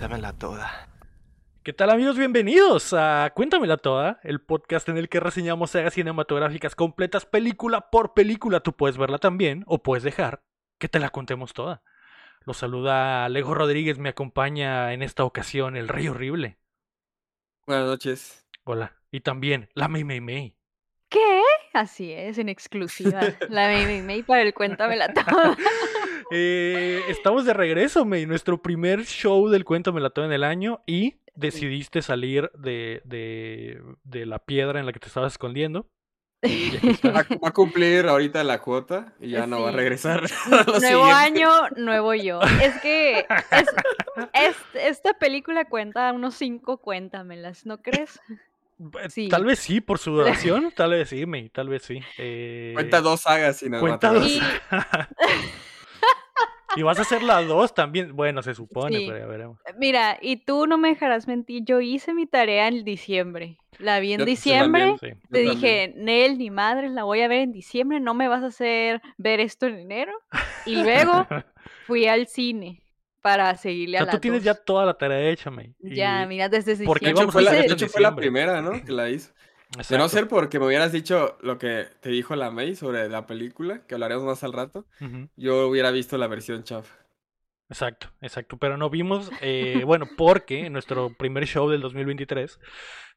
Cuéntamela toda. ¿Qué tal amigos? Bienvenidos a Cuéntamela Toda, el podcast en el que reseñamos sagas cinematográficas completas película por película. Tú puedes verla también o puedes dejar que te la contemos toda. Los saluda Alejo Rodríguez, me acompaña en esta ocasión el Rey Horrible. Buenas noches. Hola. Y también la May May May. ¿Qué? Así es, en exclusiva. La May May May para el Cuéntamela Toda. Eh, estamos de regreso, May, nuestro primer show del Cuéntamela Toda en el año y decidiste salir de, de, de la piedra en la que te estabas escondiendo. Va, va a cumplir ahorita la cuota y ya no va a regresar. a lo Nuevo siguiente. año, nuevo yo. Es que es- es- esta película cuenta unos cinco cuéntamelas, ¿no crees? Eh, Sí. Tal vez sí, por su duración, tal vez sí, May, tal vez sí. Eh, Cuenta dos sagas cuenta dos. Y y vas a hacer la dos también. Bueno, se supone, Sí. pero ya veremos. mira, y tú no me dejarás mentir, yo hice mi tarea en diciembre. La vi en Yo- diciembre. también. Sí. Yo Te también. dije, Nel, ni madre, la voy a ver en diciembre, no me vas a hacer ver esto en enero. Y luego fui al cine para seguirle O a sea, la tú tienes ya toda la tarea hecha, May. Ya, mira, desde porque De diciembre. hecho, íbamos a fue la, hacer de hecho, fue la primera, ¿no? Que la hizo. De no ser porque me hubieras dicho lo que te dijo la May sobre la película, que hablaremos más al rato, yo hubiera visto la versión chafa. Exacto, exacto. Pero no vimos, eh, bueno, porque en nuestro primer show del 2023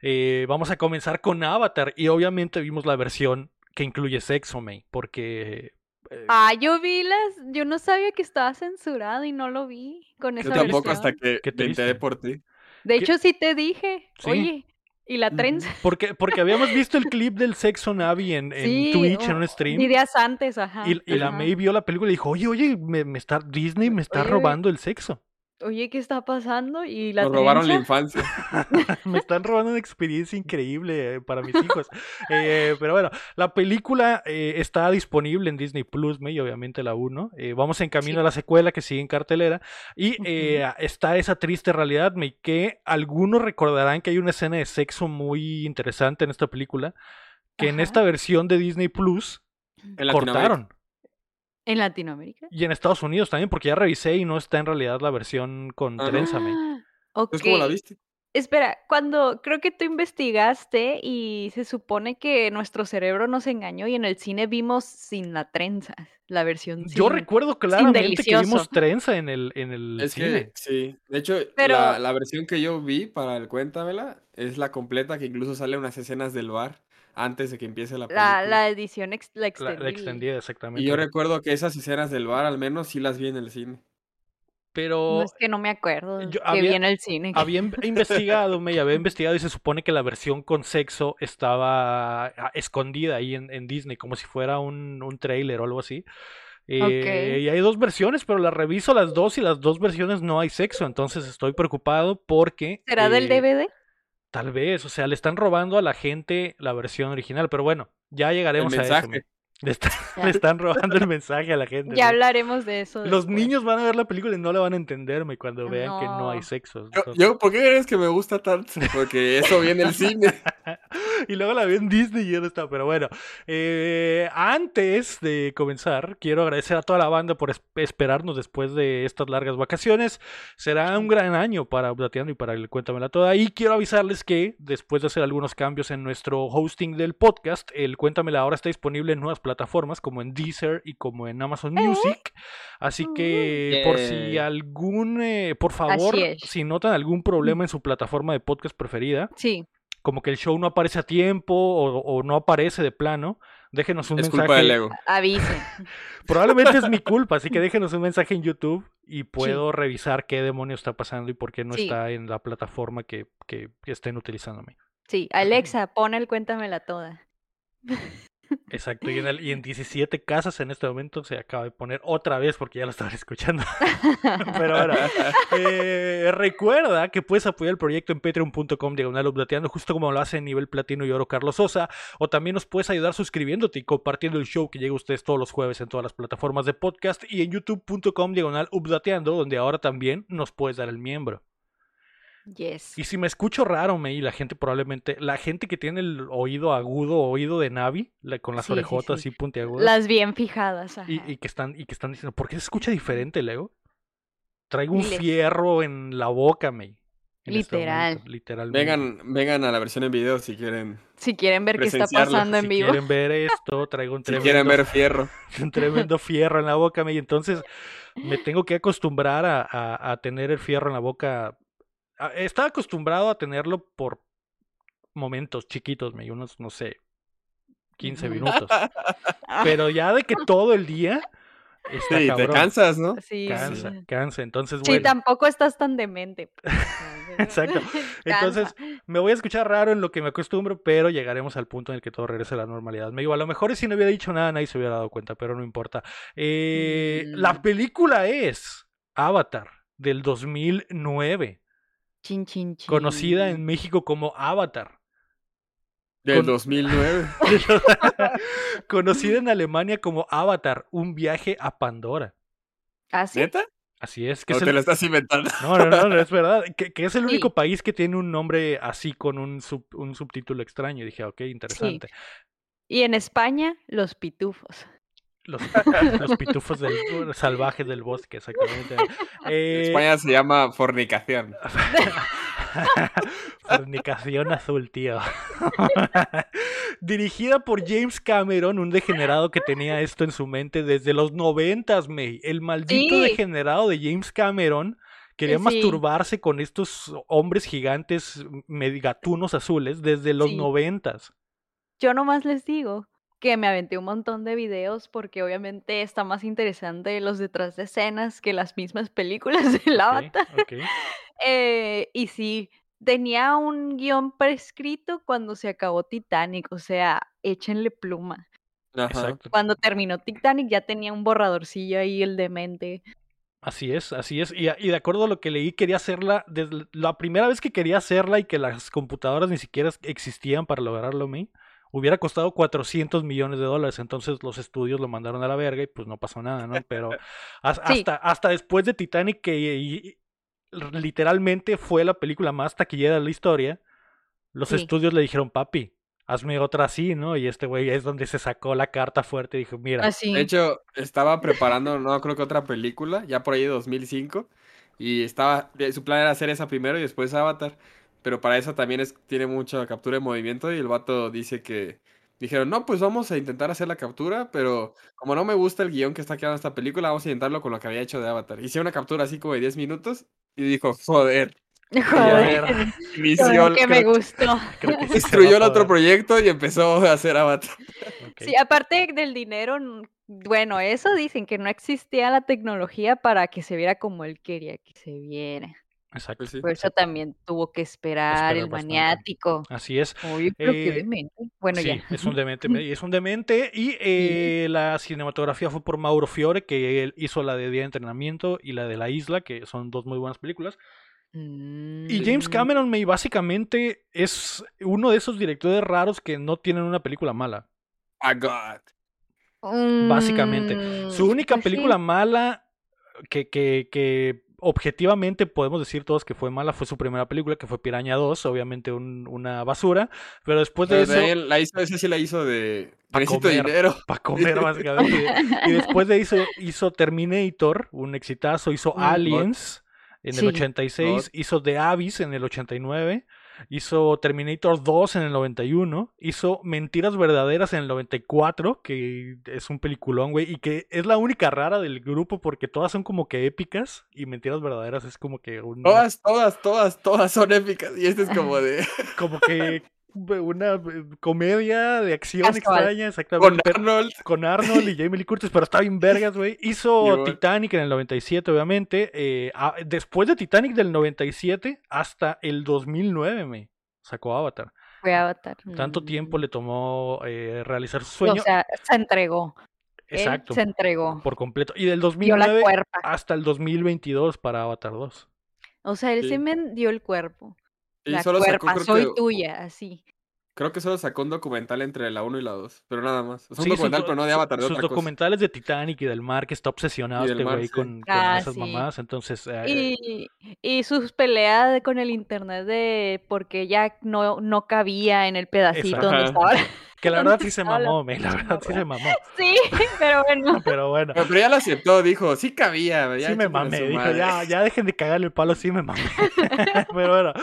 eh, vamos a comenzar con Avatar y obviamente vimos la versión que incluye sexo, May, porque... eh, Ah, yo vi las, yo no sabía que estaba censurado y no lo vi con esa Yo tampoco versión. hasta que me enteré por ti. De ¿Qué? hecho, sí te dije, Sí. oye, ¿y la trenza? porque, porque habíamos visto el clip del sexo Navi en, en Sí, Twitch, en un stream. Días antes, ajá. Y, y la. May vio la película y dijo, oye, oye, me, me está, Disney me está Oye, robando el sexo. Oye, ¿qué está pasando? ¿Y la Nos robaron la infancia. me están robando una experiencia increíble eh, para mis hijos. Eh, pero bueno, la película eh, está disponible en Disney Plus, May, obviamente la 1. Eh, vamos en camino Sí. a la secuela que sigue en cartelera. Y eh, está esa triste realidad, May, que algunos recordarán que hay una escena de sexo muy interesante en esta película. Que en Ajá. esta versión de Disney Plus En Latinoamérica. cortaron. ¿En Latinoamérica? Y en Estados Unidos también, porque ya revisé y no está en realidad la versión con Ah, no. trenza, May. Ah, Entonces, ¿cómo la ok. viste? Espera, cuando creo que tú investigaste y se supone que nuestro cerebro nos engañó y en el cine vimos sin la trenza, la versión Yo sin- recuerdo claramente que vimos trenza en el, en el Es cine. que sí, de hecho, Pero- la, la versión que yo vi para el Cuéntamela es la completa, que incluso sale unas escenas del bar antes de que empiece la película. La, la edición ex- la extendida. la extendida, exactamente. Y yo recuerdo que esas escenas del bar al menos sí las vi en el cine. Pero No es que no me acuerdo yo que había- vi en el cine. había in- investigado, me había investigado y se supone que la versión con sexo estaba ah, escondida ahí en, en Disney, como si fuera un, un trailer o algo así. Eh, Ok. Y hay dos versiones, pero las reviso las dos y las dos versiones no hay sexo, entonces estoy preocupado porque... ¿Será del eh, DVD? Tal vez, o sea, le están robando a la gente la versión original, pero bueno, ya llegaremos a eso. Le, está- le están robando el mensaje a la gente. Ya me. hablaremos de eso. Los después. niños van a ver la película y no la van a entenderme cuando vean que no hay No. sexo. Yo, yo, ¿por qué crees que me gusta tanto? Porque eso vi en el cine. y luego la vi en Disney y ya no está. Pero bueno, eh, antes de comenzar, quiero agradecer a toda la banda por es- esperarnos después de estas largas vacaciones. Será un gran año para Updateando y para el Cuéntamela Toda. Y quiero avisarles que después de hacer algunos cambios en nuestro hosting del podcast, el Cuéntamela ahora está disponible en nuevas plataformas como en Deezer y como en Amazon. Music. Así que por si algún, eh, por favor, si notan algún problema en su plataforma de podcast preferida, Sí, como que el show no aparece a tiempo o, o no aparece de plano, déjenos un Es mensaje. culpa del ego. avisen. Probablemente es mi culpa, así que déjenos un mensaje en YouTube y puedo revisar qué demonios está pasando y por qué no Sí. está en la plataforma que, que estén utilizándome. Sí, Alexa, pon el cuéntamela toda. Exacto, y en, el- y en 17 casas en este momento se acaba de poner otra vez porque ya lo estaban escuchando. Pero bueno, eh, recuerda que puedes apoyar el proyecto en patreon.com diagonal updateando, justo como lo hace en nivel platino y oro Carlos Sosa, o también nos puedes ayudar suscribiéndote y compartiendo el show que llega a ustedes todos los jueves en todas las plataformas de podcast y en youtube.com diagonal updateando, donde ahora también nos puedes dar el miembro. Yes. Y si me escucho raro, me y la gente probablemente, la gente que tiene el oído agudo, oído de Navi, la- con las Sí, orejotas sí. así puntiagudas. Las bien fijadas. ajá. Y, y que están, y que están diciendo, ¿por qué se escucha diferente, Lego? traigo un fierro en la boca, en este Literal. literalmente. Vengan, vengan a la versión en video si quieren. Si quieren ver qué está pasando en si vivo. quieren ver esto, traigo un Si tremendo, quieren ver fierro. un tremendo fierro en la boca, me. Y entonces me tengo que acostumbrar a, a- a tener el fierro en la boca. Estaba acostumbrado a tenerlo por momentos chiquitos, me. Unos, no sé, 15 Ujú. minutos. Ah, Pero ya de que todo el día está Sí, te cansas, ¿no? sí, Cansa, sí. cansa. Entonces, Sí, bueno. tampoco estás tan demente. pues, Exacto. Entonces, me voy a escuchar raro en lo que me acostumbro, pero llegaremos al punto en el que todo regrese a la normalidad. Me digo, a lo mejor si no hubiera dicho nada, nadie se hubiera dado cuenta, pero no importa. Eh, La Mm. película es Avatar del 2009, Chin, chin, chin. conocida en México como Avatar. Del Con- 2009. conocida en Alemania como Avatar, un viaje a Pandora. ¿Ah, sí? ¿Neta? Así es, que ¿O es te el- lo estás inventando? No, no, no, no, es verdad. Que, que es el Sí. único país que tiene un nombre así con un, sub- un subtítulo extraño. Y dije, ok, interesante. Y en España, los pitufos. Los, los pitufos del, salvajes del bosque, exactamente. En Eh, España se llama fornicación. Fornicación azul, tío. Dirigida por James Cameron, un degenerado que tenía esto en su mente desde los noventas, May. El maldito Sí. degenerado de James Cameron quería Sí. masturbarse con estos hombres gigantes megatunos azules desde los Sí. noventas. Yo nomás les digo que me aventé un montón de videos porque obviamente está más interesante los detrás de escenas que las mismas películas del Ok, Avatar. ok. Eh, y sí, tenía un guion prescrito cuando se acabó Titanic, o sea, échenle pluma. Ajá. Exacto. Cuando terminó Titanic ya tenía un borradorcillo ahí, el demente. Así es, así es. Y, a- y de acuerdo a lo que leí, quería hacerla desde la primera vez que quería hacerla y que las computadoras ni siquiera existían para lograrlo, me hubiera costado 400 millones de dólares. Entonces los estudios lo mandaron a la verga y pues no pasó nada, ¿no? Pero Sí. hasta, hasta después de Titanic, que y- y- literalmente fue la película más taquillera de la historia, los Sí. estudios le dijeron, papi, hazme otra así, ¿no? Y este güey es donde se sacó la carta fuerte y dijo, mira, Así. De hecho, estaba preparando, no creo que otra película, ya por ahí de 2005. Y estaba, su plan era hacer esa primero y después Avatar. Pero para eso también es, tiene mucha captura de movimiento. Y el vato dice que dijeron, no, pues vamos a intentar hacer la captura. Pero como no me gusta el guion que está quedando esta película, vamos a intentarlo con lo que había hecho de Avatar. Hice una captura así como de 10 minutos. Y dijo, joder, Joder, como que me gustó. creo que destruyó el otro poder". proyecto y empezó a hacer Avatar. Sí, aparte del dinero, n- bueno, eso dicen que no existía la tecnología para que se viera como él quería que se viera. Exacto. Pues sí. Por eso también tuvo que esperar Esperar el bastante. maniático. Así es. Oye, pero qué Eh, demente. Bueno, sí, ya. es un demente, me- es un demente. Y eh, la cinematografía fue por Mauro Fiore, que él hizo la de Día de Entrenamiento y la de La Isla, que son dos muy buenas películas. Y James Mm, Cameron, me básicamente es uno de esos directores raros que no tienen una película mala. Ah, God. Básicamente. Su mm, única pues sí. película mala que, que, que objetivamente podemos decir todos que fue mala fue su primera película, que fue Piraña 2, obviamente un- una basura. Pero después de Pero eso... la hizo, ese sí la hizo de. Pa' Necesito comer. dinero. para comer básicamente. y después de eso hizo Terminator, un exitazo, hizo Mm. Aliens en el Sí. 86, hizo The Abyss en el 89, hizo Terminator 2 en el 91, hizo Mentiras Verdaderas en el 94, que es un peliculón, güey, y que es la única rara del grupo porque todas son como que épicas y Mentiras Verdaderas es como que una, Todas, todas, todas, todas son épicas. Y este es como de. como que una comedia de acción Casual. extraña, Con exactamente. pero- Arnold. con Arnold y Jamie Lee Curtis, pero está bien vergas, güey. Hizo. Titanic en el 97, obviamente. eh, ah, después de Titanic del 97 hasta el 2009, me sacó Avatar. Fue Avatar. Tanto Mm. tiempo le tomó eh, realizar su O sueño. sea, se entregó. Él Exacto, se entregó. por completo. Y del Dio la 2009 cuerpa. hasta el 2022 para Avatar 2. O sea, él Sí. se me dio el cuerpo. Y la solo sacó, cuerpa, creo soy que, tuya, así. creo que solo sacó un documental entre la 1 y la 2. Pero nada más. Sí, un documental, do- pero no de Avatar, de sus otra cosa. documentales de Titanic y del mar, que está obsesionado este güey sí. con, con Ah, esas sí. mamadas. Entonces, eh, Y, y sus peleas con el internet de porque ya no, no cabía en el pedacito Exacto. donde estaba. Que la verdad sí se mamó, me, la verdad sí se mamó. Sí, pero bueno. Pero bueno, Pero ya lo aceptó, dijo, sí cabía. ya sí me mamé. Dijo, madre". ya, ya dejen de cagarle el palo, sí me mamé. Pero bueno,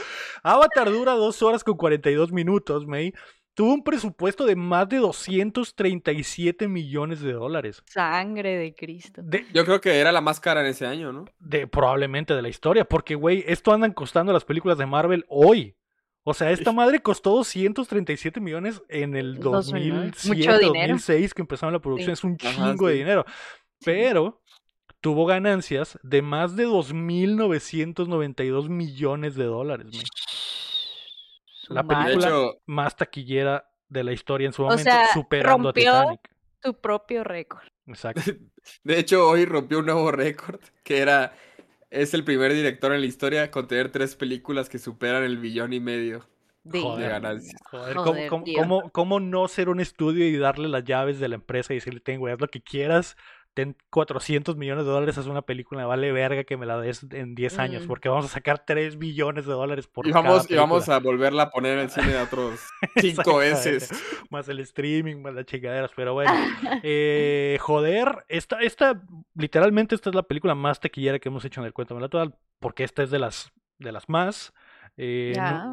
Avatar dura dos horas con 42 minutos, May. Tuvo un presupuesto de más de 237 millones de dólares. Sangre de Cristo. De, Yo creo que era la más cara en ese año, ¿no? de probablemente de la historia, porque, güey, esto andan costando las películas de Marvel hoy. O sea, esta madre costó 237 millones en el 2009. 2007, Mucho dinero. 2006 que empezaron la producción. Es un Ajá, chingo de dinero. Pero tuvo ganancias de más de 2.992 millones de dólares. man. La película hecho, más taquillera de la historia en su O momento, sea, superando rompió- a Titanic. Su propio récord. Exacto. de hecho, hoy rompió un nuevo récord, que era, es el primer director en la historia con tener tres películas que superan el billón y medio. De Joder, ganancias. Joder, Joder, ¿cómo, cómo- cómo- no ser un estudio y darle las llaves de la empresa y decirle, ten, güey, haz lo que quieras, ten 400 millones de dólares, haz una película, vale verga que me la des en 10 años, Mm. porque vamos a sacar 3 billones de dólares por Y cada vamos, y vamos a volverla a poner en el cine de otros cinco veces. Más el streaming, más las chingaderas, pero bueno. eh, joder, esta, esta, literalmente esta es la película más taquillera que hemos hecho en el Cuéntamela Toda, porque esta es de las, de las más. Eh,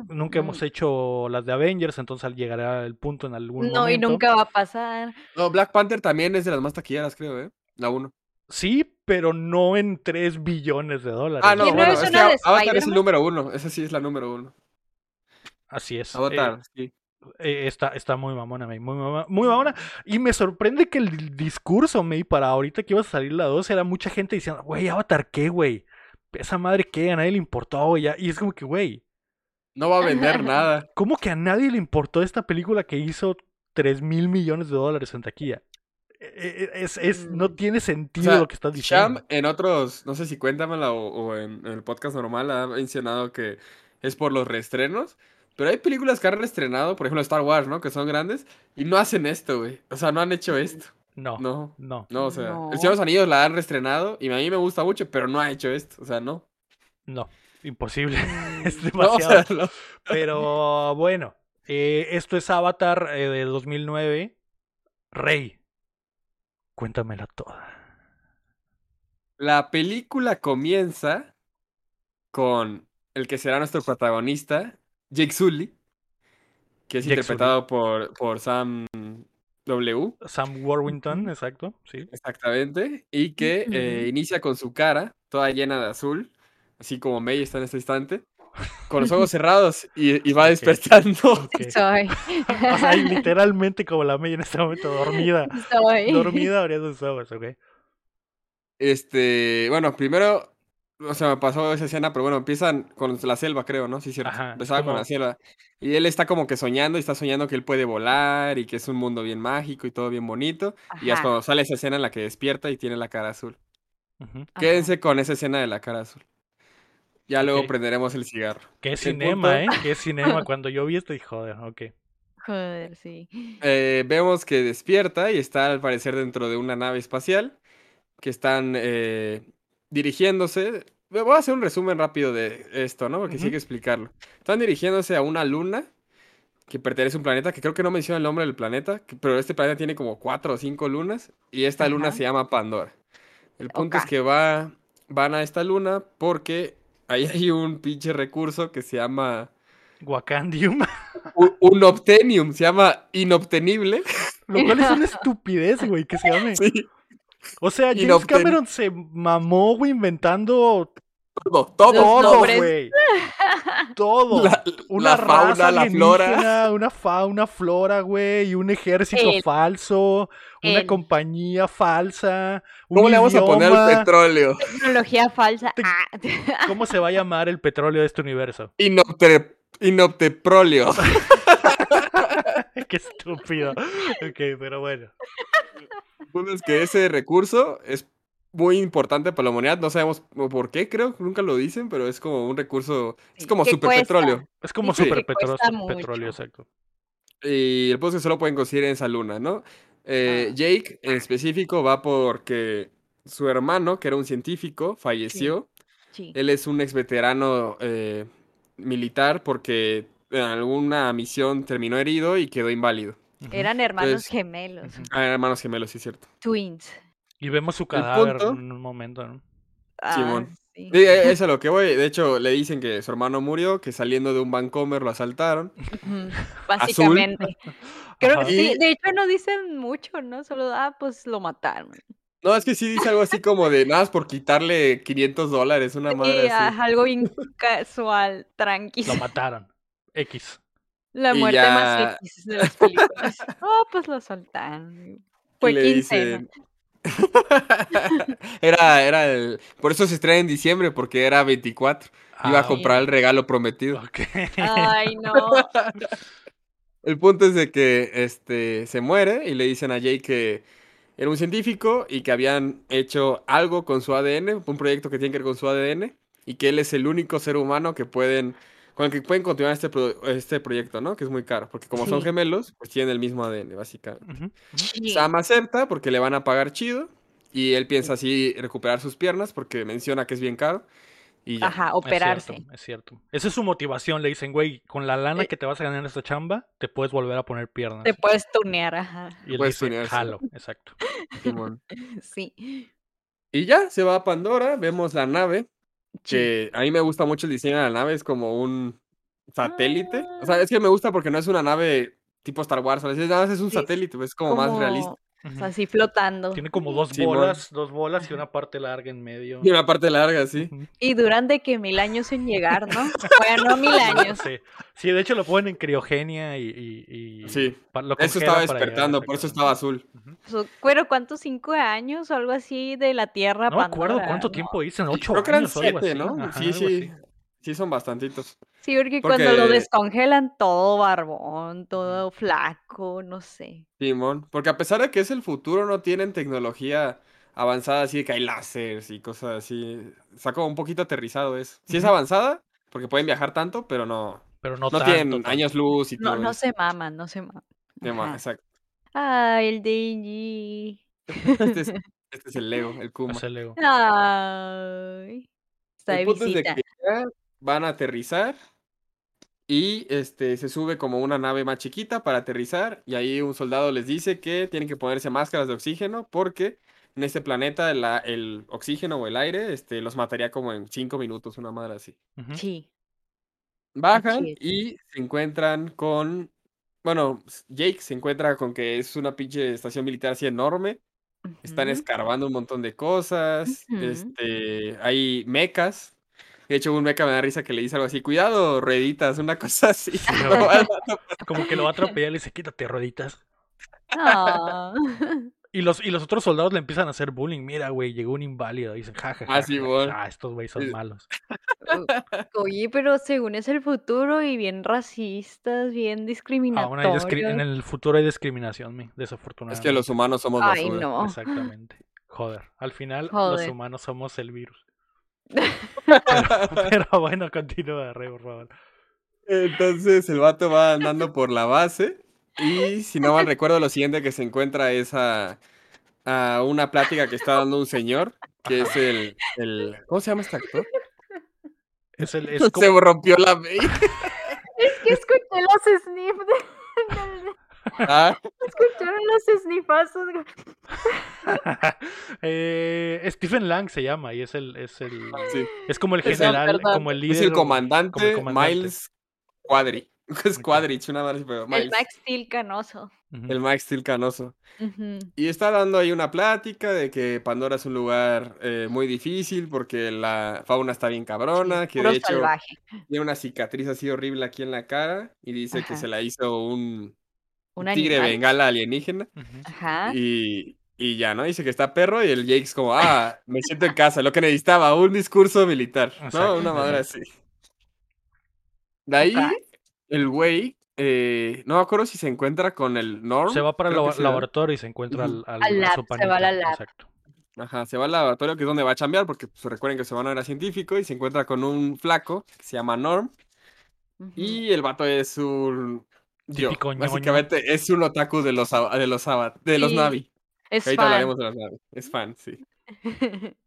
nunca hemos mm. hecho las de Avengers, entonces llegará el punto en algún No, y momento. nunca va a pasar. No, Black Panther también es de las más taquilleras, creo, ¿eh? La uno. Sí, pero no en 3 billones de dólares. Ah, no, ¿Y no bueno, es es que Avatar es el número uno. Esa sí es la número uno. Así es. eh, Avatar, sí. eh, está, está muy mamona, May, muy mamona, muy mamona. Y me sorprende que el discurso, May, para ahorita que iba a salir la 2, era mucha gente diciendo, güey, Avatar, ¿qué, güey? Esa madre, ¿qué? A nadie le importó, güey. ya". Y es como que, güey, No va a vender nada. ¿cómo que a nadie le importó esta película que hizo 3 mil millones de dólares en taquilla? Eh, eh, Es, es, no Mm. tiene O sentido sea, lo que estás diciendo. Sham en otros, no sé si cuéntamela o, o en, en el podcast normal ha mencionado que es por los reestrenos. Pero hay películas que han reestrenado, por ejemplo Star Wars, ¿no? Que son grandes y no hacen esto, güey. O sea, no han hecho esto. No, No, no, no, o sea, No. El Señor de los Anillos la han reestrenado y a mí me gusta mucho, pero no ha hecho esto. O sea, no. no. Imposible. Mm, es No, o demasiado. sea, no. Pero bueno, eh, esto es Avatar eh, de 2009. Rey, cuéntamela toda. La película comienza con el que será nuestro protagonista, Jake Sully, que es Jake interpretado por, por Sam W. Sam Worthington, Ujú. exacto, sí. Exactamente. Y que eh, inicia con su cara toda llena de azul, así como May está en este instante, con los ojos cerrados y, y va despertando. ok. Soy. O sea, y literalmente como la May en este momento dormida. Soy. Dormida abriendo sus ojos, ok. Este, bueno, primero, o sea, me pasó esa escena, pero bueno, empiezan con la selva, creo, ¿no? Sí, cierto. Ajá, Empezaba con la selva. Y él está como que soñando y está soñando que él puede volar y que es un mundo bien mágico y todo bien bonito. Y Ajá. cuando sale esa escena en la que despierta y tiene la cara azul. Quédense con esa escena de la cara azul. Ya luego Ok. prenderemos el cigarro. Qué El cinema, ¿eh? Qué cinema. Cuando yo vi esto, dije, joder, ok. Joder, sí. Eh, vemos que despierta y está al parecer dentro de una nave espacial que están eh, dirigiéndose. Voy a hacer un resumen rápido de esto, ¿no? Porque sí hay que explicarlo. Están dirigiéndose a una luna que pertenece a un planeta que creo que no menciona el nombre del planeta, que- pero este planeta tiene como cuatro o cinco lunas y esta luna se llama Pandora. El punto es que va, van a esta luna porque ahí hay un pinche recurso que se llama Wakandium. un obtenium, se llama inobtenible. Lo cual es una estupidez, güey, que se llame. Sí. O sea, James Cameron se mamó, güey, inventando Todo, todo. Los todo, güey. Todo. La, Una la fauna, raza la flora. una fauna, flora, güey, y un ejército El- falso, una el- compañía falsa, un ¿Cómo le vamos a poner al petróleo? Tecnología falsa. Te- Ah. ¿Cómo se va a llamar el petróleo de este universo? Inopte, inoptepróleo. Qué estúpido. Ok, pero bueno. El punto es que ese recurso es muy importante para la humanidad. No sabemos por qué, creo. Nunca lo dicen, pero es como un recurso. Es como superpetróleo. Es como Sí. super Que cuesta petróleo, exacto. Y el punto es que solo pueden conseguir en esa luna, ¿no? Eh, Ah. Jake, en específico, va porque su hermano, que era un científico, falleció. Sí. Él es un ex veterano eh, militar porque en alguna misión terminó herido y quedó inválido. Eran hermanos Entonces- gemelos. Ah, eran hermanos gemelos, sí, cierto. Twins. Y vemos su cadáver punto- en un momento, ¿no? Ah, Simón. sí. Sí, e- es a lo que voy. De hecho, le dicen que su hermano murió, que saliendo de un Vancomer lo asaltaron. Básicamente. Creo Ajá. que sí. De hecho, no dicen mucho, ¿no? Solo, ah, pues lo mataron. No, es que sí dice algo así como de nada más por quitarle 500 dólares, una Sí, madre así. ajá, algo bien casual, tranqui. Lo mataron. X. La Y muerte más X de las películas. Oh, pues lo soltaron. Fue Y le quincena. dicen- era, era el... Por eso se estrena en diciembre, porque era 24. Iba a comprar el regalo prometido. Ay, no. El punto es de que este, se muere y le dicen a Jake que era un científico y que habían hecho algo con su ADN, un proyecto que tiene que ver con su ADN, y que él es el único ser humano que pueden, con el que pueden continuar este, pro- este proyecto, ¿no? Que es muy caro, porque como son gemelos, pues tienen el mismo ADN, básicamente. Sí. Sam acepta porque le van a pagar chido, y él piensa así recuperar sus piernas porque menciona que es bien caro, y ya. Ajá, Es operarse. cierto, es cierto. Esa es su motivación. Le dicen, güey, con la lana Eh. que te vas a ganar en esta chamba, te puedes volver a poner piernas. Te puedes tunear, ajá. Y él puedes dice, tunearse. jalo, exacto. Sí. Y ya, se va a Pandora, vemos la nave. Que a mí me gusta mucho el diseño de la nave, es como un satélite. O Ah. sea, es que me gusta porque no es una nave tipo Star Wars, o sea, es, nada más es un Sí, satélite, es como, más realista. O Ujú. sea, así flotando. Tiene como dos bolas, dos bolas y una parte larga en medio. Y una parte larga, sí. Y duran de que mil años en llegar, ¿no? Bueno, mil años. Sí. Sí, de hecho lo ponen en criogenia y, y- y Sí, lo Eso estaba despertando, por eso estaba azul. Pero ¿cuántos? ¿Cinco años o algo así de la Tierra? No me acuerdo cuánto No. tiempo dicen, ocho Creo que eran años siete. ¿no? Ajá, sí, sí. Sí, son bastantitos. Sí, porque, cuando lo descongelan todo barbón, todo flaco, no sé. Simón, porque a pesar de que es el futuro, no tienen tecnología avanzada así de que hay láseres y cosas así. Está como un poquito aterrizado eso. Sí es avanzada, porque pueden viajar tanto, pero no, Pero no, no, tanto, tienen tanto. años luz y No, todo no eso. se maman, no se maman. Ajá. exacto. Ay, el Denji. Este es, este es el Lego, el Kuma. Es el Lego. Ay. Está de es de visita. que ya van a aterrizar y este se sube como una nave más chiquita para aterrizar y ahí un soldado les dice que tienen que ponerse máscaras de oxígeno porque en este planeta la- el oxígeno o el aire este, los mataría como en cinco minutos, una madre así. Sí. Bajan y se encuentran con, bueno, Jake se encuentra con que es una pinche estación militar así enorme. Están escarbando un montón de cosas. Este, hay mecas. De hecho, un meca me da risa que le dice algo así, cuidado, rueditas, una cosa así. Como que lo va a atropellar y le dice, quítate, rueditas. Ah. Y los, y los otros soldados le empiezan a hacer bullying. Mira, güey, llegó un inválido. Dicen, jajaja. Ah, sí, bueno. Ah, estos güey son malos. Oye, pero según es el futuro y bien racistas, bien Aún hay discriminatorios. discri- en el futuro hay discriminación, mi, Es desafortunadamente. que los humanos somos Ay, basura. no. Exactamente. Joder. Al final, los humanos somos el virus. Pero, pero bueno, continúa, Rey, por favor. Entonces el vato va andando por la base y si no mal recuerdo lo siguiente que se encuentra es a, a una plática que está dando un señor que es el, el ¿cómo se llama este actor? Es el, es Se rompió la. Es que escuché los sniff de- Ah, Escucharon los snifazos. Eh, Stephen Lang se llama y es el, es el, sí. es como el el- general, como el líder. Es el como comandante, el comandante. Miles Quadri. Es. Quadrich, una madre, pero El Miles. Max Steel canoso. El Max Steel canoso. Y está dando ahí una plática de que Pandora es un lugar eh, muy difícil porque la fauna está bien cabrona, que de hecho salvaje. tiene una cicatriz así horrible aquí en la cara y dice que se la hizo un Un tigre animal. bengala alienígena. Ajá. y, y ya, ¿no? Dice que está perro y el Jake es como, ah, me siento en casa, lo que necesitaba, un discurso militar, ¿no? Una madre así. De ahí, el güey, eh, no me acuerdo si se encuentra con el Norm. Se va para el laboratorio y se encuentra al, al, Al a lab, su se va a la lab. Exacto. Ajá, se va al laboratorio que es donde va a chambear porque pues, recuerden que su hermano era científico y se encuentra con un flaco que se llama Norm y el vato es un... Yo, Típico ñoño. básicamente es un otaku de los, de los, de los Sí, Navi. Es ahorita fan. hablaremos de los Navi. Es fan, sí.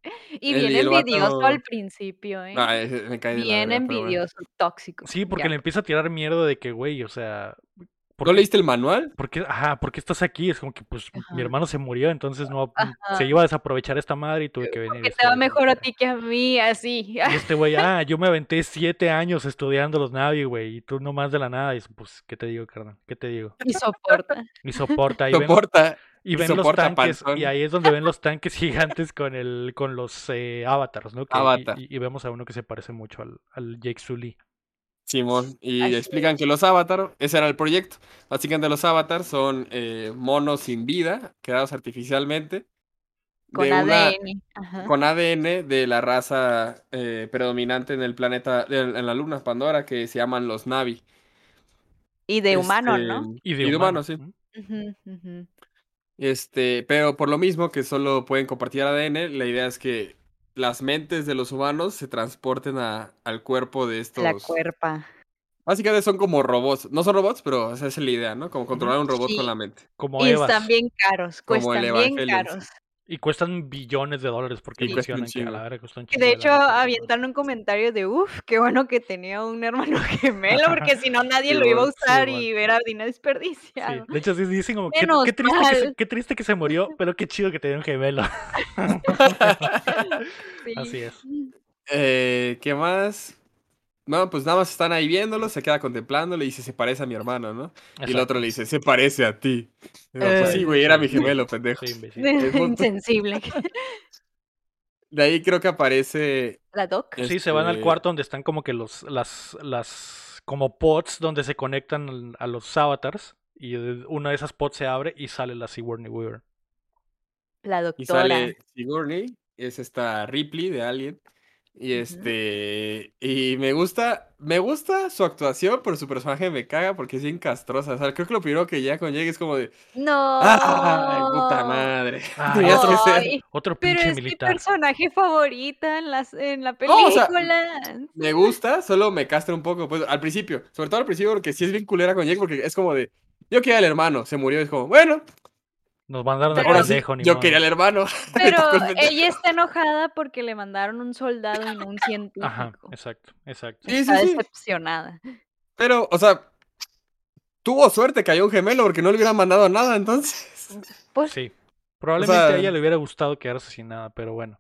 y El- bien y el vato- envidioso al principio, ¿eh? No, es- me cae de la bien verga, pero bueno. envidioso, tóxico. Sí, porque ya. le empieza a tirar miedo de que, güey, o sea, ¿por ¿No qué- leíste el manual? ¿Por qué, ajá, ¿por qué estás aquí? Es como que, pues, mi hermano se murió, entonces no, Ajá. se iba a desaprovechar esta madre y tuve que venir. Que te va mejor a ti que a mí, así. Y este güey, ah, yo me aventé siete años estudiando los Navi, güey, y tú nomás de la nada. Y dices, pues, ¿qué te digo, carnal? ¿Qué te digo? Y soporta. Y soporta, y Soporta. y y ven los tanques, y ahí es donde ven los tanques gigantes con el, con los eh, avatars, ¿no? Que- y- Avatar. Y, y vemos a uno que se parece mucho al, al Jake Sully. Simón, y explican que los avatar, ese era el proyecto. Básicamente los avatars son eh, monos sin vida, creados artificialmente. Con de ADN. Ajá. con ADN de la raza eh, predominante en el planeta, en, en la luna Pandora, que se llaman los Navi. Y de humano, Este, ¿no? Y de, y de humano, humano, sí. Este, pero por lo mismo que solo pueden compartir ADN, la idea es que las mentes de los humanos se transporten a- al cuerpo de estos. La cuerpa. Básicamente son como robots. No son robots, pero esa es la idea, ¿no? Como controlar un robot Sí. con la mente. Como Y Evas. están bien caros. Cuestan bien caros. Y cuestan billones de dólares porque mencionan que a la verga chingo de hecho, avientaron un comentario de, uff, qué bueno que tenía un hermano gemelo, porque si no nadie lo iba a usar y era dinero Sí, desperdiciado. de hecho sí dicen como, qué, triste que se, qué triste que se murió, pero qué chido que tenía un gemelo. Sí. Así es. Eh, ¿Qué más? No, pues nada más están ahí viéndolo, se queda contemplándolo y dice, se parece a mi hermano, ¿no? Y el otro le dice, se parece a ti. Y Eh. pues sí, güey, era mi gemelo, pendejo. Insensible. De ahí creo que aparece... La doc. Sí, se van al Este- cuarto donde están como que los, las, las, como pods donde se conectan a los avatars. Y una de esas pods se abre y sale la Sigourney Weaver. La Y doctora. sale Sigourney, es esta Ripley de Alien. Y este. Y me gusta. Me gusta su actuación, pero su personaje me caga porque es bien castrosa. O sea, creo que lo primero que ya con llega es como de. No. ¡Ay, puta madre! Ay, Tenías que ser- Ay, Otro pero pinche es mi militar. personaje favorita en, las, en la No, o sea, película. Me gusta, solo me castra un poco. Pues al principio. Sobre todo al principio, porque sí es bien culera con Jake, porque es como de. Yo quería al hermano, se murió. Es como, bueno, Nos mandaron a Pero- ahora sí, pendejo, ni yo modo. quería al hermano. Pero ella está enojada porque le mandaron un soldado y no un científico. Ajá, exacto, exacto. Sí, sí, Está sí. decepcionada. Pero, o sea. Tuvo suerte, cayó un gemelo porque no le hubieran mandado nada entonces. Pues Sí. Probablemente a sea- ella le hubiera gustado quedarse sin nada, pero bueno.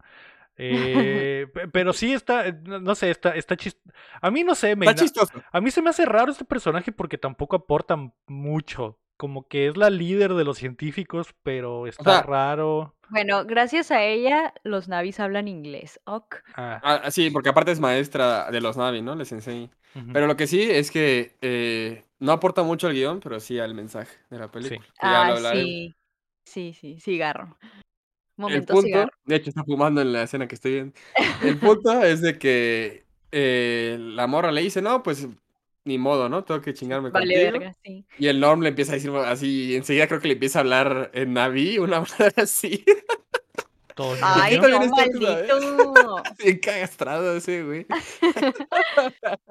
Eh, pe- pero sí está, eh, no sé, está, está chis- A mí no sé, me, Está chistoso. a mí se me hace raro este personaje porque tampoco aporta mucho. Como que es la líder de los científicos, pero está sea, raro. Bueno, gracias a ella los navis hablan inglés. Ok. Ah, Ah, sí, porque aparte es maestra de los Navi, ¿no? Les enseña. ujú. Pero lo que sí es que eh, no aporta mucho al guion, pero sí al mensaje de la película. lo Ah, sí. Sí, sí, cigarro. El Momento punto, cigarro. de hecho está fumando en la escena que estoy viendo. El punto es de que eh, la morra le dice, no, pues ni modo, ¿no? Tengo que chingarme Vale, contigo. verga, sí. Y el Norm le empieza a decir así, enseguida creo que le empieza a hablar en Navi, una madre así. Todo Ay, no, ¿eh? maldito. Bien cagastrado ese, güey.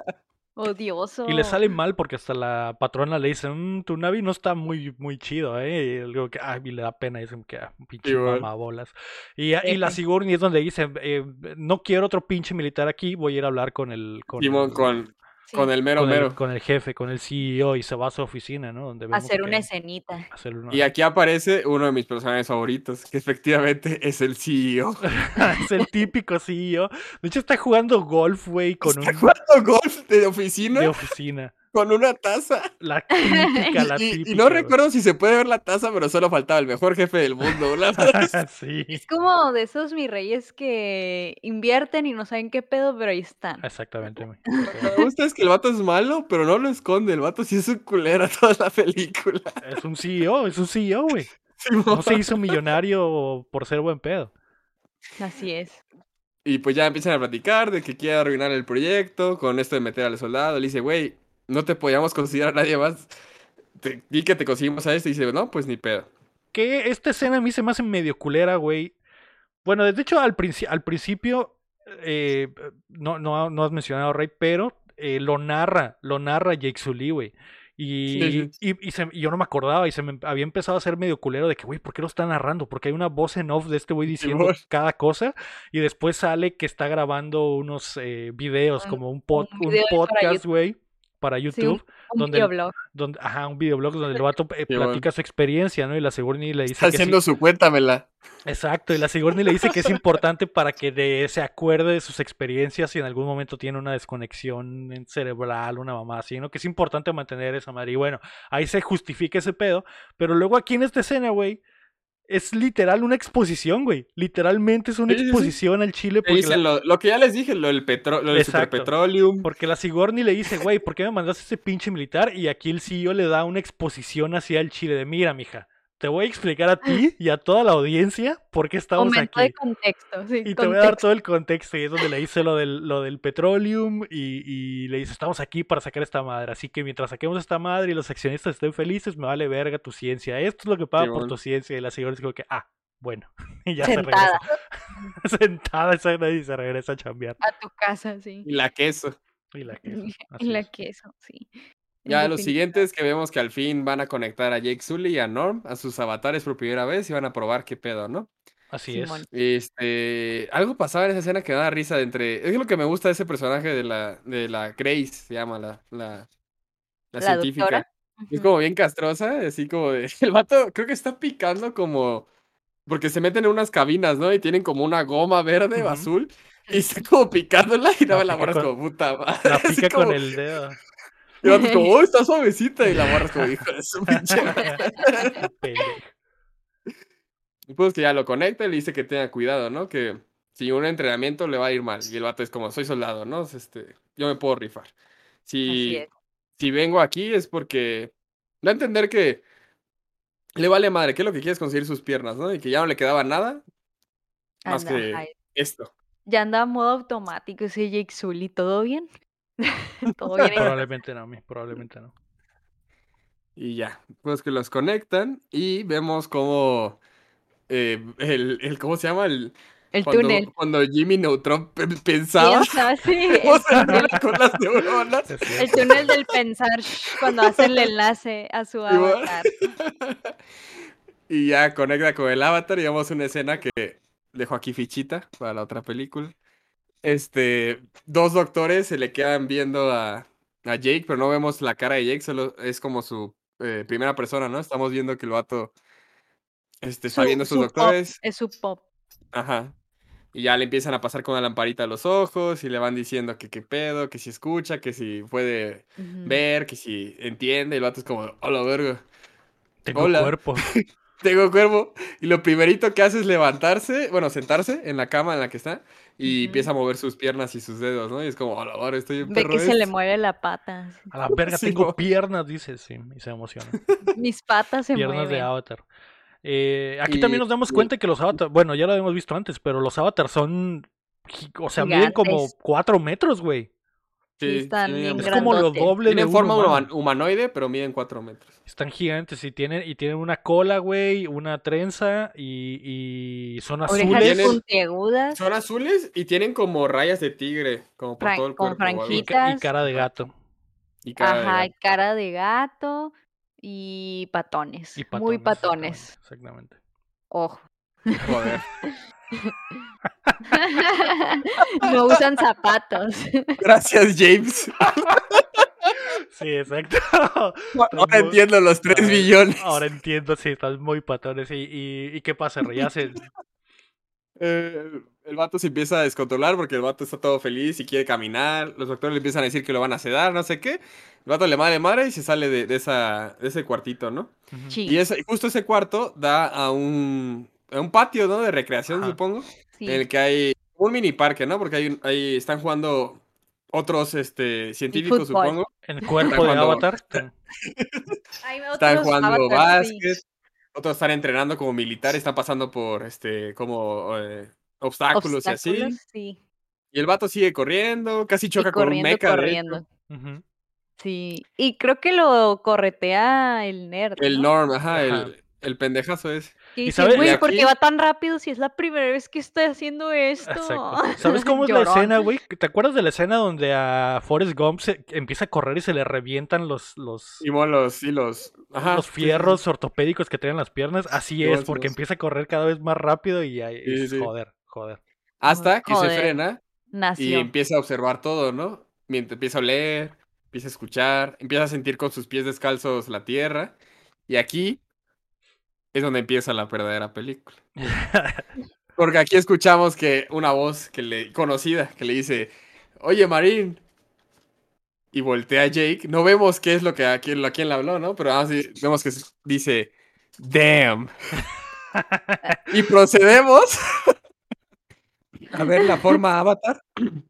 Odioso. Y le sale mal porque hasta la patrona le dice, "Mm, tu Navi no está muy, muy chido, ¿eh? Y, luego que, ay, y le da pena, dicen que ah, pinche mamabolas. Y, y la. Sigourney es donde dice, eh, no quiero otro pinche militar aquí, voy a ir a hablar con el... Con Simón el- con, Sí, con el mero con el- mero. con el jefe, con el CEO y se va a su oficina, ¿no? Donde Hacer una escenita. hacer una- Y aquí aparece uno de mis personajes favoritos, que efectivamente es el CEO. es el típico CEO. De hecho está jugando golf, güey, con Está un jugando golf de oficina de oficina. Con una taza. La típica, la Y, y típica. no güey. recuerdo si se puede ver la taza, pero solo faltaba el mejor jefe del mundo. La verdad es- sí, Es como de esos mis reyes que invierten y no saben qué pedo, pero ahí están. exactamente, güey. Lo que me gusta es que el vato es malo, pero no lo esconde. El vato sí es un culero toda la película. Es un CEO, es un CEO, güey. No se hizo millonario por ser buen pedo. Así es. Y pues ya empiezan a platicar de que quiere arruinar el proyecto con esto de meter al soldado. Le dice, güey, no te podíamos considerar a nadie más. Te, di que te conseguimos a este. Y dice, no, pues ni pedo. Que esta escena a mí se me hace medio culera, güey. Bueno, de hecho, al, princi- al principio, eh, no, no, no has mencionado, Rey, pero eh, lo narra, lo narra Jake Sully, güey. Y, Sí, y, y se- y yo no me acordaba y se me había empezado a hacer medio culero de que, güey, ¿por qué lo está narrando? Porque hay una voz en off de este güey diciendo cada cosa y después sale que está grabando unos eh, videos Un- como un, pod- un podcast, güey, para Sí, un, YouTube, un donde, videoblog. donde, ajá, un videoblog donde el vato eh, bueno. platica su experiencia, ¿no? Y la Sigourney le dice Está que sí- haciendo su cuéntamela. Exacto, y la Sigourney le dice que es importante para que de, se acuerde de sus experiencias si en algún momento tiene una desconexión en- cerebral, una mamá así, ¿no? Que es importante mantener esa madre. Y bueno, ahí se justifica ese pedo, pero luego aquí en esta escena, güey, es literal una exposición, güey. Literalmente es una Sí, sí, sí. exposición al chile porque la, lo, lo que ya les dije, lo del, petro, lo del superpetroleum. porque la Sigourney le dice, güey, ¿por qué me mandaste ese pinche militar? Y aquí el CEO le da una exposición hacia el chile de, mira, mija, te voy a explicar a ti y a toda la audiencia por qué estamos Momento aquí. de contexto. Sí, Y te voy a dar todo el contexto y es donde le dice lo del, lo del petroleum y, y le dice, estamos aquí para sacar esta madre, así que mientras saquemos esta madre y los accionistas estén felices, me vale verga tu ciencia, esto es lo que paga por tu ciencia y la señora es como que, ah, bueno, y ya se regresa, Sentada sentada esa y se regresa a chambear. a tu casa, sí. Y la queso. Y la queso, Y la es. queso, sí. Ya los definitiva. siguientes que vemos que al fin van a conectar a Jake Sully y a Norm a sus avatares por primera vez y van a probar qué pedo, ¿no? Así Simón. es. Este, algo pasaba en esa escena que me da risa de entre, es lo que me gusta de ese personaje de la, de la Grace, se llama la, la, la La científica. doctora. Es como bien castrosa, así como de, el vato creo que está picando como, porque se meten en unas cabinas, ¿no? Y tienen como una goma verde o azul y está como picándola y La nada, la morra es con- como puta madre. La así pica como- con el dedo. Y el vato es como, oh, está suavecita y la morra es como, hijo de su pinche madre". Pendejo. Y pues que ya lo conecta y le dice que tenga cuidado, ¿no? Que si un entrenamiento le va a ir mal. Y el vato es como, soy soldado, ¿no? Este, yo me puedo rifar. Si, si vengo aquí es porque da a entender que le vale madre, que es lo que quiere es conseguir sus piernas, ¿no? Y que ya no le quedaba nada más Anda, que esto. Ya anda a modo automático ese Jake Sully, ¿todo bien? ¿Todo bien? en- Probablemente no, probablemente no. Y ya, pues que los conectan y vemos cómo eh, el, el, ¿cómo se llama? El, El cuando, túnel. cuando Jimmy Neutron pe- pensaba Piensa, sí, el con las neuronas. El túnel del pensar cuando hace el enlace a su Igual. avatar. y ya conecta con el avatar y vemos una escena que dejo aquí fichita para la otra película. Este, dos doctores se le quedan viendo a, a Jake, pero no vemos la cara de Jake, solo es como su eh, primera persona, ¿no? Estamos viendo que el vato este, está Su- viendo a sus su pop, doctores. es su pop. Ajá. Y ya le empiezan a pasar con la lamparita a los ojos y le van diciendo que qué pedo, que si escucha, que si puede ver, que si entiende. Y el vato es como, hola, verga. Tengo Hola. cuerpo. Tengo cuervo. Y lo primerito que hace es levantarse, bueno, sentarse en la cama en la que está y empieza a mover sus piernas y sus dedos, ¿no? Y es como, ahora estoy en Ve perro que se le este". mueve la pata. A la verga, Sí, tengo piernas, dice, sí, y se emociona. Mis patas se Piernas de mueven. Avatar. Eh, aquí también nos damos y- cuenta que los avatars, bueno, ya lo habíamos visto antes, pero los avatars son, o sea, miden como. 4 metros, güey. Sí, están bien Es como lo doble de Tienen forma humano. human- humanoide, pero miden 4 metros. Están gigantes y tienen, y tienen una cola, güey, una trenza y, y son azules puntiagudas. Son azules y tienen como rayas de tigre, como por Fran- todo el con cuerpo. algo así. y, ca- y franjitas. cara de gato. Y cara de Ajá, gato. y cara de gato y patones. Y Muy patones, patones. Exactamente. Ojo. Joder. no usan zapatos. Gracias, James. Sí, exacto. Ahora entiendo los 3 Ahora- billones. Ahora entiendo, sí, están muy patones. ¿Y, y, y qué pasa, Rey? Se- Eh, el vato se empieza a descontrolar porque el vato está todo feliz y quiere caminar. Los doctores le empiezan a decir que lo van a sedar, no sé qué. El vato le madre madre y se sale de, de esa, de ese cuartito, ¿no? Sí, Y ese, justo ese cuarto da a un, a un patio, ¿no? De recreación, Ajá. supongo. Sí. En el que hay un mini parque, ¿no? Porque hay un- ahí están jugando otros este, científicos, supongo. En cuerpo de jugando- Avatar. Hay Están jugando avatars, sí. básquet. Otros están entrenando como militares, están pasando por este, como eh, obstáculos, y así. Sí. Y el vato sigue corriendo, casi Y choca con un mecha. corriendo. Sí. Y creo que lo corretea el nerd. El ¿no? Norm, ajá, Ajá. El, el pendejazo es. ¿Y dice, güey, y ¿por qué va tan rápido si es la primera vez que está haciendo esto? Exacto. ¿Sabes cómo es la escena, güey? ¿Te acuerdas de la escena donde a Forrest Gump se empieza a correr y se le revientan los, los, Simón, los, sí, los. Ajá. los sí, sí, fierros ortopédicos que tienen las piernas? Así es, porque empieza a correr cada vez más rápido y ahí Sí, joder, joder. Hasta que se frena y empieza a observar todo, ¿no? Mientras empieza a oler, empieza a escuchar, empieza a sentir con sus pies descalzos la tierra. Y aquí es donde empieza la verdadera película. Porque aquí escuchamos que una voz que le, conocida que le dice, oye Marín. Y voltea a Jake. No vemos qué es lo que a quién, a quién le habló, ¿no? Pero así vemos que dice, damn. y procedemos a ver la forma avatar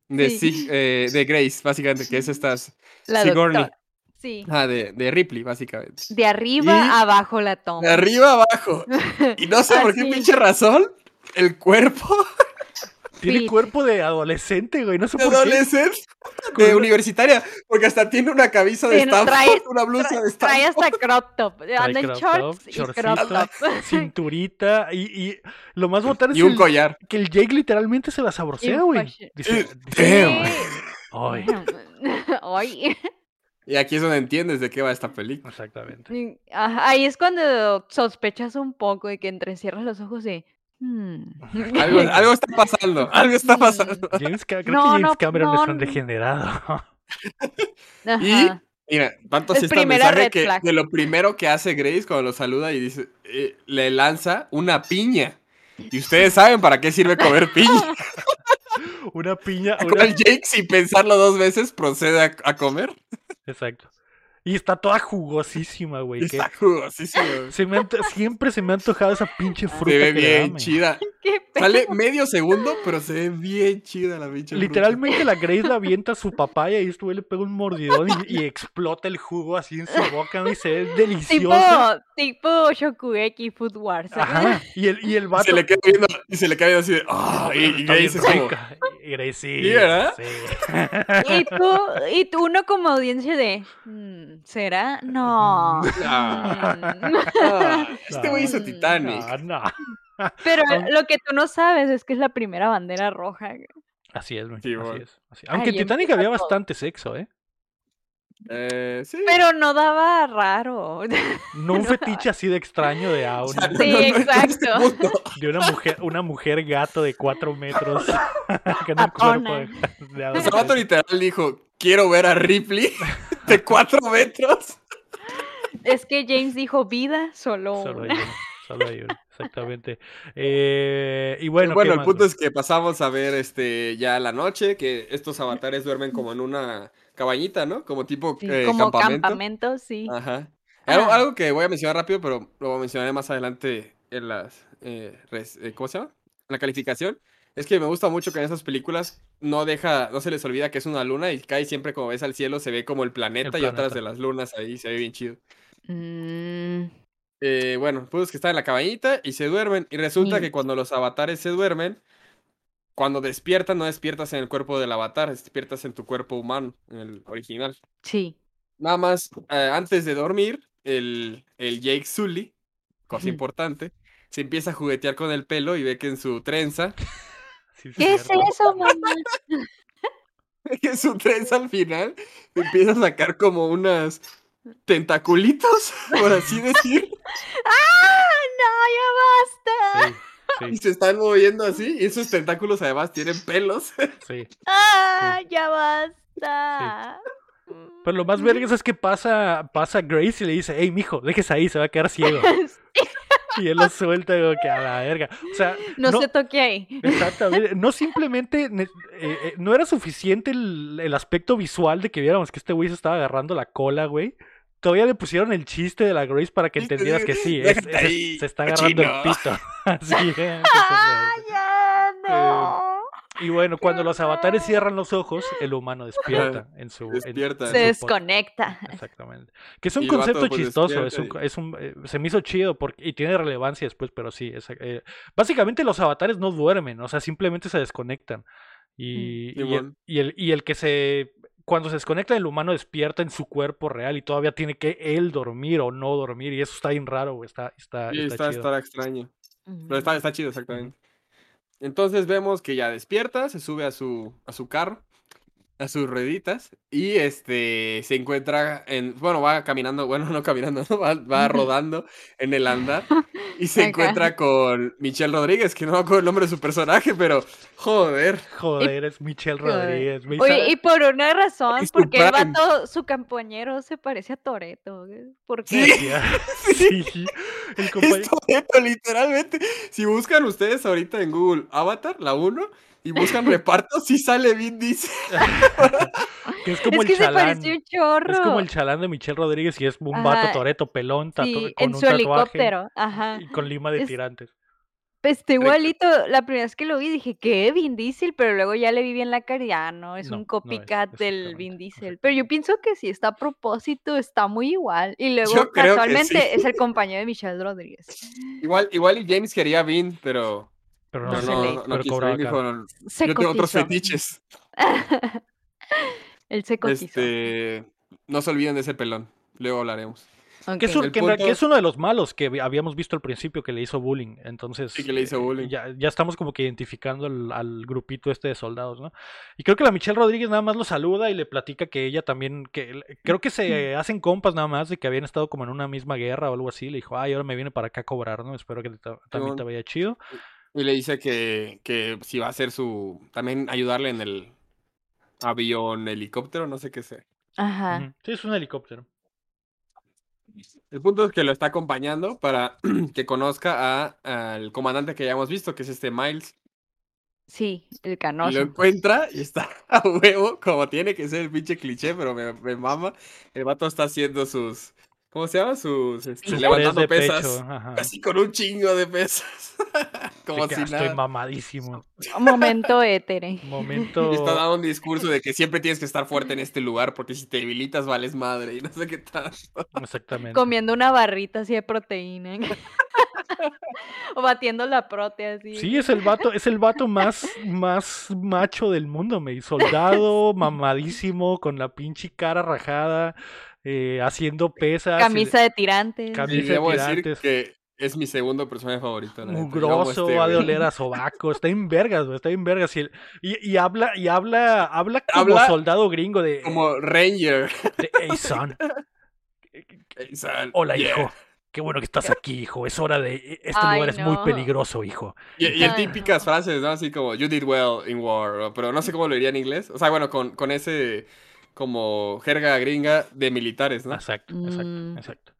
de, Sí. eh, de Grace, básicamente, que es estas La Sigourney. doctora. Sí. Ah, de, de Ripley, básicamente. De arriba Y- a abajo la toma. De arriba abajo. Y no sé por qué pinche razón, el cuerpo Tiene Sí. cuerpo de adolescente, güey. No sé de por qué. adolescente, Con de universitaria, porque hasta tiene una camisa de Sí, Stanford, trae- una blusa de Trae Stanford. hasta crop top. Anda en shorts y crop shortcito, top. Cinturita y, y lo más botán es Y un el- collar. que el Jake literalmente se la saborsea, un güey. Dice, dice, damn. "Ay". Ay. Y aquí es donde entiendes de qué va esta película. Exactamente. Ajá, Ahí es cuando sospechas un poco de que entrecierras los ojos y. hmm. Algo, algo está pasando, algo está pasando. James creo No, que James no, Cameron es un degenerado. Y mira, tanto así está el mensaje red que, flag. que lo primero que hace Grace cuando lo saluda y dice, eh, le lanza una piña. Y ustedes saben para qué sirve comer piña. Una piña. Una- Jake, sin pensarlo dos veces, procede a, a comer. Exacto. Y está toda jugosísima, güey. que Está jugosísimo. se me anto- Siempre se me ha antojado esa pinche fruta. Se ve que bien da, man. chida. ¿Qué pedo? Sale medio segundo, pero se ve bien chida la pinche fruta. Literalmente la Grace la avienta a su papaya y esto güey le pega un mordidón y, y explota el jugo así en su boca ¿no? y se ve Tipo, delicioso. tipo Shokugeki Food Wars. ¿sabes? Ajá. Y el, y el Y vato. se le queda viendo, y se le queda viendo así de, "Ah", y, y Grace es como. Y Grace sí. ¿verdad? sí. Y tú, y tú uno como audiencia de, "Mm, ¿será? No. "Ah, Mm". ah, este güey hizo No, Titanic. No, no. Pero lo que tú no sabes es que es la primera bandera roja. Así es, güey, Sí, así es. así- Aunque en Titanic había todo. bastante sexo, ¿eh? Eh, sí. Pero no daba raro. No un fetiche así de extraño de a O una- sea, no- Sí, no- no en exacto. de una mujer, una mujer gato de cuatro metros con un Patona. cuerpo de, de O sea, literal dijo, quiero ver a Ripley de cuatro metros. Es que James dijo vida, solo, Solo hay una. uno, solo hay uno, exactamente. Eh, y bueno, Bueno, ¿qué el más, punto es que pasamos a ver este ya la noche, que estos avatares duermen como en una cabañita, ¿no? Como tipo Sí, eh, como campamento. campamento, sí. Ajá. Algo, Ah. algo que voy a mencionar rápido, pero lo mencionaré más adelante en las... eh, res- eh, ¿Cómo se llama? En la calificación. Es que me gusta mucho que en esas películas no deja, no se les olvida que es una luna y cae siempre como ves al cielo, se ve como el planeta, y otras de las lunas ahí, se ve bien chido. Mm, Eh, bueno, pues que están en la cabañita y se duermen. Y resulta Sí. que cuando los avatares se duermen, cuando despiertan, no despiertas en el cuerpo del avatar, despiertas en tu cuerpo humano, en el original. sí. Nada más, eh, antes de dormir, el, el Jake Sully, cosa importante, se empieza a juguetear con el pelo y ve que en su trenza, Sí, ¿Qué es eso, mamá? que su trenza al final empieza a sacar como unas tentaculitos, por así decir, ¡Ah! ¡No, ya basta! Sí, y se están moviendo así, y esos tentáculos además tienen pelos. sí. ¡Ah! ¡Ya basta! Pero lo más vergas es que pasa, pasa Grace y le dice, hey, mijo, déjese ahí, se va a quedar ciego. Y él lo suelta como que a la verga. O sea, No, no, se toque ahí. exactamente, no simplemente, eh, eh, no era suficiente el, el aspecto visual de que viéramos que este güey se estaba agarrando la cola, güey. Todavía le pusieron el chiste de la Grace para que entendieras que sí, es- es- ahí, se está agarrando el pito. Así, eh, ¡Ah, ya! ¡No! Y bueno, cuando los avatares cierran los ojos, el humano despierta en su... en- Despierta. en Se su pod- desconecta. Exactamente. Que es un Y el vato, concepto pues, chistoso, es un, despierta es un, eh, se me hizo chido porque, y tiene relevancia después, pero sí. es, eh, básicamente los avatares no duermen, o sea, simplemente se desconectan. Y, y, el, Simón. y, el, y el que se... Cuando se desconecta el humano despierta en su cuerpo real y todavía tiene que él dormir o no dormir y eso está bien raro, güey, está, está, Sí, está está, chido. está extraño. Pero está, está chido, exactamente. Entonces vemos que ya despierta, se sube a su, a su carro a sus rueditas y este se encuentra en, bueno, va caminando, bueno, no caminando, ¿no? va, va rodando en el andar y se encuentra con Michelle Rodríguez, que no me acuerdo el nombre de su personaje, pero joder, Joder, es Michelle. Rodríguez. me Oye, y por una razón, porque el vato, su compañero se parece a Toreto. ¿Por Sí. qué? Decía- sí, el compañero. es Toretto, literalmente. Si buscan ustedes ahorita en Google Avatar, la 1, y buscan reparto, sí sale Vin Diesel. que es como Es que el se chalán. pareció un chorro. Es como el chalán de Michelle Rodríguez y es un vato Ajá. toreto pelón Sí, con en un su tatuaje helicóptero. Ajá. y con lima de Es- tirantes. Pues está Rico. igualito. La primera vez que lo vi dije que Vin Diesel, pero luego ya le vi bien la cara. y ya no, es No, no un es, copycat del Vin Diesel. Pero yo pienso que si está a propósito, está muy igual. Y luego que casualmente sí. es el compañero de Michelle Rodríguez. Igual, igual y James quería Vin, pero Pero No no, no, se no, le- no, quiso. cobraba dijo. "No, Se yo tengo otros fetiches. Él se cotizó. Este, no se olviden de ese pelón. Luego hablaremos. Que es, un- El que es uno de los malos que habíamos visto al principio que le hizo bullying. Entonces, Sí, que le hizo eh, bullying. Ya, ya estamos como que identificando al, al grupito este de soldados, ¿no? Y creo que la Michelle Rodríguez nada más lo saluda y le platica que ella también, que el- creo que se hacen compas nada más de que habían estado como en una misma guerra o algo así. Le dijo, ay, ahora me viene para acá a cobrar, ¿no? Espero que te- también te vaya chido. Y le dice que, que si va a hacer su. También ayudarle en el avión, helicóptero, no sé qué sea. Ajá. Sí, es un helicóptero. El punto es que lo está acompañando para que conozca a- al comandante que ya hemos visto, que es este Miles. Sí, el Y lo canoso. encuentra y está a huevo, como tiene que ser el pinche cliché, pero me, me mama. El vato está haciendo sus. ¿Cómo se llama? Sus. este, levantando de pesas. pecho. Así con un chingo de pesas. como De que, si "Ah, estoy mamadísimo. Momento étere. Momento. Y está dando un discurso de que siempre tienes que estar fuerte en este lugar porque si te debilitas vales madre y no sé qué tal. Exactamente. Comiendo una barrita así de proteína. o batiendo la prote así. Sí, es el vato, es el vato más, más macho del mundo, me soldado, mamadísimo, con la pinche cara rajada, eh, haciendo pesas, Camisa de tirantes. Camisa de debo decir tirantes. que es mi segundo personaje favorito. mugroso, este va de oler a sobaco, está en vergas, güey, está en vergas. Y, el- y, y habla, y habla, habla como Habla soldado gringo de, Como Ranger. de, hey son, Hey, son, hola yeah". hijo, qué bueno que estás aquí, hijo, es hora de, este Ay, lugar es muy peligroso, hijo. Y, y en típicas frases, ¿no? Así como, you did well in war, pero no sé cómo lo diría en inglés. O sea, bueno, con, con ese como jerga gringa de militares, ¿no? Exacto, exacto, Mm. exacto.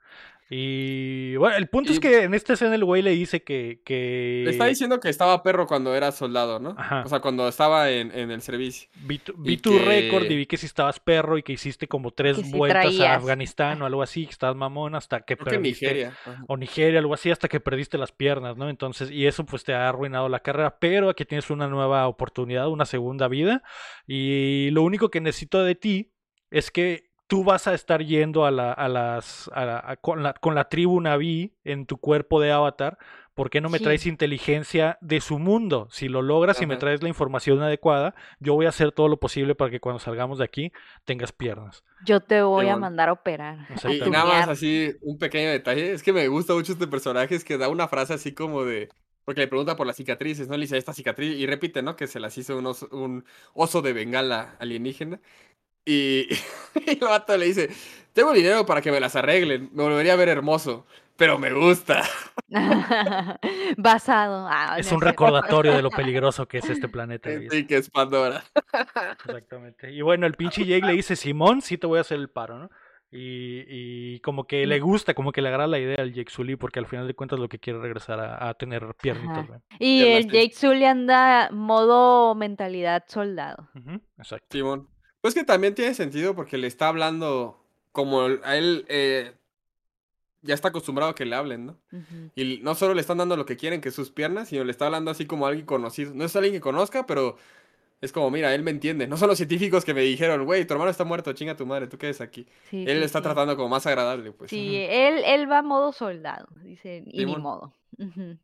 Y bueno, el punto es que en esta escena el güey le dice que, que Le está diciendo que estaba perro cuando era soldado, ¿no? Ajá. O sea, cuando estaba en, en el servicio. vi tu, vi y tu que- récord y vi que si estabas perro y que hiciste como tres Que vueltas a. Afganistán o algo así, que estabas mamón hasta que Creo que perdiste. Nigeria. Ajá. O Nigeria, algo así, hasta que perdiste las piernas, ¿no? Entonces, y eso pues te ha arruinado la carrera, pero aquí tienes una nueva oportunidad, una segunda vida, y lo único que necesito de ti es que tú vas a estar yendo a la, a las, a la- a- con, la, con la tribu Naví en tu cuerpo de avatar, ¿por qué no me Sí. traes inteligencia de su mundo? Si lo logras y me traes la información adecuada, yo voy a hacer todo lo posible para que cuando salgamos de aquí tengas piernas. Yo te voy a mandar a operar. a Y, nada más así, un pequeño detalle. Es que me gusta mucho este personaje, es que da una frase así como de. Porque le pregunta por las cicatrices, ¿no? Le dice esta cicatriz y repite, ¿no? Que se las hizo un oso, un oso de bengala alienígena. Y, y el vato le dice: Tengo dinero para que me las arreglen, me volvería a ver hermoso, pero me gusta. Basado. Ah, Es no un recordatorio de lo peligroso que es este planeta. Sí, que es Pandora. Exactamente. Y bueno, el pinche Jake le dice, Simón, sí te voy a hacer el paro, ¿no? Y, y como que le gusta, como que le agrada la idea al Jake Sully, porque al final de cuentas lo que quiere es regresar a, a tener piernitas. Y el. Jake Sully anda modo mentalidad soldado. Exacto. Simón. Pues que también tiene sentido porque le está hablando como a él eh, ya está acostumbrado a que le hablen, ¿no? Y no solo le están dando lo que quieren, que es sus piernas, sino le está hablando así como a alguien conocido. No es alguien que conozca, pero es como, mira, él me entiende. No son los científicos que me dijeron, güey, tu hermano está muerto, chinga tu madre, tú quedes aquí. Sí, él sí, está sí. tratando como más agradable, pues. Sí, él, él va modo soldado, dice, y ni modo. Ujú.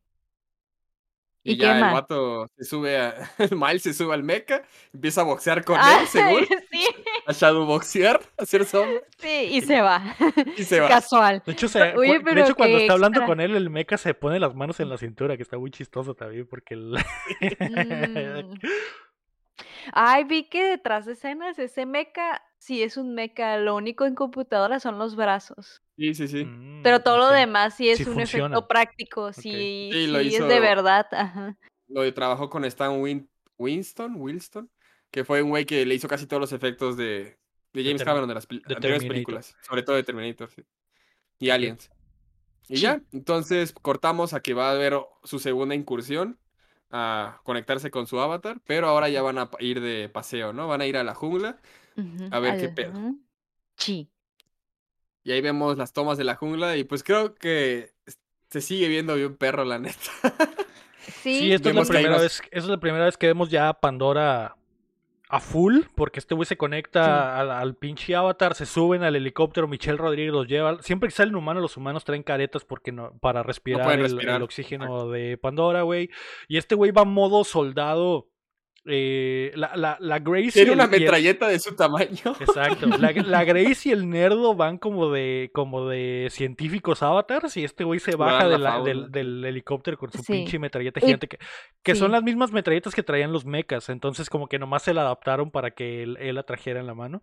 Y, ¿Y qué ya el más? vato se sube a. Miles se sube al mecha, empieza a boxear con Ah, él, según. sí, A shadow boxear, a hacer sombra, sí, y se va. y se va. Casual. De hecho, se- Oye, cu- de hecho cuando está hablando con él, el mecha se pone las manos en la cintura, que está muy chistoso también, porque el... Mm. Ay, vi que detrás de escenas ese mecha sí es un mecha, lo único en computadora son los brazos. Sí, sí, sí. Pero Mm, todo lo demás sí es Sí un funciona. efecto práctico, sí, Sí, lo sí es hizo- de verdad, ajá. Lo trabajó con Stan Win- Winston, Wilston, que fue un güey que le hizo casi todos los efectos de, de James Cameron de las anteriores películas, sobre todo de Terminator, sí. Y. Aliens. Y Sí. ya, entonces cortamos a que va a haber su segunda incursión a conectarse con su avatar, pero ahora ya van a ir de paseo, ¿no? Van a ir a la jungla A ver qué pedo. Sí. y ahí vemos las tomas de la jungla y pues creo que se sigue viendo bien perro, la neta. Sí, Sí, esta es la primera vez, esa es la primera vez que vemos ya a Pandora a full, porque este güey se conecta al, al pinche avatar, se suben al helicóptero, Michelle Rodríguez los lleva. Siempre que salen humanos, los humanos traen caretas porque no, para respirar, pueden el- respirar, el, oxígeno de Pandora, güey. Y este güey va modo soldado. Eh, la, la, la Grace Tiene una el- metralleta de su tamaño. Exacto. La, la Grace y el Nerdo van como de, como de científicos avatars y este güey se baja de del, del helicóptero con su Sí. pinche metralleta gigante que, que son las mismas metralletas que traían los mechas. Entonces como que nomás se la adaptaron para que él, él la trajera en la mano.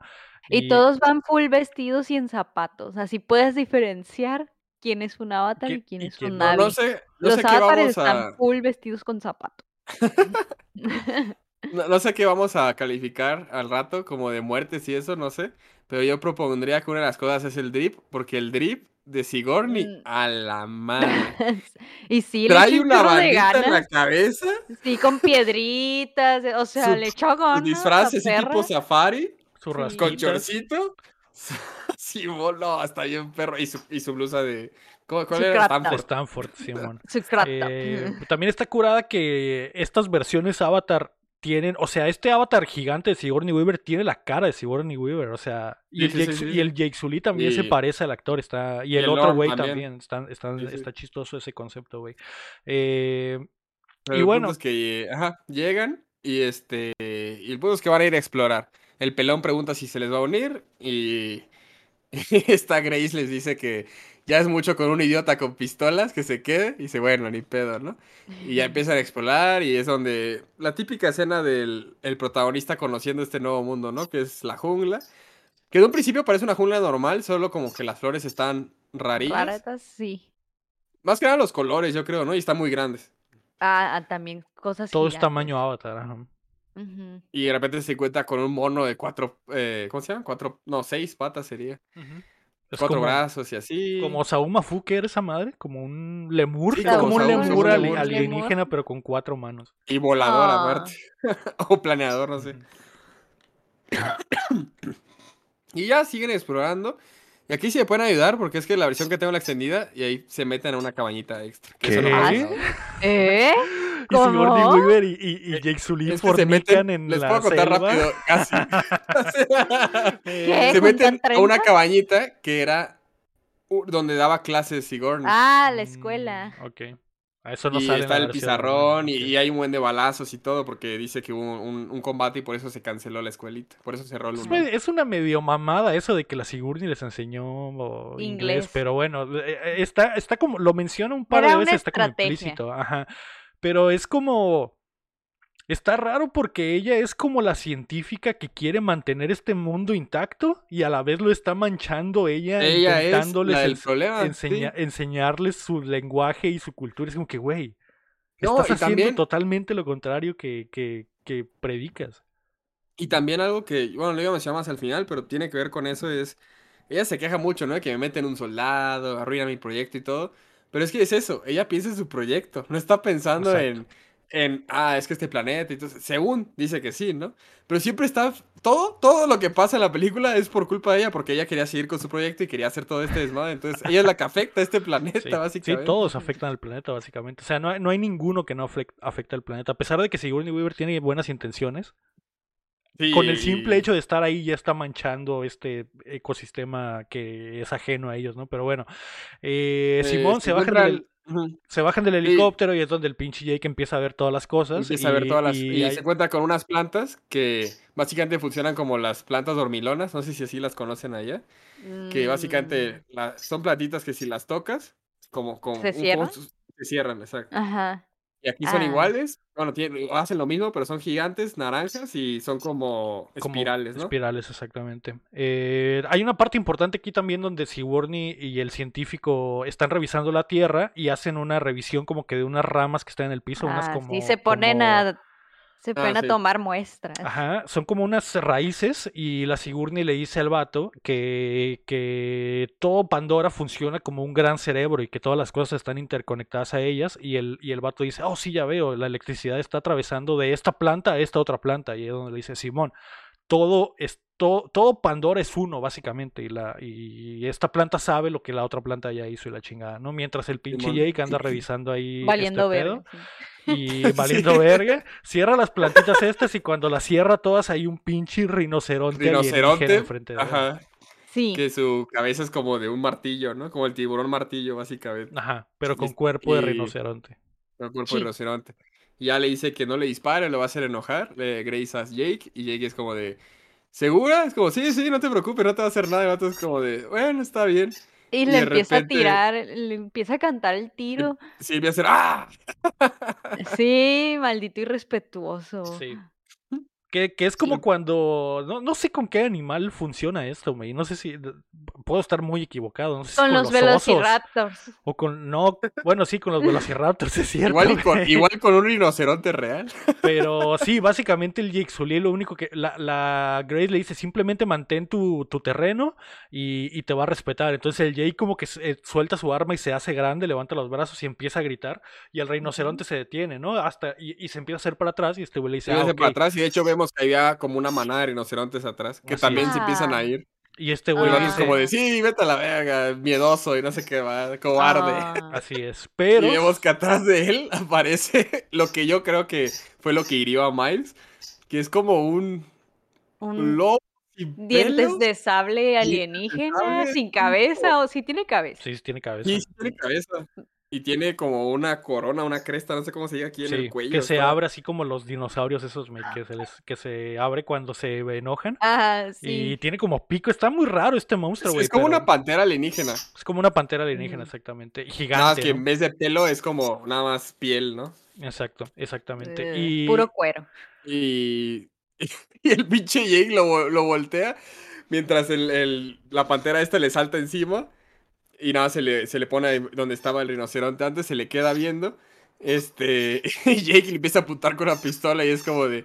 Y todos van full vestidos y en zapatos, así puedes diferenciar quién es un avatar ¿Qui- y quién y es un no? No, Navi. no sé, no Los sé qué avatares vamos a. están full vestidos con zapatos. No, no sé qué vamos a calificar al rato, como de muertes y eso, no sé. Pero yo propondría que una de las cosas es el drip, porque el drip de Sigourney, Mm. a la madre. y sí, le Trae una chorro de bandita en la cabeza, Sí, con piedritas, o sea, Su- le echó ganas. disfraz tipo safari, su Sí. con chorcito. Sí, no, hasta bien perro. Y su, y su blusa de. ¿cómo- ¿Cuál era? Stanford. Stanford, crata. Eh, también está curada que estas versiones Avatar tienen, o sea, este Avatar gigante de Sigourney Weaver tiene la cara de Sigourney Weaver, o sea, y Sí, el, Jake, sí, sí, y el Jake Sully también se Y- parece al actor, está, y y el otro güey también. también, están, están, está chistoso ese concepto, güey. Eh, Y bueno. es que ajá, llegan y este y el punto es que van a ir a explorar. El pelón pregunta si se les va a unir y, esta Grace les dice que ya es mucho con un idiota con pistolas que se quede y dice, bueno, ni pedo, ¿no? Y ya empiezan a explorar y es donde la típica escena del el protagonista conociendo este nuevo mundo, ¿no? Que es la jungla. Que de un principio parece una jungla normal, solo como que las flores están rarillas. Raretas, sí. Más que nada los colores, yo creo, ¿no? Y están muy grandes. Ah, ah, también cosas todo es tamaño Avatar. Y de repente se encuentra con un mono de cuatro, eh, ¿cómo se llama? Cuatro, no, seis patas sería. Es cuatro como, brazos y así. como Sauma Fu, que era esa madre, como un lemur, Sí, como como un lemur alienígena, pero con cuatro manos. Y volador Ah. aparte. o planeador, no sé. Y ya siguen explorando. Y aquí sí me pueden ayudar porque es que la versión que tengo la extendida y ahí se meten a una cabañita extra. que eso no ¿Qué? pasa ¿Ah, sí? ahora. ¿Eh? Y Sigourney ¿Cómo? Weaver y, y, y Jake Sully Es que se meten, en les la puedo contar selva. rápido, casi. ¿Qué? se meten ¿Juntan a una 30? cabañita que era donde daba clases Sigourney. Ah, la escuela. Mm, ok. Eso no y sale está el pizarrón y, hay un buen de balazos y todo porque dice que hubo un, un combate y por eso se canceló la escuelita. Por eso cerró el. Es, es una medio mamada eso de que la Sigourney les enseñó inglés, Inglés. pero bueno, eh, eh, está, está como, lo menciona un par Era de veces, está como implícito, ajá. Pero es como, está raro porque ella es como la científica que quiere mantener este mundo intacto y a la vez lo está manchando ella, Ella es intentándoles ens- problema. enseña- sí. enseñarles su lenguaje y su cultura. Es como que, güey, No, estás haciendo también- totalmente lo contrario que, que, que predicas. Y también algo que, bueno, lo iba a mencionar más al final, pero tiene que ver con eso es, ella se queja mucho, ¿no? Que me meten un soldado, arruina mi proyecto y todo. Pero es que es eso, ella piensa en su proyecto, no está pensando en, en, ah, es que este planeta, y entonces, según dice que sí, ¿no? Pero siempre está, todo, todo lo que pasa en la película es por culpa de ella, porque ella quería seguir con su proyecto y quería hacer todo este desmadre. Entonces, ella es la que afecta a este planeta, Sí, básicamente. sí, todos afectan al planeta, básicamente. O sea, no hay, no hay ninguno que no afec- afecte al planeta. A pesar de que Sigourney Weaver tiene buenas intenciones, con el simple Sí. hecho de estar ahí ya está manchando este ecosistema que es ajeno a ellos, ¿no? Pero bueno, eh, Eh, Simón se se, bajan encuentran- del, Se bajan del helicóptero y es donde el pinche Jake empieza a ver todas las cosas. Empieza a ver y- todas las. y Y, hay- se encuentra con unas plantas que básicamente funcionan como las plantas dormilonas. No sé si así las conocen allá. Que Mm, básicamente la- son plantitas que si las tocas, como. como ¿Se cierran? se cierran, exacto. Ajá. Y aquí son Ah. iguales. Bueno, tienen, hacen lo mismo, pero son gigantes, naranjas y son como Como espirales, ¿no? Espirales, exactamente. Eh, hay una parte importante aquí también donde Sigourney y el científico están revisando la Tierra y hacen una revisión como que de unas ramas que están en el piso, unas Ah, como... sí, se ponen como- a se ponen a sí. tomar muestras. Ajá, son como unas raíces y la Sigourney le dice al vato que, que todo Pandora funciona como un gran cerebro y que todas las cosas están interconectadas a ellas y el, y el vato dice, oh sí, ya veo, la electricidad está atravesando de esta planta a esta otra planta y es donde le dice Simón, todo es todo, todo Pandora es uno básicamente y la y esta planta sabe lo que la otra planta ya hizo y la chingada, ¿no? Mientras el pinche Simón. Jake anda revisando ahí Valiendo este ver. pedo y valiendo verga. Cierra las plantitas estas y cuando las cierra todas hay un pinche rinoceronte, Rinoceronte. enfrente de él. Ajá. Sí. Que su cabeza es como de un martillo, ¿no? Como el tiburón martillo, básicamente. Ajá, pero con Y- cuerpo de y- rinoceronte. El cuerpo Sí. de rinoceronte. Y ya le dice que no le dispare, lo va a hacer enojar. Le Grace a Jake. Y Jake es como de. ¿Segura? Es como, sí, sí, no te preocupes, no te va a hacer nada. Y el vato es como de, bueno, está bien. Y y le empieza repente- a tirar, le empieza a cantar el tiro. Sí, voy a hacer, ¡ah! Sí, maldito irrespetuoso. Sí. Que, que es como Sí. cuando. No, no sé con qué animal funciona esto, güey. No sé si. Puedo estar muy equivocado. No sé si Con los osos velociraptors. O con. No, bueno, sí, con los velociraptors, es cierto. Igual, y con, igual con un rinoceronte real. Pero sí, básicamente el Jake Sully lo único que. La, la Grace le dice simplemente mantén tu, tu terreno y, y te va a respetar. Entonces el Jake como que se- eh, suelta su arma y se hace grande, levanta los brazos y empieza a gritar. Y el rinoceronte se detiene, ¿no? Hasta. Y, y se empieza a hacer para atrás y este güey le dice. Se "Ah, hace ok". para atrás y de hecho vemos que había como una manada de rinocerontes atrás. Que Así también es. se empiezan a Ah. ir. Y este güey Ah. dice. como de, sí, vete a la verga, miedoso y no sé qué va, cobarde. Ah, Así es. Pero. Y vemos que atrás de él aparece lo que yo creo que fue lo que hirió a Miles, que es como un un lobo sin dientes de sable de alienígena sable, sin cabeza o sí tiene cabeza. Sí, sí tiene cabeza. Sí, sí tiene cabeza. Y tiene como una corona, una cresta, no sé cómo se diga aquí en el cuello. que se abre así como los dinosaurios esos me- que se les que se abre cuando se enojan Ah, y sí. tiene como pico, está muy raro este monstruo, Es, güey. es como pero una pantera alienígena. es como una pantera alienígena exactamente, y Nada más gigante. que ¿no? en vez de pelo es como nada más piel, ¿no? Exacto, exactamente. Eh, Y Puro cuero. Y, y el pinche Jake lo, lo voltea mientras el, el- la pantera esta le salta encima y nada, se le, se le pone ahí donde estaba el rinoceronte antes, se le queda viendo. Este, y Jake le empieza a apuntar con una pistola y es como de,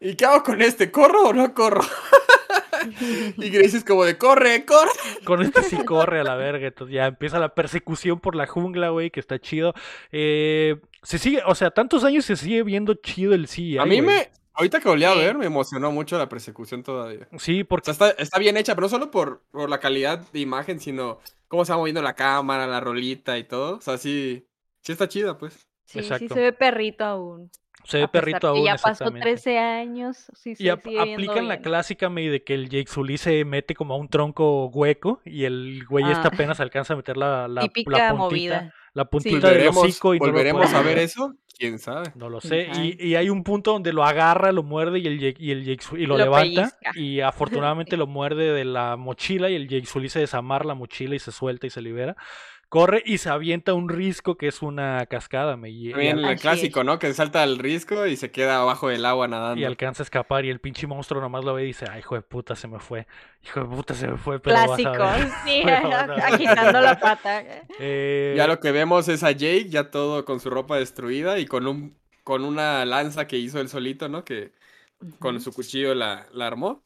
¿y qué hago con este? ¿Corro o no corro? y Grace es como de, corre, corre. con este sí corre a la verga, entonces ya empieza la persecución por la jungla, güey, que está chido. Eh, se sigue, o sea, tantos años se sigue viendo chido el CGI. A mí me, ahorita que volví a Sí. ver, me emocionó mucho la persecución todavía. Sí, O porque sea, está, está bien hecha, pero no solo por, por la calidad de imagen, sino cómo se va moviendo la cámara, la rolita y todo. O sea, sí, sí está chida, pues. Sí, sí se ve perrito aún. se ve perrito aún Ya pasó exactamente. 13 años. Sí, Y se ap- aplican la clásica me de que el Jake Sully se mete como a un tronco hueco y el güey este Ah. apenas alcanza a meter la, la, Típica la puntita, movida. La puntita del Volveremos, hocico y no lo volveremos puede a ver eso, quién sabe. No lo ¿Quién sé. Y, y hay un punto donde lo agarra, lo muerde y el y el y lo, Lo levanta. pellizca. Y afortunadamente lo muerde de la mochila y el Jake Sully se desamarra la mochila y se suelta y se libera. Corre y se avienta un risco que es una cascada. Me, y, y También al- el Así clásico, es. ¿no? Que salta al risco y se queda abajo del agua y nadando. alcanza a escapar y el pinche monstruo nomás lo ve y dice, ay, hijo de puta, se me fue. Hijo de puta, se me fue. Pero vas a Clásico. ver". Sí, Pero vas a ver. agitando la pata. Eh, Ya lo que vemos es a Jake, ya todo con su ropa destruida y con un con una lanza que hizo él solito, ¿no? Que con su cuchillo la, la armó.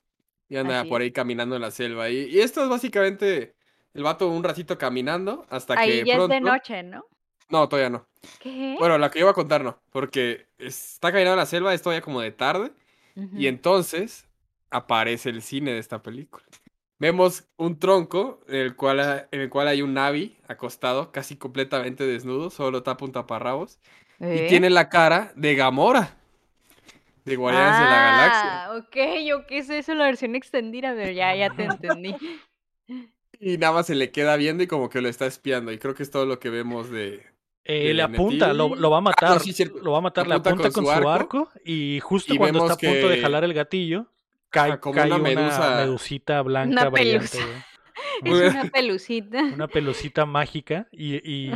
Y anda Así por ahí caminando en la selva. Y, y esto es básicamente el vato un ratito caminando hasta Ahí que ya pronto... es de noche, ¿no? No, todavía no. ¿Qué? Bueno, la que iba a contar no, porque está caminando en la selva, es todavía como de tarde. Y entonces aparece el cine de esta película. Vemos un tronco en el cual, en el cual hay un Navi acostado, casi completamente desnudo, solo tapa un taparrabos. ¿Eh? Y tiene la cara de Gamora, de Guardianes de la Galaxia. Ah, ok, yo qué es eso, la versión extendida, pero ya, ya te entendí. Y nada más se le queda viendo y como que lo está espiando. Y creo que es todo lo que vemos de... eh, de le apunta, lo, lo va a matar. Ah, no, sí, cierto. Lo va a matar, le Apunta con, con su arco, arco, y justo y cuando está a punto de jalar el gatillo, cae, como cae una una, medusa- medusita blanca Una brillante. Es una pelucita. una pelucita mágica y, y-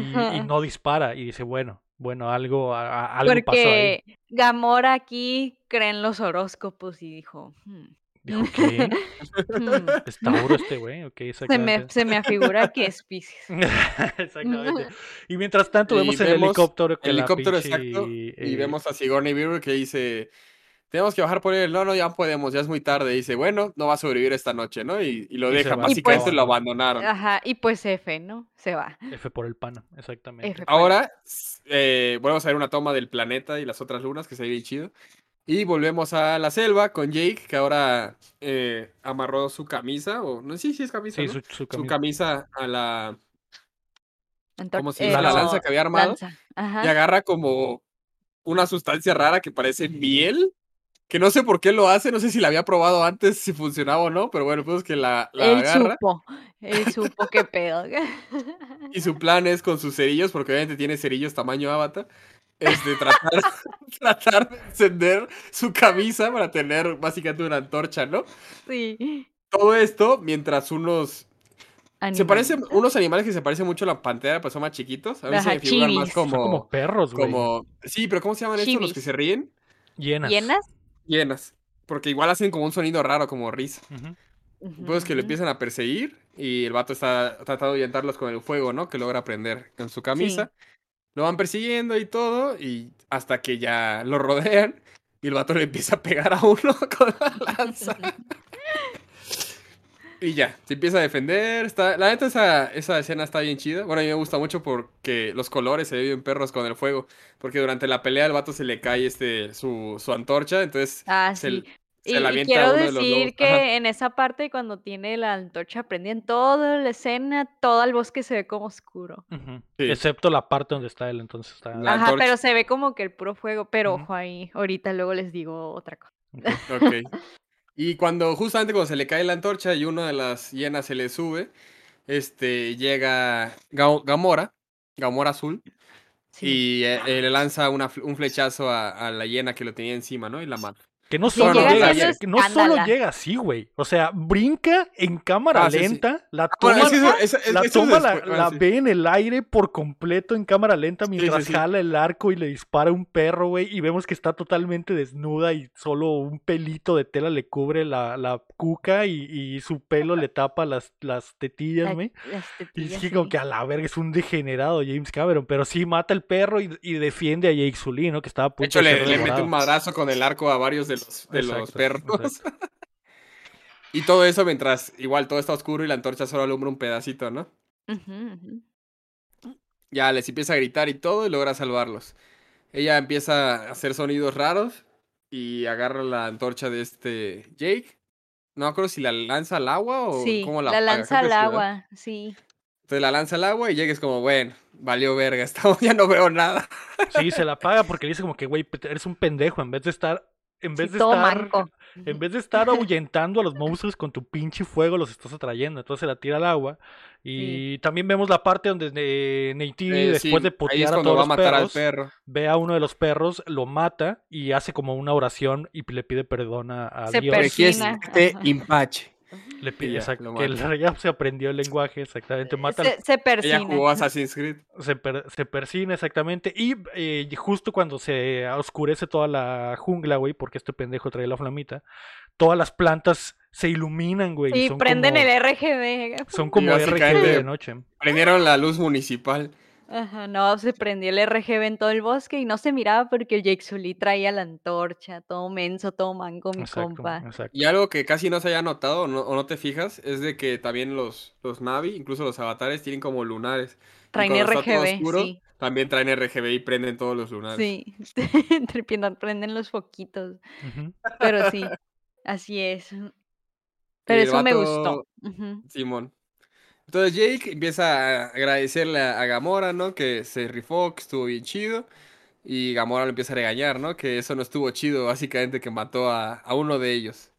no dispara y dice, bueno, Bueno, algo, a- a- algo pasó ahí. Porque Gamora aquí cree en los horóscopos y dijo, "Hmm, Dijo, ¿qué? ¿Es Tauro este güey? Ok, se, me, exactamente. se me afigura que es Pisces. Exactamente. Y mientras tanto Y vemos el helicóptero que El helicóptero pinche, exacto. Y eh, vemos a Sigourney Weaver que dice, tenemos que bajar por él. No, no, ya podemos, ya es muy tarde. dice, bueno, no va a sobrevivir esta noche, ¿no? Y, y lo Y va. Y básicamente pues- lo abandonaron. Ajá, y pues F, ¿no? Se va. F por el pana, exactamente. F. Ahora, eh, volvemos a ver una toma del planeta y las otras lunas, que se ve bien chido. Y volvemos a la selva con Jake, que ahora eh, amarró su camisa, o no sé si es camisa, Sí, ¿no? su, su su camisa. camisa a la, ¿cómo se llama? la lo- lanza que había armado. y agarra como una sustancia rara que parece miel, que no sé por qué lo hace, no sé si la había probado antes, si funcionaba o no, pero bueno, pues que la, la Él agarra supo, él supo qué pedo. y su plan es con sus cerillos, porque obviamente tiene cerillos tamaño avatar, es de tratar, tratar de encender su camisa para tener básicamente una antorcha, ¿no? sí. Todo esto mientras unos... Se parecen unos animales que se parecen mucho a la pantera, pero son más chiquitos. A mí se me figuran más chivis. Son como como... perros, güey. como... Sí, pero ¿cómo se llaman estos los que se ríen? Llenas. ¿Llenas? Llenas. Porque igual hacen como un sonido raro, como risa. Pues que lo empiezan a perseguir y el vato está tratando de ahuyentarlos con el fuego, ¿no? Que logra prender en su camisa. Lo van persiguiendo y todo, y hasta que ya lo rodean y el vato le empieza a pegar a uno con la lanza. y ya, se empieza a defender. Está... La neta, esa, esa escena está bien chida. Bueno, a mí me gusta mucho porque los colores se ven bien perros con el fuego. Porque durante la pelea al vato se le cae este su, su antorcha, entonces Ah, sí. se Y, la y avienta quiero de decir que Ajá. en esa parte cuando tiene la antorcha prendida en toda la escena, todo el bosque se ve como oscuro. Sí. Excepto la parte donde está él, entonces está. La Ajá, antorcha. pero se ve como que el puro fuego, pero ojo ahí, ahorita luego les digo otra cosa. Ok. Y cuando, justamente cuando se le cae la antorcha y una de las hienas se le sube, este, llega Ga- Gamora, Gamora azul, Sí. y eh, eh, le lanza una un flechazo a, a la hiena que lo tenía encima, ¿no? Y la mata. Que no solo llega así, que no solo llega así, güey. O sea, brinca en cámara Ah, sí, sí. lenta, la Bueno, toma, es que eso- eso- es- la, es toma la, la sí. ve en el aire por completo en cámara lenta mientras sí. jala el arco y le dispara un perro, güey. Y vemos que está totalmente desnuda y solo un pelito de tela le cubre la, la cuca y, y su pelo le tapa las, las tetillas, La- güey. Y tetillas, sí, como que a la verga es un degenerado James Cameron, pero sí mata al perro y, y defiende a Jake Sully, ¿no? Que estaba a De punto hecho, de le, le mete un madrazo con el arco a varios de los, de los perros. exacto. y todo eso mientras igual todo está oscuro y la antorcha solo alumbra un pedacito, ¿no? Ya les empieza a gritar y todo y logra salvarlos. Ella empieza a hacer sonidos raros y agarra la antorcha de este Jake. No me acuerdo si la lanza al agua o Sí, cómo la la lanza al agua, sí. Entonces la lanza al agua y Jake es como, bueno, valió verga, estamos, ya no veo nada. Sí, se la paga porque le dice como que, güey, eres un pendejo. En vez de estar, en vez Sí, de todo estar, manco. en vez de estar ahuyentando a los monstruos con tu pinche fuego, los estás atrayendo. Entonces se la tira al agua. Y también vemos la parte donde eh, Neytiri, Eh, después sí, de putear a todos va a los matar perros, al perro. ve a uno de los perros, lo mata y hace como una oración y le pide perdón a, a Se Dios. persina. este Ajá. impache. Le pide, ya, que mata. él ya se aprendió el lenguaje, exactamente. Mata al Se, se Ella persina. jugó Assassin's Creed. se, per- se persina exactamente. Y eh, justo cuando se oscurece toda la jungla, güey, porque este pendejo trae la flamita, todas las plantas se iluminan, güey. y son prenden como, el RGB. Son como RGB de noche. Prendieron la luz municipal. Ajá, no, se prendió el RGB en todo el bosque y no se miraba porque el Jake Sully traía la antorcha, todo menso, todo manco, mi Exacto, compa. exacto. Y algo que casi no se haya notado o no, o no te fijas es de que también los, los Navi, incluso los avatares, tienen como lunares. Traen RGB, oscuro, sí. También traen RGB y prenden todos los lunares. Sí, prenden los foquitos. Pero sí, así es. Pero eso me gustó. Simón. Entonces Jake empieza a agradecerle a, Gamora, ¿no? Que se rifó, que estuvo bien chido. Y Gamora lo empieza a regañar, ¿no? Que eso no estuvo chido, básicamente que mató a, a uno de ellos.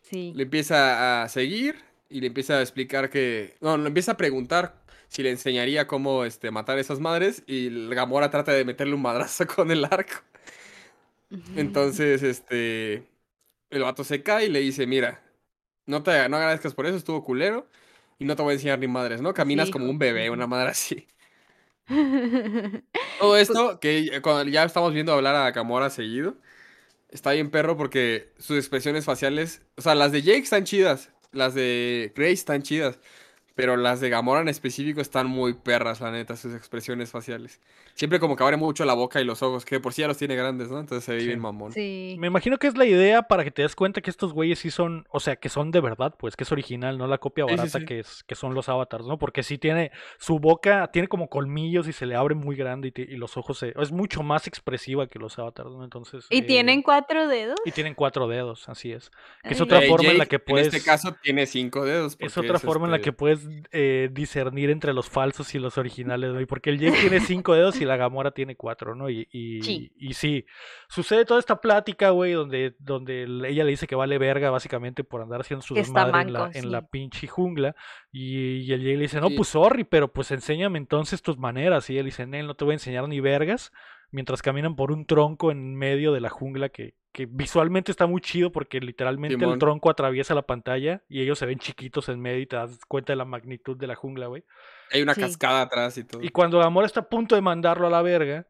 Sí. Le empieza a seguir y le empieza a explicar que... No, le empieza a preguntar si le enseñaría cómo este, matar a esas madres. Y Gamora trata de meterle un madrazo con el arco. Entonces, este... El vato se cae y le dice, mira, no te no agradezcas por eso, estuvo culero. Y no te voy a enseñar ni madres, ¿no? Caminas Sí, como un bebé, una madre así. Todo esto que cuando ya estamos viendo hablar a Gamora seguido, está bien perro porque sus expresiones faciales, o sea, las de Jake están chidas, las de Grace están chidas, pero las de Gamora en específico están muy perras, la neta, sus expresiones faciales. Siempre como que abre mucho la boca y los ojos, que por sí ya los tiene grandes, ¿no? Entonces se ve Sí. bien mamón. Sí. Me imagino que es la idea para que te des cuenta que estos güeyes sí son, o sea, que son de verdad, pues, que es original, no la copia Sí, sí, barata sí. Que, es, que son los avatars, ¿no? Porque sí tiene, su boca tiene como colmillos y se le abre muy grande y, los ojos se, es mucho más expresiva que los avatars, ¿no? Entonces... ¿Y eh, tienen cuatro dedos? Y tienen cuatro dedos, así es. Que es otra Eh, forma en la que puedes... En este caso tiene cinco dedos. Es otra forma en la este, que puedes eh, discernir entre los falsos y los originales, ¿no? Y porque el Jake tiene cinco dedos y la Gamora tiene cuatro, ¿no? Y, y, Sí. y sí, sucede toda esta plática, güey, donde, donde el- ella le dice que vale verga, básicamente, por andar haciendo su desmadre en la, en la pinche jungla. Y, y el Jake le dice, no, Sí. pues sorry, pero pues enséñame entonces tus maneras. Y él dice, Nel, no te voy a enseñar ni vergas. Mientras caminan por un tronco en medio de la jungla que, que visualmente está muy chido porque literalmente el tronco atraviesa la pantalla y ellos se ven chiquitos en medio y te das cuenta de la magnitud de la jungla, güey. Hay una Sí. cascada atrás y todo. Y cuando Gamora está a punto de mandarlo a la verga,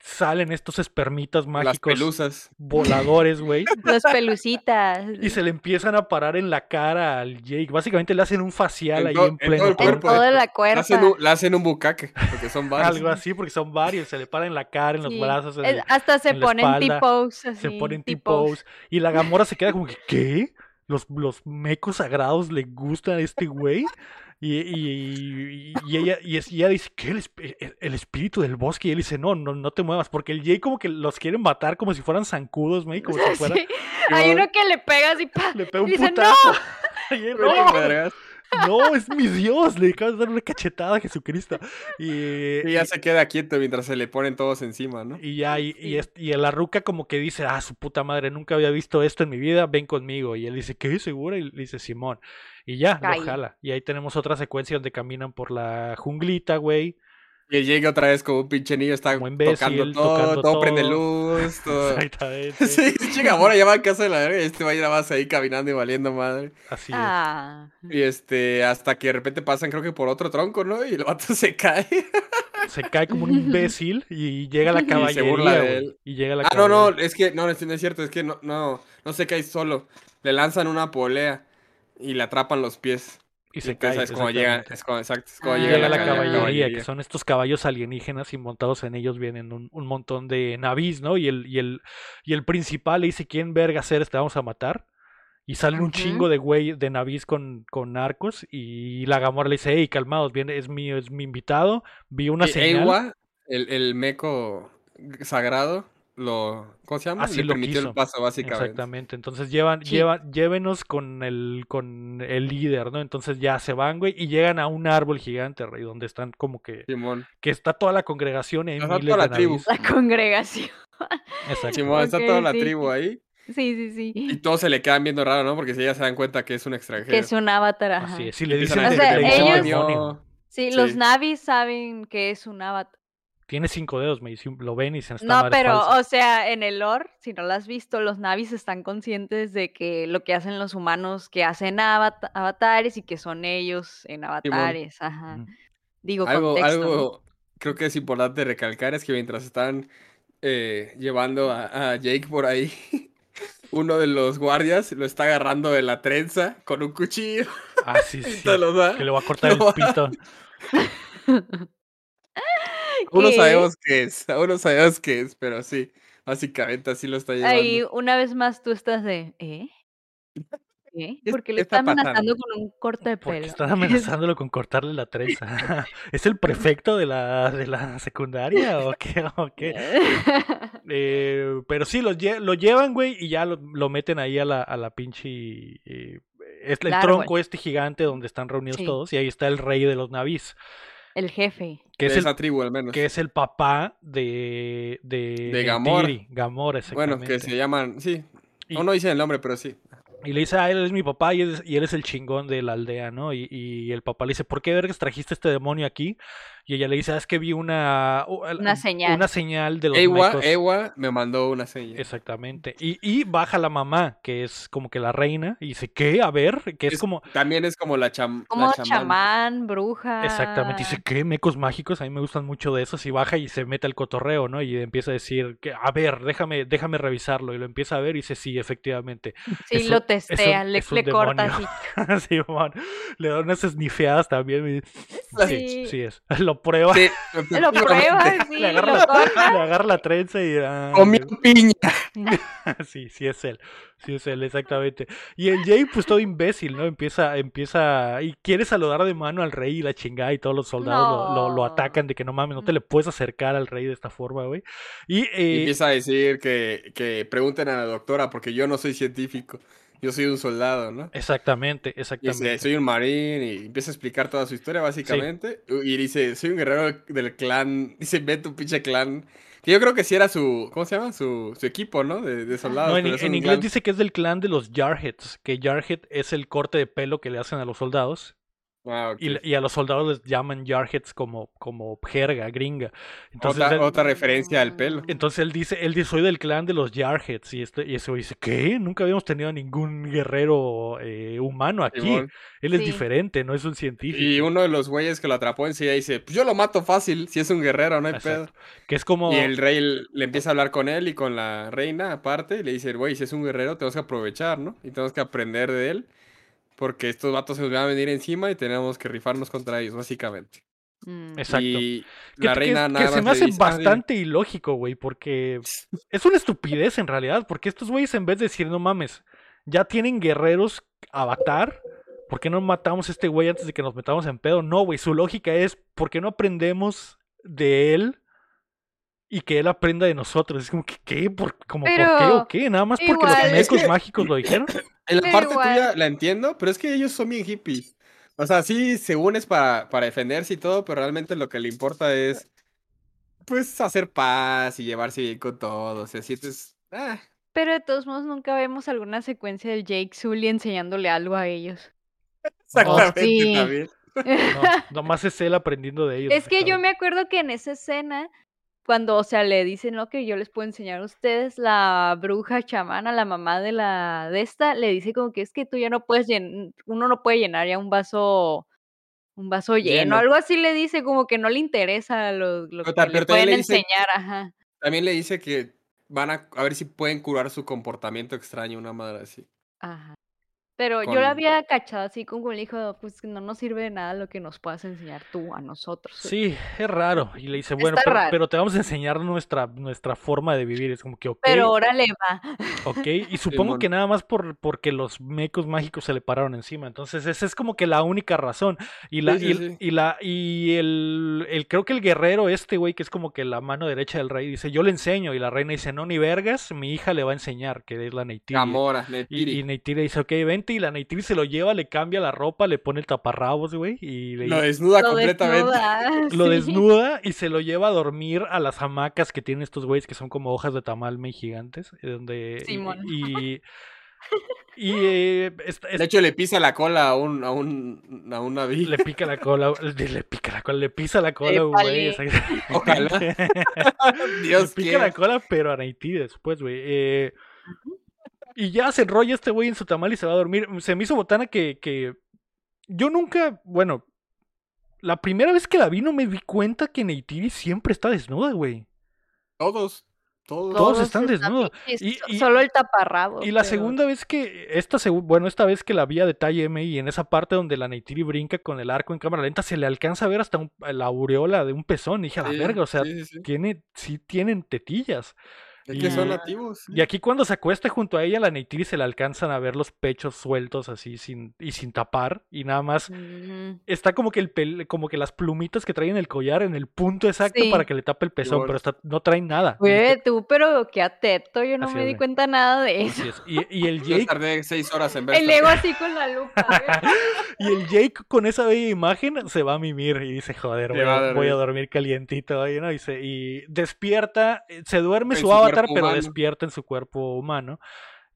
salen estos espermitas Las mágicos pelusas. voladores, güey. Los pelucitas. Y se le empiezan a parar en la cara al Jake. Básicamente le hacen un facial En ahí to- en en pleno todo el cuerpo. En toda la Le cuerpa. hacen, un, le hacen un bucaque, porque son varios. Algo así, porque son varios. Se le paran en la cara, en los Sí. brazos, en hasta se en ponen T-pose. se ponen. T-pose. Y la Gamora se queda como que, ¿qué? ¿Los, los mecos sagrados le gustan a este güey? Y, y, y- y ella, y ella dice, ¿qué? El, esp- el- el espíritu del bosque. Y él dice, no, no, no te muevas. Porque el Jay como que los quiere matar como si fueran zancudos, güey. Como si fuera... Sí. Hay uno que le pegas y ¡pa! Le pega un Dice, putazo. Y él, no. no, es mi Dios. Le acabas de dar una cachetada a Jesucristo. Y, Y ya se queda quieto mientras se le ponen todos encima, ¿no? Y ya, y, y, y la ruca como que dice, ah, su puta madre, nunca había visto esto en mi vida, ven conmigo. Y él dice, ¿qué? ¿Segura? Y le dice, Simón. Y ya, Cae. lo jala. Y ahí tenemos otra secuencia donde caminan por la junglita, güey. Y él llega otra vez como un pinche niño, está imbécil, tocando todo, tocando todo prende luz, todo. Exactamente. Sí, pinche Gamora ya va a casa de la verga y este va a ir a más ahí caminando y valiendo madre. Así es. Ah. Y este, hasta que de repente pasan, creo que por otro tronco, ¿no? Y el vato se cae. Se cae como un imbécil y llega la se caballería, burla de él. Y llega la Ah, no, no, es que, no, no es cierto, es que no, no, no se cae solo. Le lanzan una polea y le atrapan los pies. Y Y se cae. es como llega, es como, exacto, es como Ah. llega, Llega la ca- caballería, que son estos caballos alienígenas y montados en ellos vienen un, un montón de navis, ¿no? Y el, y el, y el principal le dice, ¿quién verga eres? Te vamos a matar. Y salen un Ujú. chingo de güey de navis con, con arcos y la Gamora le dice, hey, calmados, viene, es mi, es mi invitado, vi una Y señal. Ewa, el, el meco sagrado, lo, ¿cómo se llama? Así Le lo permitió quiso. el paso, básicamente. Exactamente, entonces llevan, Sí. llevan, llévenos con el, con el líder, ¿no? Entonces ya se van, güey, y llegan a un árbol gigante, rey, donde están como que, Simón. que está toda la congregación y hay Está miles toda de la tribu. navis. La congregación. Exacto. Simón, está toda la sí. tribu ahí. Sí, sí, Y sí. todos se le quedan viendo raro, ¿no? Porque si ya se dan cuenta que es un extranjero. Que es un avatar. ajá. Así es, si le dicen O sea, ellos-. Sí, Sí. los navis saben que es un avatar. Tiene cinco dedos, me dice, lo ven y dicen, esta No, pero, falsa". o sea, en el lore, si no lo has visto, los navis están conscientes de que lo que hacen los humanos, que hacen avata- avatares y que son ellos en avatares. Ajá. Digo, Algo, contexto. algo creo que es importante recalcar es que mientras están eh, llevando a, a Jake por ahí, uno de los guardias lo está agarrando de la trenza con un cuchillo. Ah, sí, sí. Que le va a cortar el pito. Aún no ¿Qué? sabemos qué es, aún no sabemos qué es, pero sí, básicamente así lo está llevando. Ahí, una vez más, tú estás de, ¿eh? ¿Qué? ¿Qué- Porque qué le está está amenazando pasando? con un corte de pelo. están amenazándolo con cortarle la trenza. ¿Es el prefecto de la, de la secundaria o qué? o qué? Eh, pero sí, lo, lle- lo llevan, güey, y ya lo, lo meten ahí a la, a la pinche... eh, es el Claro, tronco este gigante donde están reunidos Sí. todos y ahí está el rey de los navis, El jefe. que de es el esa tribu al menos. que es el papá de de, De Gamora. Gamora, Bueno, que se llaman, sí, Y- no, no dicen el nombre, pero sí. Y le dice, ah, él es mi papá y él es, y él es el chingón de la aldea, ¿no? Y, y el papá le dice, ¿por qué vergas trajiste este demonio aquí? Y ella le dice, ah, es que vi una... Una señal. Una señal de los Ewa, mecos". Ewa me mandó una señal. Exactamente. Y, y baja la mamá, que es como que la reina, y dice, ¿qué? A ver, que es, Es- como... También es como la, cham Como la chamán, bruja. Exactamente, dice, ¿qué? Mecos mágicos, a mí me gustan mucho de esos, y baja y se mete al cotorreo, ¿no? Y empieza a decir, que, a ver, déjame, déjame revisarlo, y lo empieza a ver y dice, sí, efectivamente. Sí, lo testea, le, es un le corta así. Simón, le da unas esnifeadas también. y- Sí, Sí. sí es. Lo prueba, Sí, Lo prueba, sí, le, agarra lo la, corta. le agarra la trenza y... ah, Comió piña. Sí, sí es él. Sí es él, exactamente. Y el Jay, pues todo imbécil, ¿no? Empieza, empieza y quiere saludar de mano al rey y la chingada y todos los soldados lo, lo- lo No. atacan de que no mames, no te le puedes acercar al rey de esta forma, güey. Y, Y eh, empieza a decir que, que pregunten a la doctora porque yo no soy científico. Yo soy un soldado, ¿no? exactamente, Y exactamente. dice, soy un marín y empieza a explicar toda su historia básicamente. Y dice, soy un guerrero del clan. Dice, ve tu pinche clan. Que yo creo que sí era su, ¿cómo se llama? Su, su equipo, ¿no? De, de soldados. No, en, un inglés clan- dice que es del clan de los Jarheads, que Jarhead es el corte de pelo que le hacen a los soldados. Ah. Y, a los soldados les llaman Jarheads como, como jerga, gringa. Entonces, otra, él- otra referencia al pelo. Entonces él dice, él dice, soy del clan de los Jarheads. Y, este, y ese güey dice, ¿qué? Nunca habíamos tenido ningún guerrero eh, humano aquí. Simón. Él es Sí. diferente, no es un científico. Y uno de los güeyes que lo atrapó enseguida dice, pues yo lo mato fácil, si es un guerrero, no hay Exacto. pedo. Que es como... Y el rey le empieza a hablar con él y con la reina aparte, y le dice, güey, si es un guerrero, tenemos que aprovechar, ¿no? Y tenemos que aprender de él, porque estos vatos se nos van a venir encima y tenemos que rifarnos contra ellos, básicamente. Mm. Exacto. Y Que, la que- reina que nada se más me le hace dice, "Ah, dile". bastante ilógico, güey, porque es una estupidez en realidad, porque estos güeyes en vez de decir, no mames, ya tienen guerreros avatar, ¿por qué no matamos a este güey antes de que nos metamos en pedo? No, güey, su lógica es, ¿por qué no aprendemos de él y que él aprenda de nosotros? Es como que, ¿qué? ¿Por, como, ¿por qué o qué? Nada más porque los Es que- mágicos lo dijeron. En la Pero parte igual- tuya la entiendo, pero es que ellos son bien hippies. O sea, sí se unes para, para defenderse y todo, pero realmente lo que le importa es, pues, hacer paz y llevarse bien con todos. Y así, entonces, ah, Pero de todos modos nunca vemos alguna secuencia del Jake Sully enseñándole algo a ellos. exactamente sí. también. No, nomás es él aprendiendo de ellos. Es que yo me acuerdo que en esa escena, cuando, o sea, le dicen, ¿no? Que yo les puedo enseñar a ustedes, la bruja chamana, la mamá de la de esta, le dice como que es que tú ya no puedes llenar, uno no puede llenar ya un vaso, un vaso lleno, Lleno. algo así le dice, como que no le interesa lo, lo Pero que le pero pueden le dice- enseñar, ajá. También le dice que van a, a ver si pueden curar su comportamiento extraño, una madre así. Ajá. Pero yo la había cachado así como le dijo, pues no nos sirve de nada lo que nos puedas enseñar tú a nosotros. Sí, es raro. Y le dice, bueno, pero, te vamos a enseñar nuestra, nuestra forma de vivir. Es como que, ok, Pero órale va. ok. Y supongo que nada más por, porque los mecos mágicos se le pararon encima. Entonces, esa es como que la única razón. Y la, Sí, y, sí, y la, y el, el, creo que el guerrero, este güey, que es como que la mano derecha del rey, dice, yo le enseño. Y la reina dice, no, ni vergas, mi hija le va a enseñar, que es la Neytiri. Gamora, Y, Neytiri. y Neytiri dice, ok, vente. Y la Neytiri se lo lleva, le cambia la ropa, le pone el taparrabos, güey. Y le Lo desnuda Lo completamente. desnuda, lo desnuda y se lo lleva a dormir a las hamacas que tienen estos güeyes que son como hojas de tamalme gigantes. eh, Donde, y- Simón. y, y, eh, De hecho, le pisa la cola a un, a un, a un naví. le pica la cola, le, le pica la cola, le pisa la cola, a un güey. Ojalá. le Dios pica la cola, pero a Neytiri después, güey. eh, y ya se enrolla este güey en su tamal y se va a dormir. Se me hizo botana que, que yo nunca, bueno, la primera vez que la vi no me di cuenta que Neytiri siempre está desnuda, güey. Todos. Todos. Todos están desnudos. Y- so- y- solo el taparrabo. Y la pero- segunda vez que, esta bueno, esta vez que la vi a detalle MI, en esa parte donde la Neytiri brinca con el arco en cámara lenta, se le alcanza a ver hasta un- la aureola de un pezón. Y dije, a la Sí, verga, o sea, sí, sí, sí. tiene, sí tienen tetillas. Es que son y- nativos. Y aquí cuando se acuesta junto a ella, la Neytiri se le alcanzan a ver los pechos sueltos así sin, y sin tapar. Y nada más está como que el pel- como que las plumitas que trae en el collar en el punto exacto Sí. para que le tape el pezón, pero está, no traen nada. Güey, tú, pero qué ateto, yo no Así me es, di cuenta nada de eso. Es. Y, y el Yo Jake tardé seis horas en ver. El ego así con la lupa. güey. Y el Jake con esa bella imagen se va a mimir y dice, joder, voy a, voy a dormir. calientito hoy, ¿no? Y, se- y despierta, eh, se duerme su su avatar, pero humano. despierta en su cuerpo humano.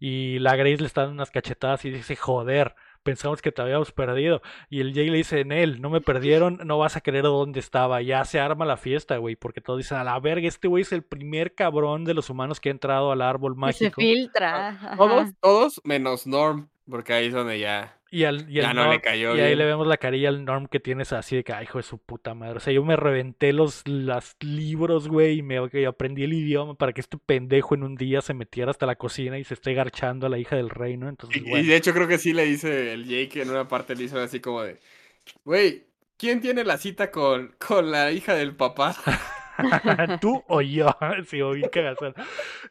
Y la Grace le está dando unas cachetadas y dice, joder, pensamos que te habíamos perdido. Y el Jay le dice, en él, no me perdieron, no vas a creer dónde estaba. Ya se arma la fiesta, güey, porque todos dicen, a la verga, este güey es el primer cabrón de los humanos que ha entrado al árbol Que se mágico. filtra. ajá. Todos, todos menos Norm, porque ahí es donde ya. Y, al, y, Ya el no le Norm- cayó y ahí le vemos la carilla al Norm que tienes así de que, ay, hijo de su puta madre. O sea, yo me reventé los las libros, güey, y me y aprendí el idioma para que este pendejo en un día se metiera hasta la cocina y se esté garchando a la hija del rey, ¿no? Entonces, Y, de hecho creo que sí le dice el Jake en una parte le hizo así como de, güey, ¿quién tiene la cita con, con la hija del papá? Tú o yo, sí, o bien cagazón.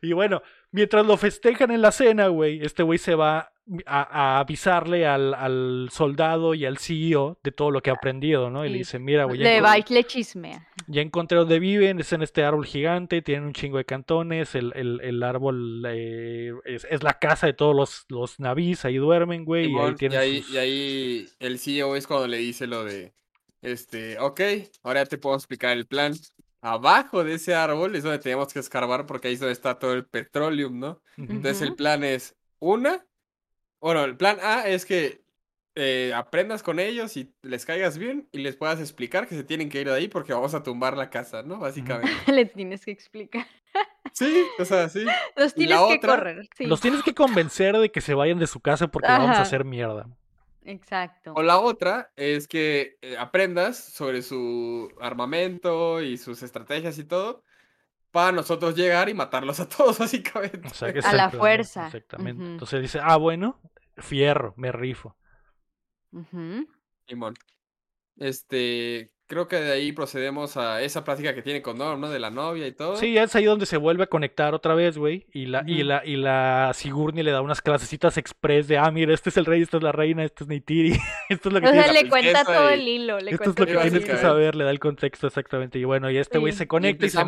Y bueno, mientras lo festejan en la cena, güey, este güey se va a, a avisarle al, al soldado y al CEO de todo lo que ha aprendido, ¿no? Y le Sí. dice, mira, güey, ya Le va y le chismea. ya encontré dónde viven, es en este árbol gigante, tienen un chingo de cantones, el, el, el árbol eh, es, es la casa de todos los, los navíes, ahí duermen, güey, y ahí Simón, y, ahí, sus- y ahí el CEO es cuando le dice lo de, este, ok, ahora te puedo explicar el plan. Abajo de ese árbol es donde tenemos que escarbar porque ahí es donde está todo el petroleum, ¿no? Ujú. Entonces el plan es una, bueno, el plan A es que eh, aprendas con ellos y les caigas bien y les puedas explicar que se tienen que ir de ahí porque vamos a tumbar la casa, ¿no? Básicamente. Le tienes que explicar. Sí, o sea, sí. Los tienes que otra, correr. Sí, Los tienes que convencer de que se vayan de su casa porque la vamos a Ajá. hacer mierda. exacto. O la otra es que eh, aprendas sobre su armamento y sus estrategias y todo para nosotros llegar y matarlos a todos, básicamente. O sea, que A la fuerza. Exactamente. Ujú. Entonces dice, ah, bueno, fierro, me rifo. Ujú. Simón. Este, creo que de ahí procedemos a esa plática que tiene con Norm, ¿no? De la novia y todo. Sí, es ahí donde se vuelve a conectar otra vez, güey. Y la, y Ujú. la, y la Sigourney le da unas clasecitas express de, ah, mira, este es el rey, esta es la reina, este es Neytiri. Esto es lo que O sea, le cuenta todo y- el hilo. Le Esto es lo que tienes que saber, le da el contexto exactamente. Y bueno, y este güey Sí. se Y conecta y se,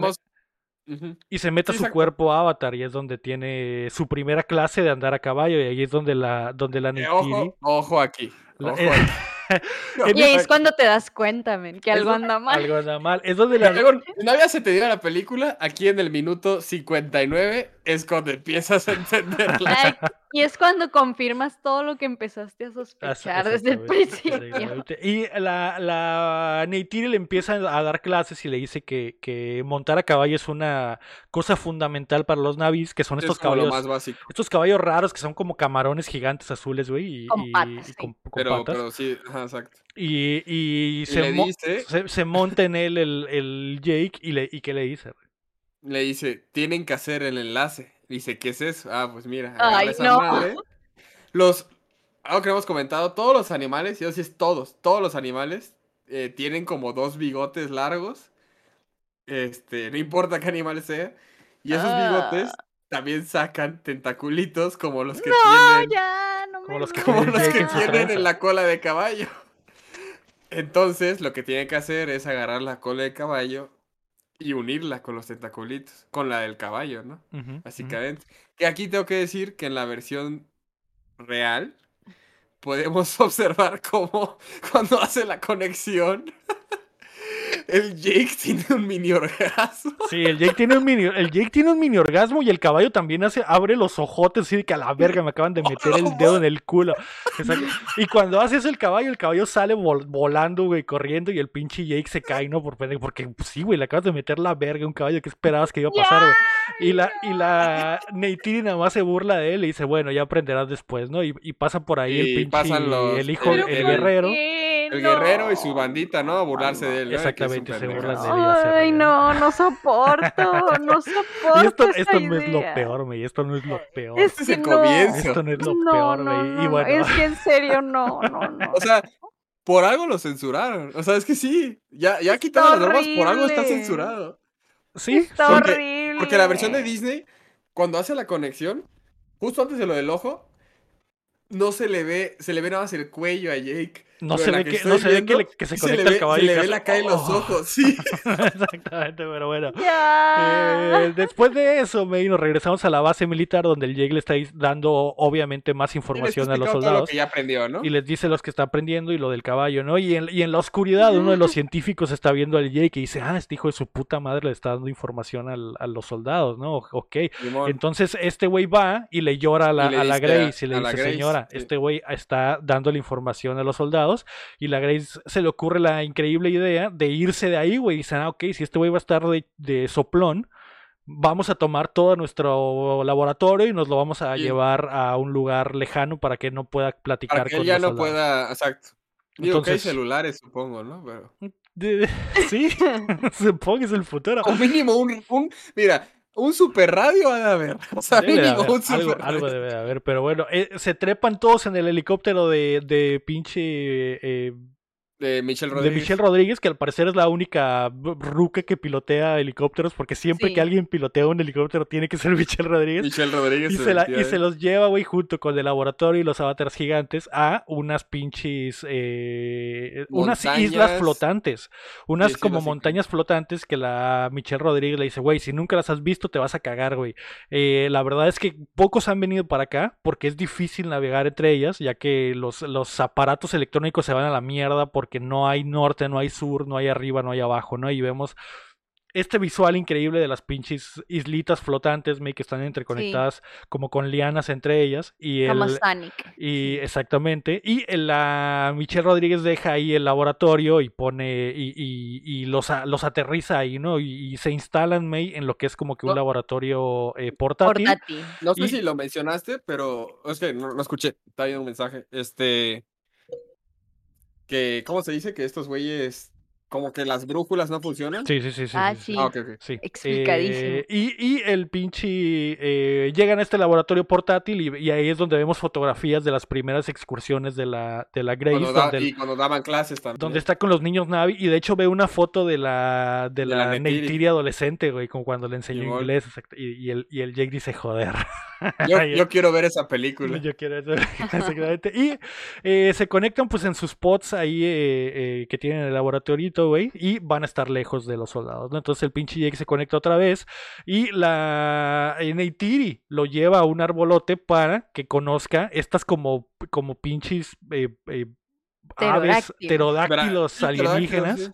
y se mete a su exacto. cuerpo a Avatar y es donde tiene su primera clase de andar a caballo y ahí es donde la, donde la Eh, ojo, ojo aquí. la- Ojo eh, aquí. Y ahí es cuando te das cuenta, men, que algo anda mal. algo anda mal. Es donde la... Luego, si no había se te dio la película, aquí en el minuto 59 es cuando empiezas a entenderla. Y es cuando confirmas todo lo que empezaste a sospechar desde el principio. Y la, la Neytiri le empieza a dar clases y le dice que, que montar a caballo es una cosa fundamental para los navis, que son Es estos caballos, más básico. estos caballos raros que son como camarones gigantes azules, güey, y, Con patas, y sí. con, con Pero, patas. pero sí, ajá, exacto. Y, y Y se, le mo- dice, se, se monta en él el, el Jake y, le, y ¿qué le dice? güey? Le dice, tienen que hacer el enlace. Dice, ¿qué es eso? Ah, pues mira, Ay, agarra esa no. madre. Los, algo que hemos comentado, todos los animales, yo sí es todos, todos los animales eh, tienen como dos bigotes largos. Este, no importa qué animal sea. Y esos bigotes Ah. también sacan tentaculitos como los que No, tienen. ya, no Como me los que como tienen los que tienen en la cola de caballo. Entonces, lo que tienen que hacer es agarrar la cola de caballo y unirla con los tentaculitos, con la del caballo, ¿no? Ujú. Básicamente. Que aquí tengo que decir que en la versión real podemos observar cómo cuando hace la conexión el Jake tiene un mini orgasmo. Sí, el Jake tiene un mini, el Jake tiene un mini orgasmo y el caballo también hace, abre los ojotes así de que a la verga me acaban de meter el dedo en el culo. Exacto. Y cuando hace eso el caballo, el caballo sale vol- volando, güey, corriendo y el pinche Jake se cae, ¿no? Por pendejo, porque pues, sí, güey, le acabas de meter la verga a un caballo, ¿qué esperabas que iba a pasar, güey? Y la, y la Neytiri nada más se burla de él y dice, bueno, ya aprenderás después, ¿no? Y, y pasa por ahí el pinche, pasan los- el hijo, el- el, el- El guerrero y su bandita, ¿no? A burlarse de él. ¿no? De que un Exactamente, se burlan de él. Ay, no, no soporto, no soporto Y esto, esa esto no es lo peor, güey, esto no es lo peor. Es Este es que el no. comienzo. Esto no es lo No, peor, no, güey. no, y no, bueno, es que en serio no, no, no. O sea, por algo lo censuraron. O sea, es que sí. Ya, ya quitaron las normas, por algo está censurado. sí, Está porque- horrible. Porque la versión de Disney, cuando hace la conexión, justo antes de lo del ojo, no se le ve, se le ve nada más el cuello a Jake. No Pero se ve que no se ve que, viendo, le- que se conecta ve- el caballo. se le ve la cara en los "Oh". ojos, sí. Exactamente, pero bueno. Ya. Eh, después de eso, May, nos regresamos a la base militar donde el Jake le está dando obviamente más información a los explicó todo lo soldados que ya aprendió, ¿no? y les dice los que está aprendiendo y lo del caballo, ¿no? Y en, y en la oscuridad uno de los científicos está viendo al Jake y dice, ah, este hijo de su puta madre le está dando información al- a los soldados, ¿no? Ok. Entonces este güey va y le llora a la, Y le a la Grace y le dice, Grace, señora, sí. este güey está dando la información a los soldados y la Grace se le ocurre la increíble idea de irse de ahí, güey. Y dice, ah, ok, si este güey va a estar de, de soplón, vamos a tomar todo nuestro laboratorio y nos lo vamos a Sí. llevar a un lugar lejano para que no pueda platicar Para que con él ya no pueda, exacto. Digo que hay Entonces- celulares, supongo, ¿no? Pero... Sí, supongo que es el futuro. O mínimo un, un, mira, un super radio ha de haber. O sea, Debe de mínimo haber, un algo, super algo radio. debe de haber, pero bueno, eh, se trepan todos en el helicóptero de, de pinche eh, De Michelle de Rodríguez. Michelle Rodríguez, que al parecer es la única ruca que pilotea helicópteros, porque siempre Sí. que alguien pilotea un helicóptero tiene que ser Michelle Rodríguez. Michelle Rodríguez. Y se, la- y se los lleva, güey, junto con el laboratorio y los avatars gigantes a unas pinches. eh, unas islas flotantes. Unas Sí, sí, como montañas flotantes que la Michelle Rodríguez le dice, güey, si nunca las has visto, te vas a cagar, güey. Eh, la verdad es que pocos han venido para acá porque es difícil navegar entre ellas, ya que los, los aparatos electrónicos se van a la mierda porque no hay norte, no hay sur, no hay arriba, no hay abajo, ¿no? Y vemos este visual increíble de las pinches islitas flotantes, me que están interconectadas como con lianas entre ellas y Como el Sonic. y exactamente y el- la Michelle Rodríguez deja ahí el laboratorio y pone y, y- y los, a- los aterriza ahí, ¿no? Y, y se instalan May en lo que es como que un No. laboratorio eh, portátil. Portátil. No sé Y- si lo mencionaste, pero es que no, no escuché. Está viendo un mensaje. Este. Que, ¿cómo se dice? Que estos güeyes. Como que las brújulas no funcionan. Sí, sí, sí, sí. Ah, sí, sí. Ah. Sí. Explicadísimo. Eh, y, y el pinche. eh, llegan a este laboratorio portátil y, y ahí es donde vemos fotografías de las primeras excursiones de la, de la Grace. Cuando da- donde, el- y cuando daban clases también. donde está con los niños Navi. Y de hecho ve una foto de la, de De la, la Neytiri. Adolescente, güey, como cuando le enseñó inglés. exacto, Y, y el, y el Jake dice, joder. Yo, yo quiero ver esa película. Yo quiero eso, exactamente. Y eh, se conectan pues en sus pods ahí eh, eh, que tienen en el laboratorio, güey, y van a estar lejos de los soldados, ¿no? Entonces el pinche Jake se conecta otra vez y la Neytiri lo lleva a un arbolote para que conozca estas como, como pinches aves Pterodáctilos. alienígenas.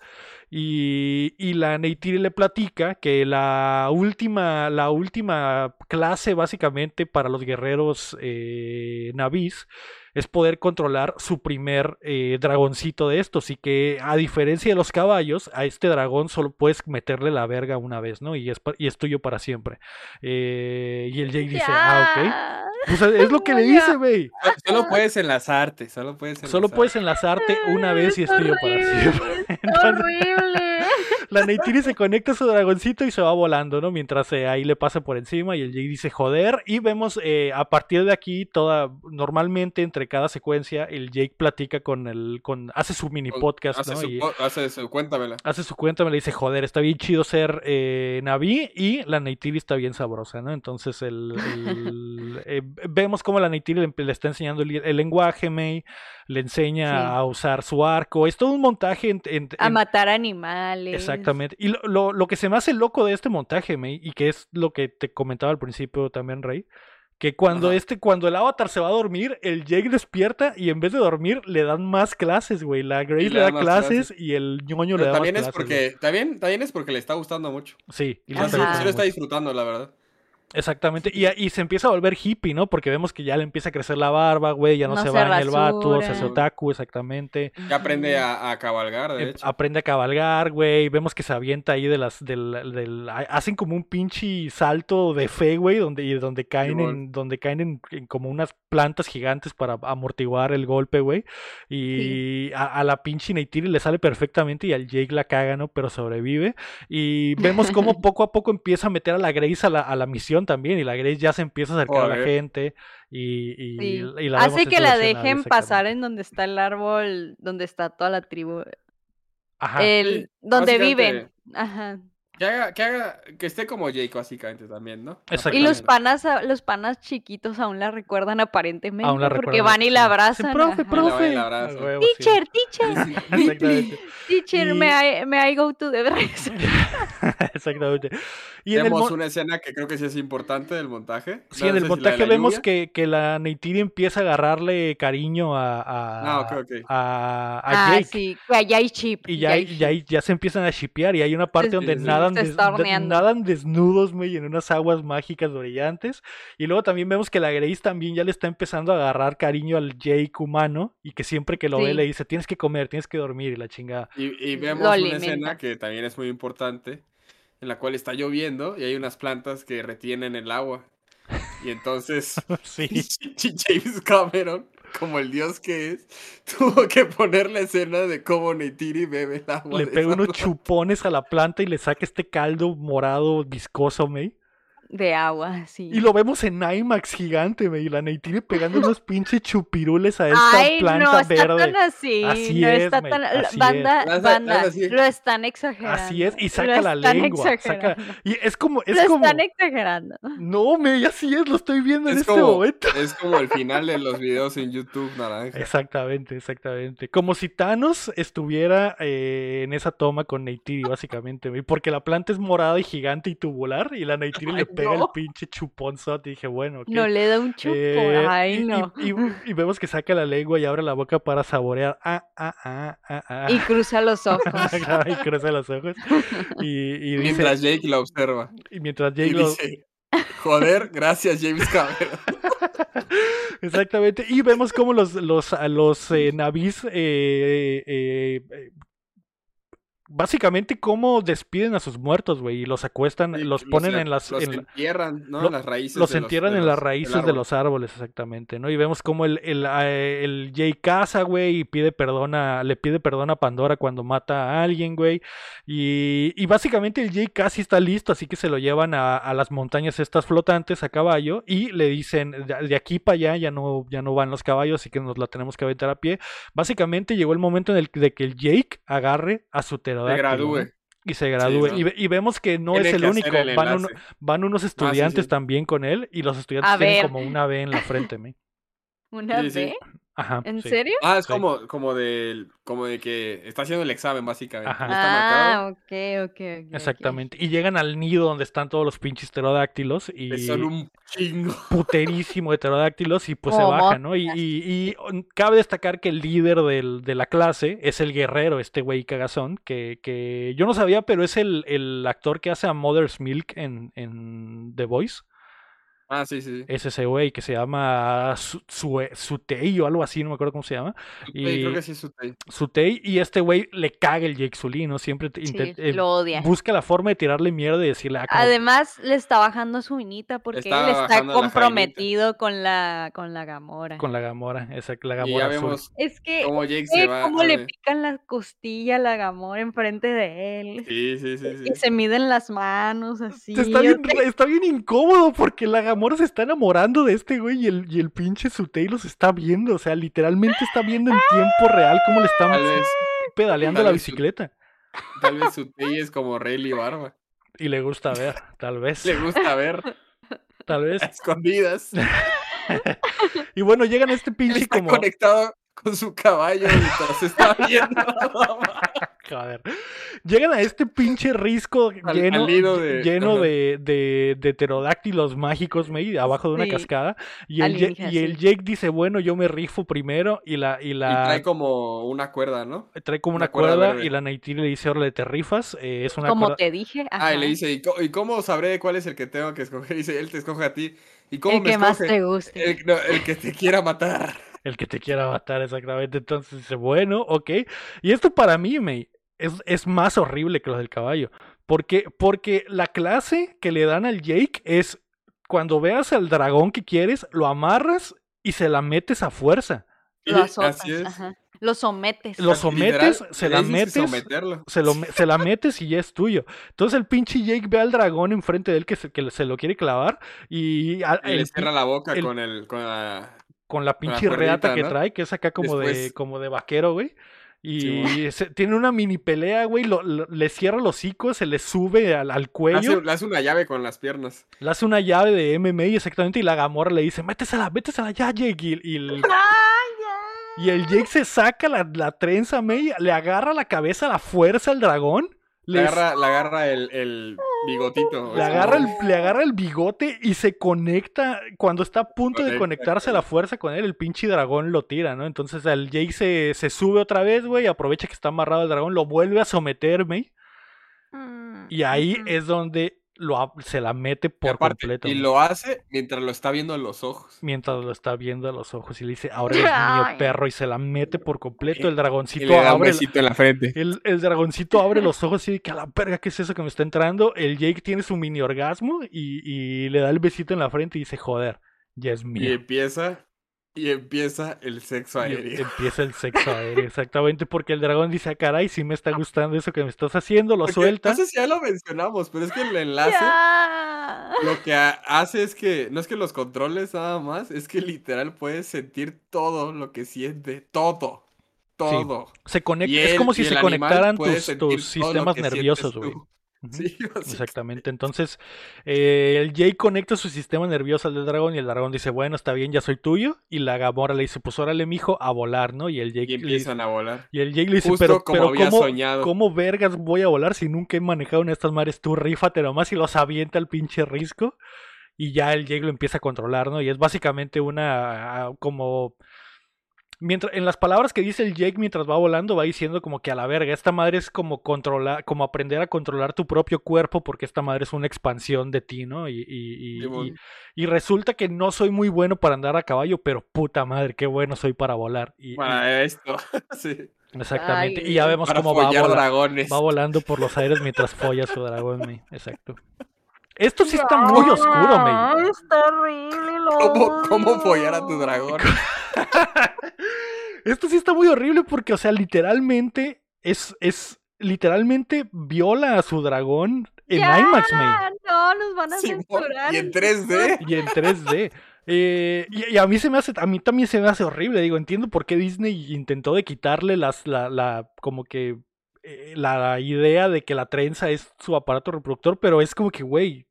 Y, y la Neytiri le platica que la última, la última clase básicamente para los guerreros eh, navis es poder controlar su primer eh, dragoncito de estos y que a diferencia de los caballos, a este dragón solo puedes meterle la verga una vez, ¿no? Y es, pa- y es tuyo para siempre. Eh, y el Jake dice, ah, ok. Pues es lo que le dice, güey. Solo puedes enlazarte. Solo puedes enlazarte. Solo puedes enlazarte una vez y es tuyo para siempre. es Entonces, horrible. La Neytiri se conecta a su dragoncito y se va volando, ¿no? Mientras eh, ahí le pasa por encima y el Jake dice joder. Y vemos eh, a partir de aquí toda, normalmente entre cada secuencia, el Jake platica con el, con, hace su mini podcast, Hace ¿no? su, Y hace su- cuéntamela. hace su cuenta, me le dice joder, está bien chido ser eh, Naví y la Neytiri está bien sabrosa, ¿no? Entonces el, el- eh, vemos cómo la Neytiri le, le está enseñando el, el lenguaje, May, le enseña Sí. a usar su arco. Es todo un montaje en- en- A en- matar animales. Exactamente. Y lo, lo, lo que se me hace loco de este montaje, May, y que es lo que te comentaba al principio también, Rey, que cuando Ajá. este, cuando el avatar se va a dormir, el Jake despierta y en vez de dormir le dan más clases, güey. La Grace Y le le da clases, clases. y el ñoño le da también más es clases. porque, también, también es porque le está gustando mucho. Sí, y sí, sí lo está disfrutando, la verdad. Exactamente. Y, y se empieza a volver hippie, ¿no? Porque vemos que ya le empieza a crecer la barba, güey, ya no, No se se baña el vato, se hace otaku, exactamente. Ya aprende a, a cabalgar, de Em- hecho. aprende a cabalgar, güey. Vemos que se avienta ahí de las. Del, del- ha- hacen como un pinche salto de fe, güey, donde, y donde caen, en, donde caen en, en como unas plantas gigantes para amortiguar el golpe, güey. Y a, a la pinche Neytiri le sale perfectamente y al Jake la caga, ¿no? Pero sobrevive. Y vemos cómo poco a poco empieza a meter a la Grace a la, a la misión también. Y la Grace ya se empieza a acercar a la gente. Y, y, Sí. y la Hace que la dejen pasar en donde está el árbol, donde está toda la tribu. Ajá. el, donde viven. Ajá. Que haga, que haga, que esté como Jake básicamente también, ¿no? Y los panas, los panas chiquitos aún la recuerdan aparentemente, Aún la porque recuerdan, van y la sí. abrazan. Sí, profe, profe. la abrazan. Sí. Teacher, teacher, teacher, Y- may I, may I go to the dress? Exactamente. Y mo- una escena que creo que sí es importante del montaje. sí, No en el si la de montaje la vemos que, que la Neytiri empieza a agarrarle cariño a, a, Ah, ok, ok. a- a Ah, Jake. sí, que ya hay chip. Y ya, hay- ya, hay- ya se empiezan a shipear y hay una parte Sí, donde sí, sí. Nadan, des- de- desnudos, güey, en unas aguas mágicas brillantes. Y luego también vemos que la Grace también ya le está empezando a agarrar cariño al Jake humano y que siempre que lo ve le dice, tienes que comer, tienes que dormir y la chingada. Y, y vemos Lo una alimenta. escena que también es muy importante, en la cual está lloviendo y hay unas plantas que retienen el agua. Y entonces Sí. James Cameron, como el dios que es, tuvo que poner la escena de cómo Neytiri bebe el agua. Le pega unos chupones a la planta y le saca este caldo morado viscoso, güey. De agua, sí. Y lo vemos en IMAX gigante, güey. Y la Neytiri pegando unos pinches chupirules a esta Ay, planta no está verde. tan así. Así no es, está May, tan. así banda, es. Banda, así. lo están exagerando. Así es, y lo saca la están lengua. saca-. Y es como, es lo como. están exagerando. No, me, así es, lo estoy viendo en Es este como, momento. es como el final de los videos en YouTube naranja. Exactamente, exactamente. Como si Thanos estuviera eh, en esa toma con Neytiri, básicamente, porque la planta es morada y gigante y tubular, y la Neytiri le Ay, el pinche chuponzote. Y dije, bueno, ok. No le da un chupón. Eh, Ay, y- no. y- y vemos que saca la lengua y abre la boca para saborear. Ah, ah, ah, ah, ah. Y cruza los ojos. y cruza los ojos. Y, y dice, Mientras Jake la observa. y mientras Y Jake lo- dice, joder, gracias James Cameron. Exactamente. Y vemos cómo los, los, los eh, eh, eh, eh, básicamente cómo despiden a sus muertos, güey, y los acuestan, los ponen en- en las... Los en la- entierran, ¿no? lo- en las raíces. los entierran en las raíces de los árboles, exactamente, ¿no? Y vemos cómo el, el, eh, el Jay caza, güey, y pide perdón a, le pide perdón a Pandora cuando mata a alguien, güey. Y, y básicamente el Jay casi está listo, así que se lo llevan a, a las montañas estas flotantes a caballo y le dicen, de, de aquí para allá ya no, ya no van los caballos, así que nos la tenemos que aventar a pie. Básicamente llegó el momento en el de que el Jake agarre a su Se gradúe. ¿no? Y se gradúe. ¿no? y, ve- y vemos que no Tiene es el único. el Van, uno- enlace. van unos estudiantes sí. también con él y los estudiantes A tienen ver. como una B en la frente, me. ¿Una Sí, sí. B? Ajá. ¿En sí. serio? Ah, es Sí. como, como, de, como de que está haciendo el examen, básicamente. Ajá. Está marcado. Ah, ok, ok, ok. ok. Exactamente. Y llegan al nido donde están todos los pinches pterodáctilos y Son un chingo. puterísimo de pterodáctilos y pues se Como baja, ¿no? Y, y- y, cabe destacar que el líder del- de la clase es el guerrero, este güey cagazón, que, que yo no sabía, pero es el, el actor que hace a Mother's Milk en, en The Voice. Ah, sí, sí. Es ese güey que se llama Sutei o algo así, no me acuerdo cómo se llama. Y- Creo que sí es su take. Sutei y este güey le caga el Jake Sully, ¿no? Siempre Sí, eh, lo odia. busca la forma de tirarle mierda y decirle, ah, Además, le está bajando su minita porque Estaba él está la comprometido con la, con la Gamora. con la Gamora, esa, la Y Gamora ya azul. vemos Es que, cómo Jake se va. cómo le pican la costilla a la Gamora enfrente de él. Sí, sí, sí. sí. Y se miden las manos así. Está bien, está bien incómodo porque la Gamora se está enamorando de este güey y el, y el pinche Sutei los está viendo. O sea, literalmente está viendo en tiempo real cómo le están pedaleando la su- bicicleta. tal vez su take es como Rayleigh Barba. Y le gusta ver, tal vez. Le gusta ver Tal vez. a escondidas. Y bueno, llegan a este pinche está como. conectado con su caballo mientras está viendo. Joder. Llegan a este pinche risco Al- lleno, al de- lleno de, de, de pterodáctilos mágicos, May, abajo de una Sí. cascada. Y el, Ja- Alienígenas, y el sí. Jake dice, bueno, yo me rifo primero. Y la, y Y la trae como una cuerda, ¿no? trae como una una cuerda y la Neytiri le dice, órale, te rifas. eh, es una como cuerda- te dije. Ah, y le dice, ¿y, cómo sabré cuál es el que tengo que escoger? Dice, él te escoge a ti. ¿Y cómo el me que más te guste. El, no, el que te quiera matar. El que te quiera matar, exactamente. Entonces dice, bueno, ok. Y esto para mí, May, es, es más horrible que lo del caballo. Porque, porque la clase que le dan al Jake es cuando veas al dragón que quieres, lo amarras y se la metes a fuerza. Lo azotas, así es. ajá. Lo sometes. Lo Literal, sometes, se la metes, se, lo se la metes y ya es tuyo. Entonces el pinche Jake ve al dragón enfrente de él que se, que se lo quiere clavar y, a- Y le cierra la boca el- con el con la con la la pinche reata que ¿no? trae, que es acá como de, como de vaquero, güey. Y se- tiene una mini pelea, güey. lo- lo- le cierra los hocico, se le sube al, al Le cuello. hace, le hace una llave con las piernas. Le hace una llave de MMA exactamente. Y la Gamora le dice: Métesela, métesela ya, Jake. Y, y el, y el Jake se saca la, la trenza, May. Le agarra la cabeza a la fuerza al dragón. Le agarra, le agarra el, el bigotito. Le agarra, el, le agarra el bigote y se conecta. Cuando está a punto de Conecta, conectarse a la fuerza con él, el pinche dragón lo tira, ¿no? Entonces el Jake se, se sube otra vez, güey. Aprovecha que está amarrado el dragón, lo vuelve a someter, güey. Mm, Y ahí es donde lo, se la mete Y por aparte, completo. Y lo hace mientras lo está viendo a los ojos. Mientras lo está viendo a los ojos y le dice, ahora eres mío, Ay. perro. Y se la mete por completo. El Y dragoncito le da un abre. besito en la frente. El, el dragoncito abre los ojos y dice a la verga, ¿qué es eso que me está entrando? El Jake tiene su mini orgasmo y, y le da el besito en la frente y dice, joder, ya es Y mío. empieza, y empieza el sexo Y aéreo. empieza el sexo aéreo, exactamente, porque el dragón dice, ah, caray, si me está gustando eso que me estás haciendo, lo Porque, suelta. No sé si ya lo mencionamos, pero es que el enlace lo que ha- hace es que no es que los controles nada más, es que literal puedes sentir todo lo que siente, todo, todo. Se conecta, es como si se conectaran tus, tus sistemas nerviosos, güey. Sí. Exactamente. Entonces, eh, el Jake conecta su sistema nervioso al del dragón y el dragón dice, bueno, está bien, ya soy tuyo. Y la Gamora le dice, pues órale, mijo, a volar, ¿no? Y el Jake, Y le dice, empiezan a volar. y el Jake le dice, Justo pero, como pero había ¿cómo, soñado. ¿cómo vergas voy a volar si nunca he manejado en estas mares? Tú rífate nomás y los avienta el pinche risco. Y ya el Jake lo empieza a controlar, ¿no? Y es básicamente una, como... Mientras, en las palabras que dice el Jake mientras va volando, va diciendo como que a la verga, esta madre es como controlar, como aprender a controlar tu propio cuerpo, porque esta madre es una expansión de ti, ¿no? Y, y- y- Simón. y- y resulta que no soy muy bueno para andar a caballo, pero puta madre, qué bueno soy para volar. Y, y- Para esto, sí. exactamente. Ay, y ya vemos cómo va, vola- dragones. va volando por los aires mientras folla su dragón. Exacto. Esto sí está muy oscuro, May. Ay, Está horrible, lo ¿Cómo, ¿Cómo follar a tu dragón? Esto sí está muy horrible porque, o sea, literalmente es, es literalmente viola a su dragón en Ya, IMAX, May. No, nos van a censurar. y en 3D. Y en 3D. Eh, y, y a mí se me hace, a mí también se me hace horrible. Digo, entiendo por qué Disney intentó de quitarle las, la, la, como que la idea de que la trenza es su aparato reproductor, pero es como que, güey,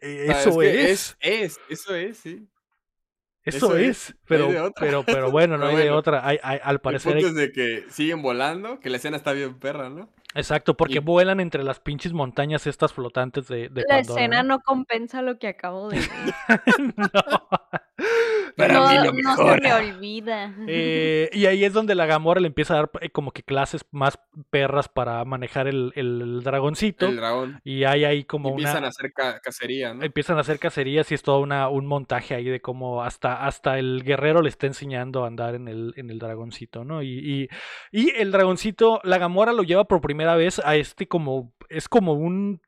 eh, sea, eso que es. es. Es, eso es, sí. Eso eso es, pero, pero, pero bueno, no Pero hay de otra. Hay- hay- al El parecer, punto hay- es de que siguen volando, que la escena está bien perra, ¿no? exacto, porque y- vuelan entre las pinches montañas estas flotantes de, de La Pandora, escena ¿no? no compensa lo que acabo de ver. No. Para no, mí lo no se me olvida. Eh, y ahí es donde la Gamora le empieza a dar eh, como que clases más perras para manejar el, el dragoncito. El dragón. Y hay ahí como Y empiezan una. a hacer ca- cacería, ¿no? Empiezan a hacer cacerías y es todo una, un montaje ahí de cómo hasta, hasta el guerrero le está enseñando a andar en el, en el dragoncito, ¿no? Y, y, y el dragoncito, la Gamora lo lleva por primera vez a este como. Es como un.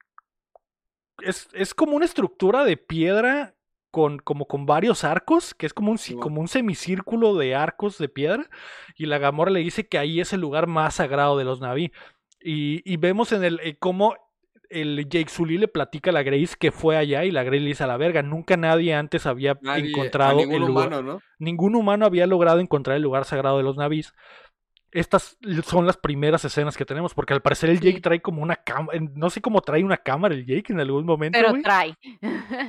Es, es como una estructura de piedra con, como con varios arcos, que es como un, como un semicírculo de arcos de piedra. Y la Gamora le dice que ahí es el lugar más sagrado de los Naví. Y, y vemos en el eh, cómo el Jake Sully le platica a la Grace que fue allá y la Grace le dice a la verga, nunca nadie antes había Nadie, encontrado ningún el lugar, humano, ¿no? ningún humano había logrado encontrar el lugar sagrado de los navíes. Estas son las primeras escenas que tenemos, porque al parecer el Jake Sí. trae como una cámara, no sé cómo trae una cámara el Jake en algún momento, Pero trae.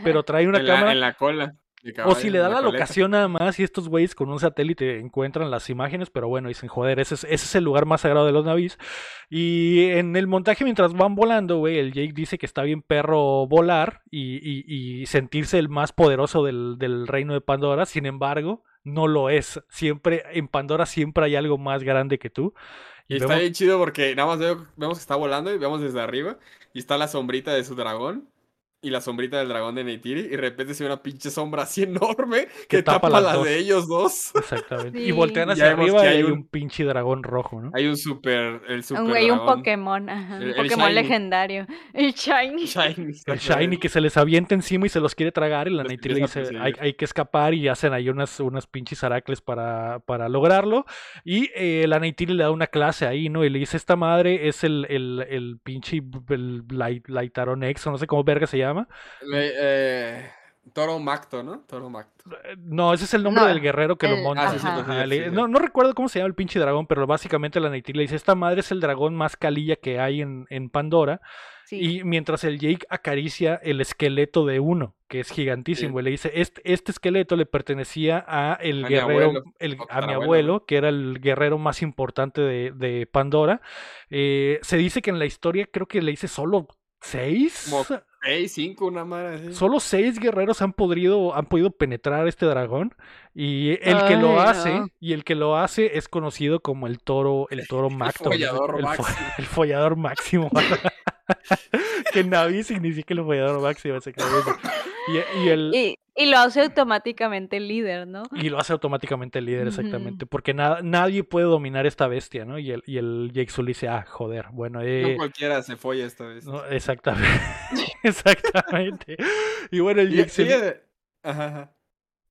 pero trae una En la, cámara. en la cola. O si le da la, locación nada más y estos güeyes con un satélite encuentran las imágenes, pero bueno, dicen, joder, ese es, ese es el lugar más sagrado de los navíes. Y en el montaje mientras van volando, güey, el Jake dice que está bien perro volar y, y- y sentirse el más poderoso del, del reino de Pandora, sin embargo, no lo es. Siempre, en Pandora siempre hay algo más grande que tú. Y está vemos- bien chido porque nada más veo- vemos que está volando y vemos desde arriba y está la sombrita de su dragón y la sombrita del dragón de Neytiri y de repente se ve una pinche sombra así enorme que, Que tapa tapa, las la dos. de ellos dos. Exactamente. Y Sí. voltean Ya hacia arriba y hay un- un pinche dragón rojo, ¿no? Hay un super, el super Un güey, un. Pokémon, ajá, un El- el Pokémon Shiny. legendario. El Shiny. Shiny. El Shiny que se les avienta encima y se los quiere tragar y la Neytiri dice hay, hay que escapar y hacen ahí unas, unas pinches aracles para, para lograrlo y eh, la Neytiri le da una clase ahí, ¿no? Y le dice esta madre es el, el, el pinche el Lai- Laitaron X o no sé cómo verga se llama Le- eh, Toro Macto, ¿no? Toro Macto. Eh, No, ese es el nombre No, del guerrero que lo monta. Ah, sí, sí, Ajá. sí, Ajá, sí, le- sí. no, no recuerdo cómo se llama el pinche dragón, pero básicamente la Neytiri le dice, esta madre es el dragón más calilla que hay en, en Pandora. Sí. Y mientras el Jake acaricia el esqueleto de uno, que es gigantísimo, y le dice, este, este esqueleto le pertenecía a el A mi guerrero, abuelo, el- a mi abuelo, que era el guerrero más importante de, de Pandora. Eh, se dice que en la historia creo que le dice solo seis. Como Seis, cinco, una madre así. Solo seis guerreros han podido, han podido penetrar este dragón. Y el que lo hace, no. y el que lo hace es conocido como el toro, el toro Macto. ¿no? follador el, fo- máximo. el follador máximo. que Navi significa el follador máximo, exactamente. Y, y el, Y, y lo hace automáticamente el líder, ¿no? y lo hace automáticamente el líder, exactamente. Porque na- nadie puede dominar esta bestia, ¿no? Y el, y el Jake Sully dice, ah, joder, bueno, No eh, cualquiera se folla esta vez. no, exactamente. exactamente. Y bueno, el Jake Sully... Ajá, ajá.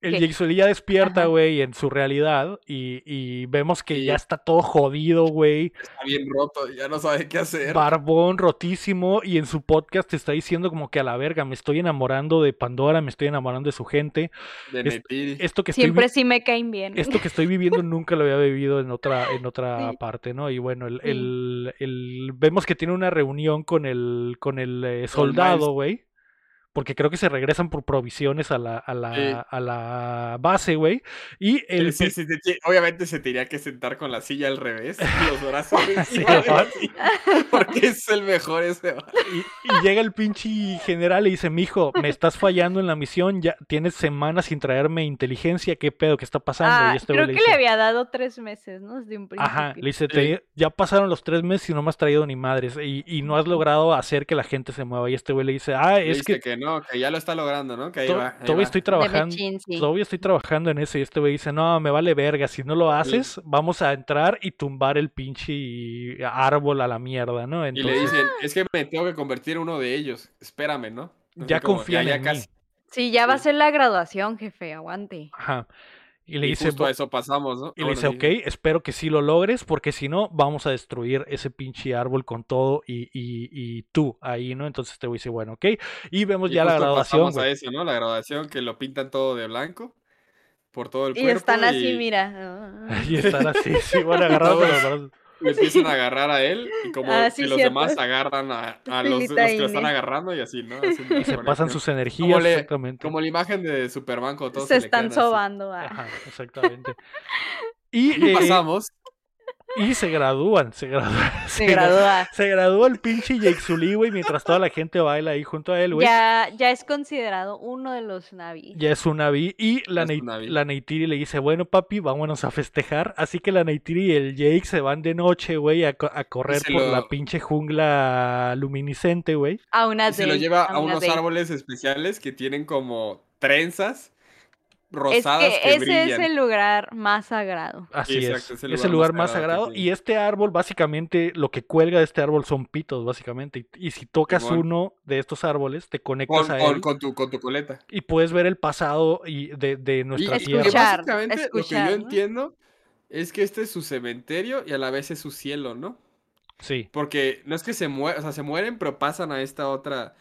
El ¿Qué? Sully ya despierta, güey, en su realidad y, y vemos que Sí. ya está todo jodido, güey, Está bien roto, ya no sabe qué hacer. barbón, rotísimo y en su podcast está diciendo como que a la verga, me estoy enamorando de Pandora, me estoy enamorando de su gente. De es-. Esto que estoy, Siempre sí me caen bien. esto que estoy viviendo nunca lo había vivido en otra, en otra Sí. parte, ¿no? Y bueno, el, Sí. el- el- vemos que tiene una reunión con el, con el eh, soldado, güey. Porque creo que se regresan por provisiones a la, a la, Sí. a la base, güey. Y el, obviamente se tenía que sentar con la silla al revés, los brazos porque es el mejor ese. Y, y llega el pinche general y dice, mijo, me estás fallando en la misión, ya tienes semanas sin traerme inteligencia, ¿qué pedo? ¿Qué está pasando? Ah, y este creo le que dice, le había dado tres meses, ¿no? Desde un principio. Ajá, le dice, Sí. "Te- ya pasaron los tres meses y no me has traído ni madres, y, y no has logrado hacer que la gente se mueva. Y este güey le dice, ah, es dice que que no, que ya lo está logrando, ¿no? Que ahí to- va. ahí todavía va. estoy trabajando. Sí. Todavía estoy trabajando en eso y este güey dice, no, me vale verga, si no lo haces, vamos a entrar y tumbar el pinche árbol a la mierda, ¿no? Y le Entonces, dicen, es que me tengo que convertir en uno de ellos, espérame, ¿no? Ya confían ya en mí. casi. Sí, ya va a ser la graduación, jefe, aguante. Ajá. Y le Y dice, justo a "Bo- eso pasamos, ¿no? Y le dice, sí, ok, espero que sí lo logres, porque si no, vamos a destruir ese pinche árbol con todo y, y, y tú ahí, ¿no? Entonces este güey dice, bueno, ok. Y vemos Y ya la graduación, pasamos a eso, ¿no? La graduación que lo pintan todo de blanco por todo el Y cuerpo. están así, y mira. Y están así, sí, bueno, agarrados los brazos. Le empiezan a agarrar a él y como Ah, sí, que los demás agarran a, a los, los que lo están agarrando y así, ¿no? Y se pasan sus energías, le- exactamente. Como la imagen de Superman cuando todos Se le están sobando. ah. Ajá, exactamente. Y, Y eh, pasamos. Y se gradúan, se gradúan. Se gradúa. Se gradúa el pinche Jake Sully, güey, mientras toda la gente baila ahí junto a él, güey. Ya, ya es considerado uno de los Navi. Ya es un Navi y la, un Navi. la Neytiri le dice, bueno papi, vámonos a festejar. Así que la Neytiri y el Jake se van de noche, güey, a, a correr por lo- la pinche jungla luminiscente, güey. A una Y se lo lleva a una unos date. árboles especiales que tienen como trenzas Es rosadas que que, ese brillan. es el lugar más sagrado. Así Sí, es. exacto, Es es el el lugar, más más sagrado Y este árbol, básicamente, lo que cuelga de este árbol son pitos, básicamente. Y, y si tocas uno de estos árboles, te conectas Con, a él con tu, con tu coleta. y puedes ver el pasado y de, de nuestra y tierra. Escuchar, básicamente lo que yo ¿no? entiendo es que este es su cementerio y a la vez es su cielo, ¿no? Sí. Porque no es que se mueren, o sea, se mueren, pero pasan a esta otra,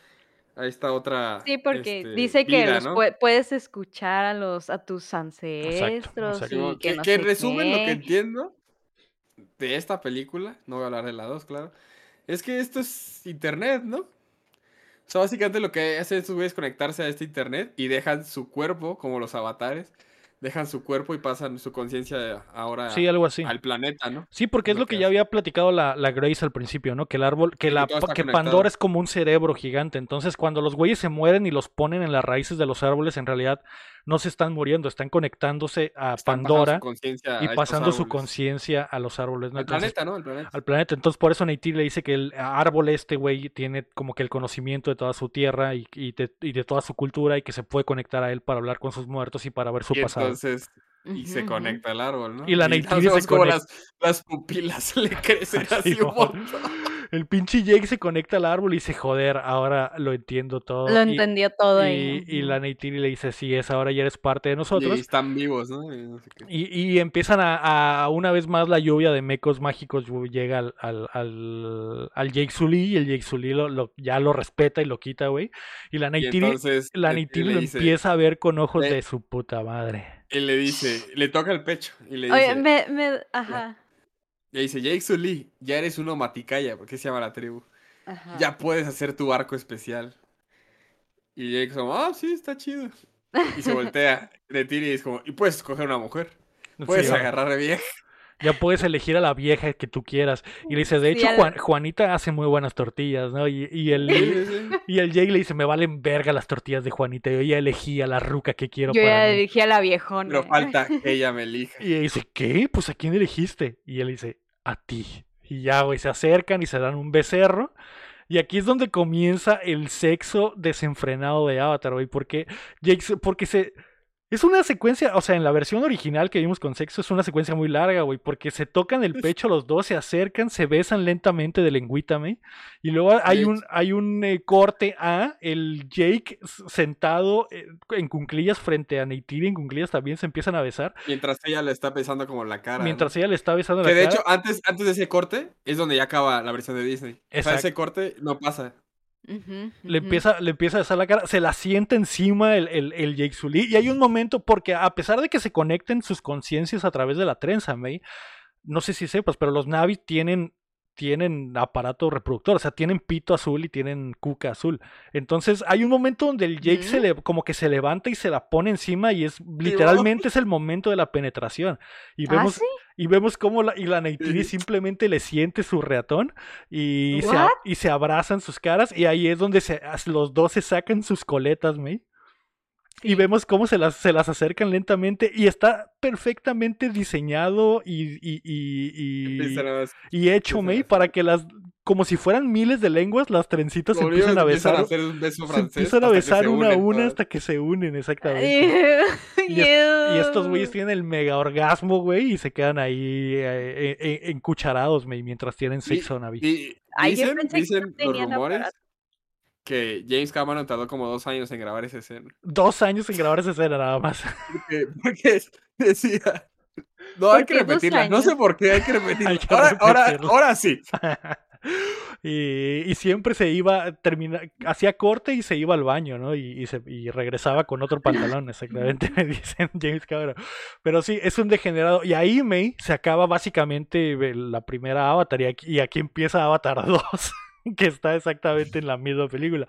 a esta otra. Sí, porque este, dice que vida, los puedes escuchar a los a tus ancestros exacto. y que, que, no que sé resumen lo que entiendo de esta película, no voy a hablar de la 2, claro, es que esto es internet, ¿no? O sea, básicamente lo que hacen estos güeyes es conectarse a este internet y dejan su cuerpo, como los avatares, dejan su cuerpo y pasan su conciencia ahora Sí, algo así. al planeta, ¿no? Sí, porque es lo lo que que ya había platicado la, la Grace al principio, ¿no? Que el árbol, que Sí, la que conectado. Pandora es como un cerebro gigante. Entonces, cuando los güeyes se mueren y los ponen en las raíces de los árboles, en realidad no se están muriendo, están conectándose a Están Pandora y pasando su conciencia a los árboles, ¿no? Al Entonces, planeta, ¿no? Al planeta. al planeta. Entonces, por eso Neytiri le dice que el árbol este, güey, tiene como que el conocimiento de toda su tierra y, y de, y de toda su cultura y que se puede conectar a él para hablar con sus muertos y para ver su y pasado. entonces, y se conecta al árbol, ¿no? Y la Neytiri se conecta. las, las pupilas le crecen así un Simón. montón. El pinche Jake se conecta al árbol y dice, joder, ahora lo entiendo todo. Lo Y- entendió todo y, ahí. y la Neytiri le dice, sí, es ahora ya eres parte de nosotros. Y están vivos, ¿no? Y no sé qué. Empiezan a, a- una vez más la lluvia de mecos mágicos llega al, al, al, al Jake Sully y el Jake Sully lo, lo- ya lo respeta y lo quita, güey. Y la Y Neytiri, entonces la Neytiri lo dice- empieza a ver con ojos de su puta madre. Y le dice, le toca el pecho y le Oye, dice, me, me, ajá, le dice, Jake Sully, ya eres uno maticaya, porque se llama la tribu. ajá. Ya puedes hacer tu arco especial. Y Jake como, ah, sí, está chido. Y se voltea de Tiri y es como, y puedes escoger una mujer. Puedes Sí, agarrar bien. Ya puedes elegir a la vieja que tú quieras. Y le dice, de hecho, Juan- Juanita hace muy buenas tortillas, ¿no? Y, y el, y el Jake le dice, me valen verga las tortillas de Juanita. Yo ya elegí a la ruca que quiero Yo para ya mí". dirigí a la viejona. Pero falta que ella me elija. Y ella dice, ¿qué? Pues a quién elegiste. Y él dice, a ti. Y ya, güey, se acercan y se dan un becerro. Y aquí es donde comienza el sexo desenfrenado de Avatar, güey. Porque Jake, porque se. Es una secuencia, o sea, en la versión original que vimos con sexo es una secuencia muy larga, güey, porque se tocan el pecho los dos, se acercan, se besan lentamente de lengüítame, y luego hay De un, hay un eh, corte a el Jake sentado eh, en cunclillas frente a Neytiri, en cunclillas también se empiezan a besar, Mientras ella le está besando como la cara. ¿no? mientras ella le está besando Que la de cara. hecho, antes, antes de ese corte, es donde ya acaba la versión de Disney. O sea, Exacto. ese corte no pasa. Le empieza, le empieza a besar la cara, se la sienta encima el, el, el Jake Sully. Y hay un momento, porque a pesar de que se conecten sus conciencias a través de la trenza, May, no sé si sepas, pero los Navi tienen, tienen aparato reproductor, o sea, tienen pito azul y tienen cuca azul. Entonces hay un momento donde el Jake se le, como que se levanta y se la pone encima y es literalmente es el momento de la penetración. Y ¿Ah, vemos, sí? Y vemos cómo la, y la Neytiri simplemente le siente su reatón y se, a- y se abrazan sus caras y ahí es donde se, los dos se sacan sus coletas, May. Y vemos cómo se las, se las acercan lentamente y está perfectamente diseñado y, y, y, y- y hecho, May, para que las, como si fueran miles de lenguas, las trencitas se empiezan a empiezan besar. hacer un beso Se empiezan a besar una a una todas. hasta que se unen, exactamente. Y, es- y estos güeyes tienen el mega orgasmo, güey, y se quedan ahí eh, eh, eh, encucharados, güey, mientras tienen sexo, Navi. y dicen, los rumores que James Cameron tardó como dos años en grabar esa escena. Dos años en grabar esa escena nada más. Porque, porque decía. No, hay que ¿Por qué dos repetirla. No sé por qué hay que repetirla. Hay que ahora, ahora, repetirla. ahora sí. y, y siempre se iba, termina, hacía corte y se iba al baño, ¿no? Y, y se, y regresaba con otro pantalón, exactamente, me dicen James Cameron. Pero sí, es un degenerado. Y ahí, May, se acaba básicamente eh, la primera Avatar y aquí, y aquí empieza Avatar 2. que está exactamente en la misma película.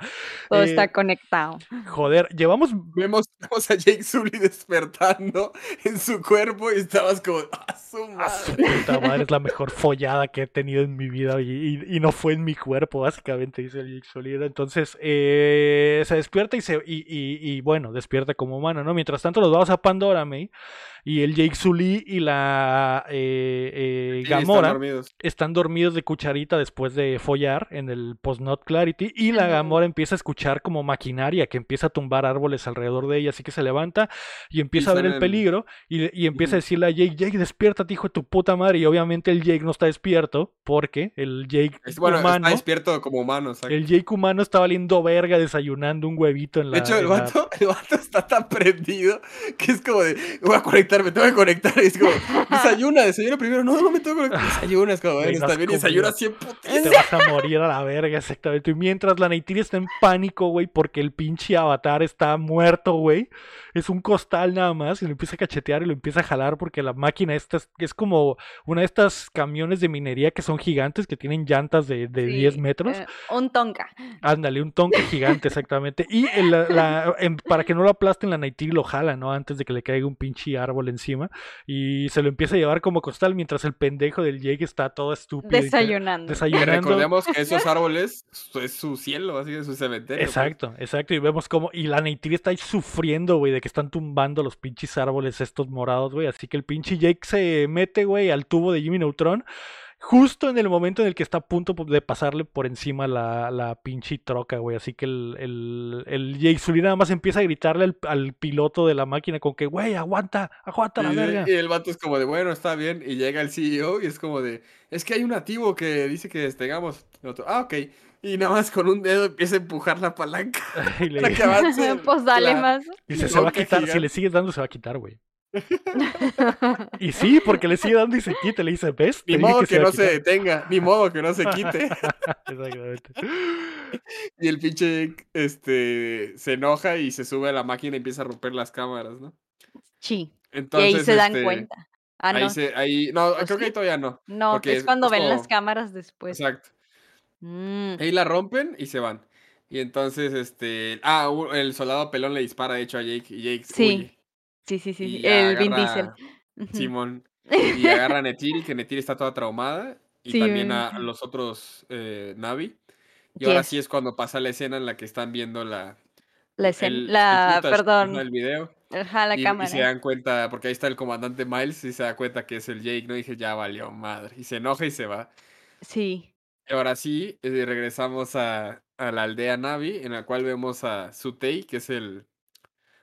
Todo Eh, está conectado. Joder, llevamos Vemos, vemos a Jake Sully despertando en su cuerpo y estabas como. ¡Ah, su Ah, su madre! puta madre, es la mejor follada que he tenido en mi vida y, y- y no fue en mi cuerpo, básicamente, dice el Jake Sully. Entonces, eh, se despierta y, se, y, y- y, bueno, despierta como humano, ¿no? Mientras tanto, los vamos a Pandora, May, y el Jake Sully y la eh, eh, están Gamora dormidos. están dormidos de cucharita después de follar en el post-not clarity y la. Gamora empieza a escuchar como maquinaria que empieza a tumbar árboles alrededor de ella, así que se levanta y empieza a ver el peligro y, empieza a decirle a Jake, Jake, despiértate, hijo de tu puta madre. Y obviamente el Jake no está despierto porque el Jake Es- bueno, humano, está despierto como humano. exacto. el Jake humano está valiendo verga desayunando un huevito en la... De hecho, el la- vato, el vato está tan prendido que es como de, voy a conectarme, tengo que conectar. Y es como, desayuna, desayuna primero. No, no me tengo que conectar. Desayuna, es como, está bien, desayuna 100 Te vas a morir a la verga, exactamente. Y mientras la Neytiri está en pánico, güey, porque el pinche avatar está muerto, güey. Es un costal nada más y lo empieza a cachetear y lo empieza a jalar porque la máquina esta es, es como una de estas camiones de minería que son gigantes, que tienen llantas de, de 10 Sí, metros. eh, un tonka. Ándale, un tonque gigante, exactamente. Y el- la- la- para que no lo aplasten, la Neytiri lo jala, ¿no? Antes de que le caiga un pinche árbol encima. Y se lo empieza a llevar como costal mientras el pendejo del Jake está todo estúpido. Desayunando. Desayunando. recordemos que esos árboles es su cielo, así es su cementerio. pues. Exacto, exacto. Y vemos como. Y la Neytiri está ahí sufriendo, güey, de que están tumbando los pinches árboles estos morados, güey. Así que el pinche Jake se mete, güey, al tubo de Jimmy Neutron. Justo en el momento en el que está a punto de pasarle por encima la, la pinche troca, güey. Así que el, el, el nada más empieza a gritarle al, al piloto de la máquina con que, güey, aguanta, aguanta la Y, verga. y el vato es como de, bueno, está bien. Y llega el CEO y es como de, es que hay un nativo que dice que despegamos. Y otro, ah, ok. Y nada más con un dedo empieza a empujar la palanca Y, le- para que avance. pues dale la- más. dice, se va a quitar, si gigante". le sigues dando, se va a quitar, güey. Y sí, porque le sigue dando y se quita. Le dice, ¿ves? Ni modo que que, se iba no a quitar". se detenga, ni modo que no se quite. Exactamente. Y el pinche Jake, este, se enoja y se sube a la máquina y empieza a romper las cámaras, ¿no? Sí. Y Entonces, ahí se dan este, cuenta. Ah, Ahí no. se, ahí, no, ¿O creo que ahí todavía no. No, porque es cuando es ven las cámaras después. Exacto. Mm, Ahí la rompen y se van. Y entonces, este, ah, el soldado pelón le dispara, de hecho, a Jake y Jake Sí. huye. Sí, sí, sí. El Vin Diesel. Simón. Y agarra a Netiri, que Netiri está toda traumada. Y Sí, también a, a los otros eh, Navi. Y ahora sí es cuando pasa la escena en la que están viendo la. La escena, el- el la, perdón, El video. ajá, la y, y cámara. se dan cuenta, porque ahí está el comandante Miles y se da cuenta que es el Jake, ¿no? Y dije, ya valió madre. Y se enoja y se va. Sí, Y ahora sí, eh, regresamos a, a la aldea Navi, en la cual vemos a Sutei, que es el.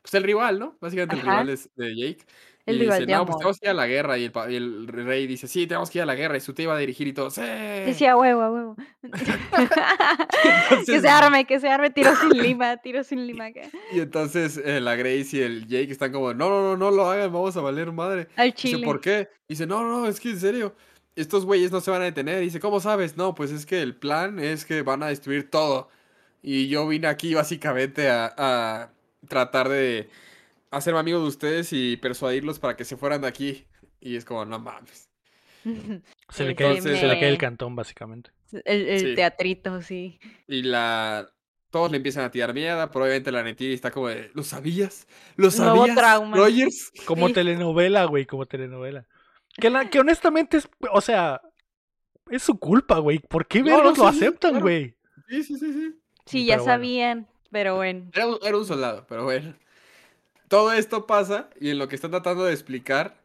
Pues el rival, ¿no? Básicamente el rival es de Jake. El y rival dice, de no, pues amor. tenemos que ir a la guerra. Y el, pa- y el rey dice, sí, tenemos que ir a la guerra. Y Sutei va a dirigir y todo. ¡Sí! decía huevo, a huevo. que se arme, que se arme, tiro sin lima, tiro sin lima. acá. Y entonces eh, la Grace y el Jake están como, no, no, no, no lo hagan, vamos a valer madre. Al Dice, chile. ¿por qué? Dice, no, no, es que en serio, estos güeyes no se van a detener. Dice, ¿cómo sabes? No, pues es que el plan es que van a destruir todo. Y yo vine aquí básicamente a, a tratar de hacerme amigo de ustedes y persuadirlos para que se fueran de aquí. Y es como, no mames. Se le, cae, se le cae el cantón, básicamente. El, el Sí. teatrito, sí. Y la... Todos le empiezan a tirar mierda, probablemente la Netiri está como de, ¿lo sabías? ¿Lo Nuevo sabías? trauma. Rogers? Como Sí. telenovela, güey, como telenovela. Que, la, que honestamente es, o sea, es su culpa, güey. ¿Por qué No, verlos lo sí, aceptan, claro. güey? Sí, sí, sí, sí. Sí, Pero ya bueno. sabían, pero bueno. Era un, era un soldado, pero bueno. Todo esto pasa y en lo que están tratando de explicar,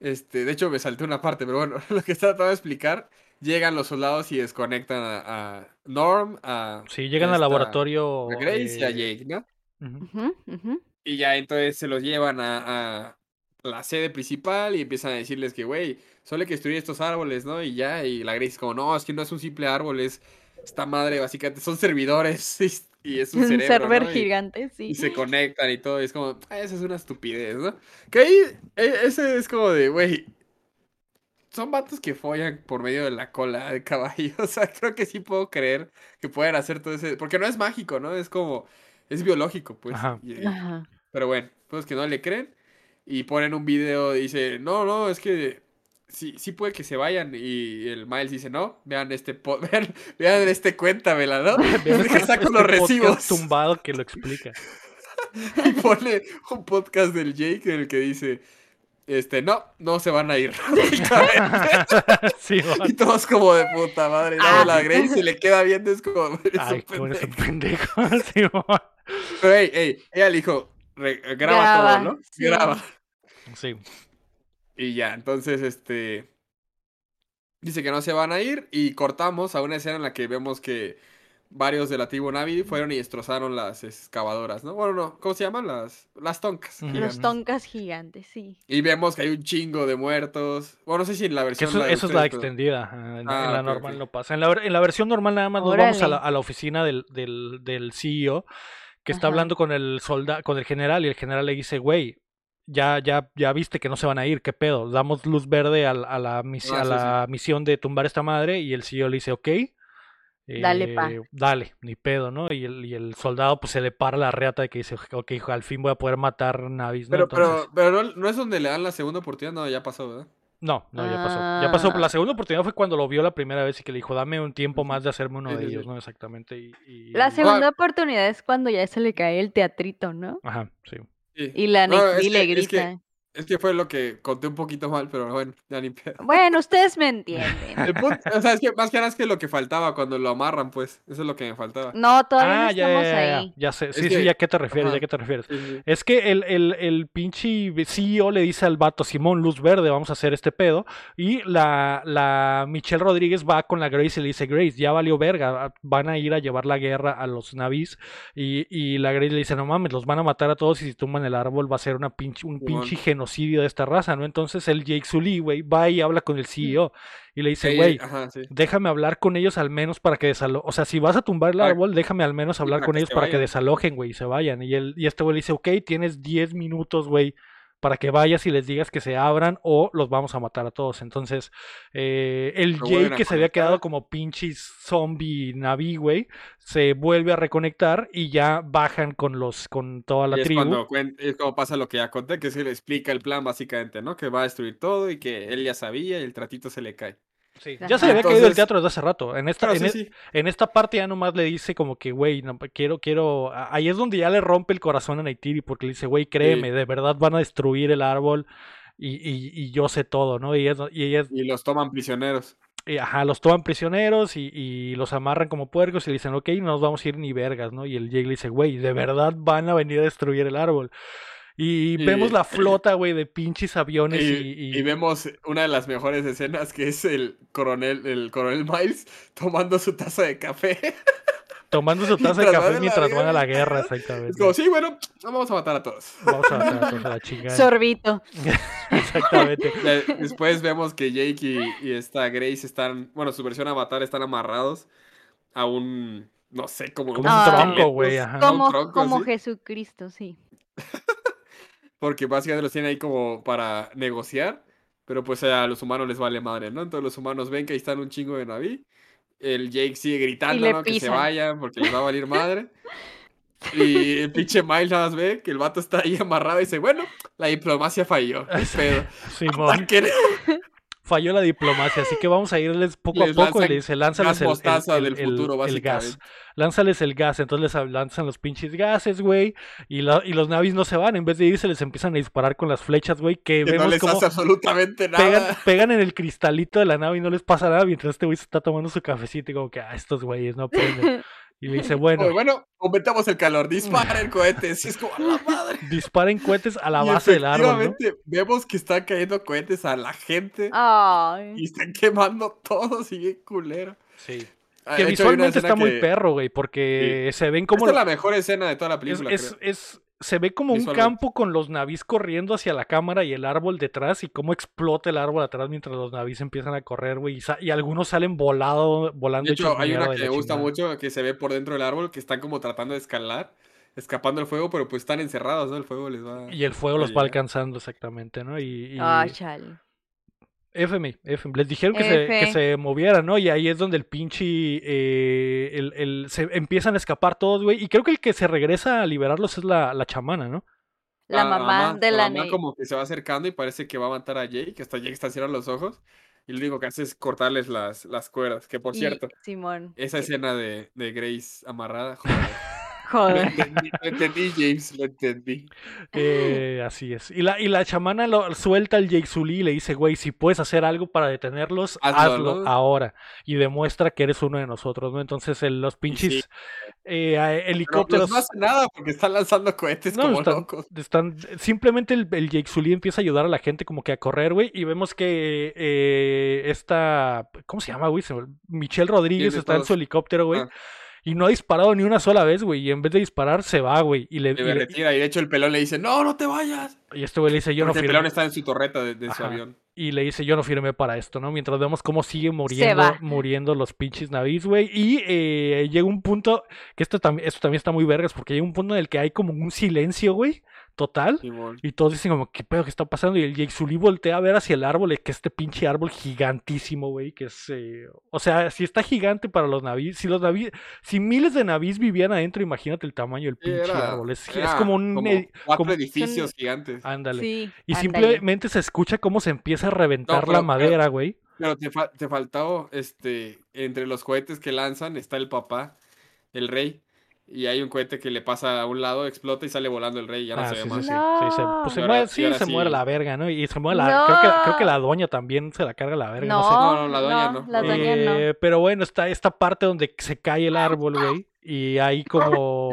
este, de hecho me salté una parte, pero bueno, lo que están tratando de explicar, llegan los soldados y desconectan a, a Norm, a Sí, llegan al laboratorio. a Grace y a eh, Jake, ¿no? Ujú, ujú. Y ya entonces se los llevan a, a la sede principal y empiezan a decirles que, güey, solo hay que destruir estos árboles, ¿no? Y ya, y la Grace es como, no, es que no es un simple árbol, es esta madre, básicamente, son servidores y es un Un cerebro, server ¿no? Y- gigante, sí. y se conectan y todo, y es como, "Ah, esa es una estupidez, ¿no? Que ahí, e- ese es como de, güey, son vatos que follan por medio de la cola de caballo, o sea, creo que sí puedo creer que pueden hacer todo ese, porque no es mágico, ¿no? Es como, es biológico, pues. Ajá. y- y- Ajá. pero bueno, pues que no le creen y ponen un video y dice, no, no, es que sí, sí puede que se vayan y el Miles dice, no, vean este, vean, vean este cuéntamela, ¿no? Vean Deja este- saco este los podcast recibos. tumbado que lo explica. Y pone un podcast del Jake en el que dice, este, no, no se van a ir. sí, y todos como de puta madre. No, Ah. la Grace se le queda viendo, es como, eres Ay, un cómo eres un pendejo. pendejo. Simón. Pero hey, hey, ella le dijo, "Re- graba, Graba, todo, ¿no? sí. Graba. Sí. Y ya, entonces, este, dice que no se van a ir y cortamos a una escena en la que vemos que varios de la tribu Navi fueron y destrozaron las excavadoras, ¿no? Bueno, no, ¿cómo se llaman? Las, las toncas. Ujú. gigantes. Los toncas gigantes, sí. Y vemos que hay un chingo de muertos. Bueno, no sé si en la versión. eso, la eso es la extendida. ajá, En, Ah, en la normal no pasa. En la, ver- en la versión normal nada más nos vamos a la, Órale. a la oficina del, del, del CEO que está Ajá. hablando con el solda, con el general y el general le dice, güey, ya, ya, ya viste que no se van a ir, ¿qué pedo? Damos luz verde a, la, Ah, a sí, la misión de tumbar esta madre y el CEO le dice, ok. Dale, pa. eh, Dale, ni pedo, ¿no? Y el, y el soldado pues se le para la reata de que dice, ok, hijo, al fin voy a poder matar navis, ¿no? Pero, Entonces- pero, pero no, no es donde le dan la segunda oportunidad, no, ya pasó, ¿verdad? No, no, ya pasó. Ya pasó. Ah. La segunda oportunidad fue cuando lo vio la primera vez y que le dijo, dame un tiempo más de hacerme uno Sí, de sí, ellos. ¿no? Exactamente. Y, y- La Ah. segunda oportunidad es cuando ya se le cae el teatrito, ¿no? Ajá, sí. Sí. Y la No, le que grita. Es que fue lo que conté un poquito mal, pero bueno, ya ni pedo. Bueno, ustedes me entienden. El punto, o sea, es que más que nada es que lo que faltaba cuando lo amarran, pues. Eso es lo que me faltaba. No, todavía no Ah, ya, estamos ya, ya, ahí. ya sé. Es Sí, sí, que- ya que te refieres, ajá. ya que te refieres. Sí, sí. Es que el, el, el pinche CEO le dice al vato, Simón, luz verde, vamos a hacer este pedo. Y la, la Michelle Rodríguez va con la Grace y le dice, Grace, ya valió verga, van a ir a llevar la guerra a los navis. Y, y la Grace le dice, no mames, los van a matar a todos y si tumban el árbol va a ser una pinche, un Simón. pinche genocidio de esta raza, ¿no? Entonces el Jake Sully, güey, va y habla con el CEO y le dice, Ey, güey, sí. déjame hablar con ellos al menos para que desalojen. O sea, si vas a tumbar el árbol, déjame al menos hablar con ellos para que desalojen, güey, y se vayan. Y, el, y este güey le dice, ok, tienes 10 minutos, güey, para que vayas y les digas que se abran o los vamos a matar a todos. Entonces, eh, el a que se había quedado como pinches zombie naví, güey, se vuelve a reconectar y ya bajan con los, con toda la Y es tribu. cuando es como pasa lo que ya conté, que se le explica el plan básicamente, ¿no? Que va a destruir todo y que él ya sabía y el tratito se le cae. Sí. Ya se le había caído el Entonces- teatro desde hace rato. En esta, Pero en, sí, e- sí. en esta parte ya nomás le dice como que, güey, no, quiero, quiero. Ahí es donde ya le rompe el corazón a Neytiri porque le dice, güey, créeme, de verdad van a destruir el árbol y, y, y yo sé todo, ¿no? Y, es- y los toman prisioneros. y, ajá, los toman prisioneros y, y los amarran como puercos y le dicen, ok, no nos vamos a ir ni vergas, ¿no? Y el Jake le dice, güey, de verdad van a venir a destruir el árbol. Y, Y- vemos la flota, güey, de pinches aviones Y, y, y- y vemos una de las mejores escenas que es el coronel, el coronel Miles tomando su taza de café. tomando su taza de café mientras van a la guerra. Es exactamente. como, sí, bueno, vamos a matar a todos. Vamos a matar a todos a la chingada. Sorbito. Exactamente. Después vemos que Jake y, y esta Grace están, bueno, su versión avatar están amarrados a un, no sé, como, Como un tronco, güey, Como, tronco como Jesucristo, sí. Porque básicamente los tienen ahí como para negociar, pero pues a los humanos les vale madre, ¿no? Entonces los humanos ven que ahí están un chingo de Naví, el Jake sigue gritando, ¿no? Que se vayan porque les va a valer madre. Y el pinche Miles nada más ve que el vato está ahí amarrado y dice, bueno, la diplomacia falló. Simón. Falló la diplomacia, así que vamos a irles poco Les a poco y le dice, lánzales el, el- el- del el- futuro, el gas. Lánzales el gas, entonces les lanzan los pinches gases, güey, y, la- y los navis no se van, en vez de irse les empiezan a disparar con las flechas, güey, que Que no vemos les como hace absolutamente nada. pegan, pegan en el cristalito de la nave y no les pasa nada, mientras este güey se está tomando su cafecito y como que, ah, estos güeyes no aprenden. Y le dice, bueno, bueno, aumentamos el calor, dispara el cohete. Sí, es como a la madre. disparen cohetes a la Y base del árbol, ¿no? efectivamente, vemos que están cayendo cohetes a la gente Ay. y están quemando todo, sigue culero. Sí. Ah, Que visualmente está muy perro, güey, porque se ven como... Esta es la mejor escena de toda la película. es- creo. es- se ve como un campo con los navis corriendo hacia la cámara y el árbol detrás y cómo explota el árbol atrás mientras los navis empiezan a correr, güey, y, sa- y algunos salen volado, volando. De hecho, hay una que me gusta chingada. mucho que se ve por dentro del árbol que están como tratando de escalar, escapando del fuego, pero pues están encerrados, ¿no? El fuego les va. Y el fuego los va alcanzando exactamente, ¿no? Y, y chale. FMI, FMI, les dijeron que se, que se movieran, ¿no? Y ahí es donde el pinche, eh, el, el- se empiezan a escapar todos, güey. Y creo que el que se regresa a liberarlos es la, la chamana, ¿no? La La mamá de la, mamá ne- como que se va acercando y parece que va a matar a Jake, hasta Jake está cerrando los ojos y lo único que hace es cortarles las, las cuerdas, que por y cierto, Simón. esa Sí. escena de, de Grace amarrada, joder, lo entendí, lo entendí, James, lo entendí. Eh, así es. Y la, y la chamana lo suelta al Jake Sully y le dice, güey, si puedes hacer algo para detenerlos, hazlo, Hazlo, ¿no? ahora. Y demuestra que eres uno de nosotros, ¿no? Entonces el- los pinches eh, Pero helicópteros... pues no hace nada porque están lanzando cohetes No, como están, locos. están- simplemente el, el Jake Sully empieza a ayudar a la gente como que a correr, güey, y vemos que eh, esta, ¿cómo se llama, güey? Michelle Rodríguez está en su helicóptero, güey, Ah. Y no ha disparado ni una sola vez, güey, y en vez de disparar se va, güey, y, le, y, le- retira y de hecho el pelón le dice, no, no te vayas. y este güey le dice, yo no Porque el firmé, pelón está en su torreta de, de su avión. y le dice, yo no firmé para esto, ¿no? Mientras vemos cómo sigue muriendo, muriendo los pinches navis, güey, y eh, llega un punto, que esto también, esto también está muy vergas, porque llega un punto en el que hay como un silencio, güey, total, Simón. Y todos dicen como, ¿qué pedo que está pasando? Y el Jake Sully voltea a ver hacia el árbol, y que este pinche árbol gigantísimo, güey, que es... eh, O sea, si está gigante para los navíes, si los navíes, si miles de navíes vivían adentro, imagínate el tamaño del pinche era- árbol. Es, como un... edi- cuatro como- edificios gigantes. Ándale. Sí. y ándale. simplemente se escucha cómo se empieza a reventar pero- la pero- madera, güey. Pero te, fa- te faltó, este, entre los cohetes que lanzan está el papá, el rey. Y hay un cohete que le pasa a un lado, explota y sale volando el rey y ya no Ah, se sí, ve sí, más. sí. No. Sí, se, pues se ahora- y sí, se muere sí. la verga, ¿no? Y se muere la... Creo, que, creo que la doña también se la carga la verga, no, sé. No, No, no, la doña no. La doña no. Eh, Pero bueno, está esta parte donde se cae el árbol, güey. Y hay como.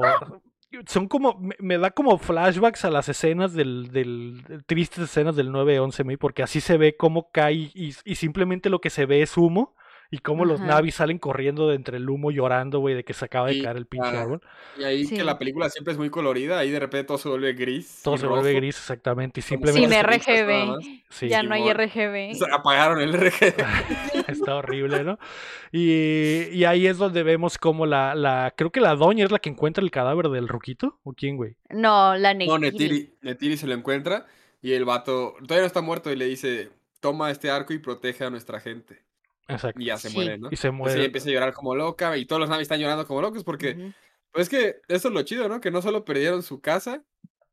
Son como. Me, me da como flashbacks a las escenas del. del tristes escenas del 9-11, güey, porque así se ve cómo cae y, y simplemente lo que se ve es humo. Y cómo los navis salen corriendo de entre el humo llorando, güey, de que se acaba de caer el pinche árbol. Y ahí Sí. que la película siempre es muy colorida, ahí de repente todo se vuelve gris. Todo se vuelve gris, exactamente. Y simplemente. Sin RGB. sí, ya no hay. RGB. Se apagaron el RG. Está horrible, ¿no? Y, y ahí es donde vemos como la, la. Creo que la doña es la que encuentra el cadáver del ruquito. ¿O quién, güey? No, la No, Neytiri. Netiri, Netiri se lo encuentra y el vato todavía no está muerto y le dice, toma este arco y protege a nuestra gente. Exacto. Y ya se Sí. muere, ¿no? Y se Entonces ella muere. empieza a llorar como loca y todos los navis están llorando como locos porque, pues es que eso es lo chido, ¿no? Que no solo perdieron su casa,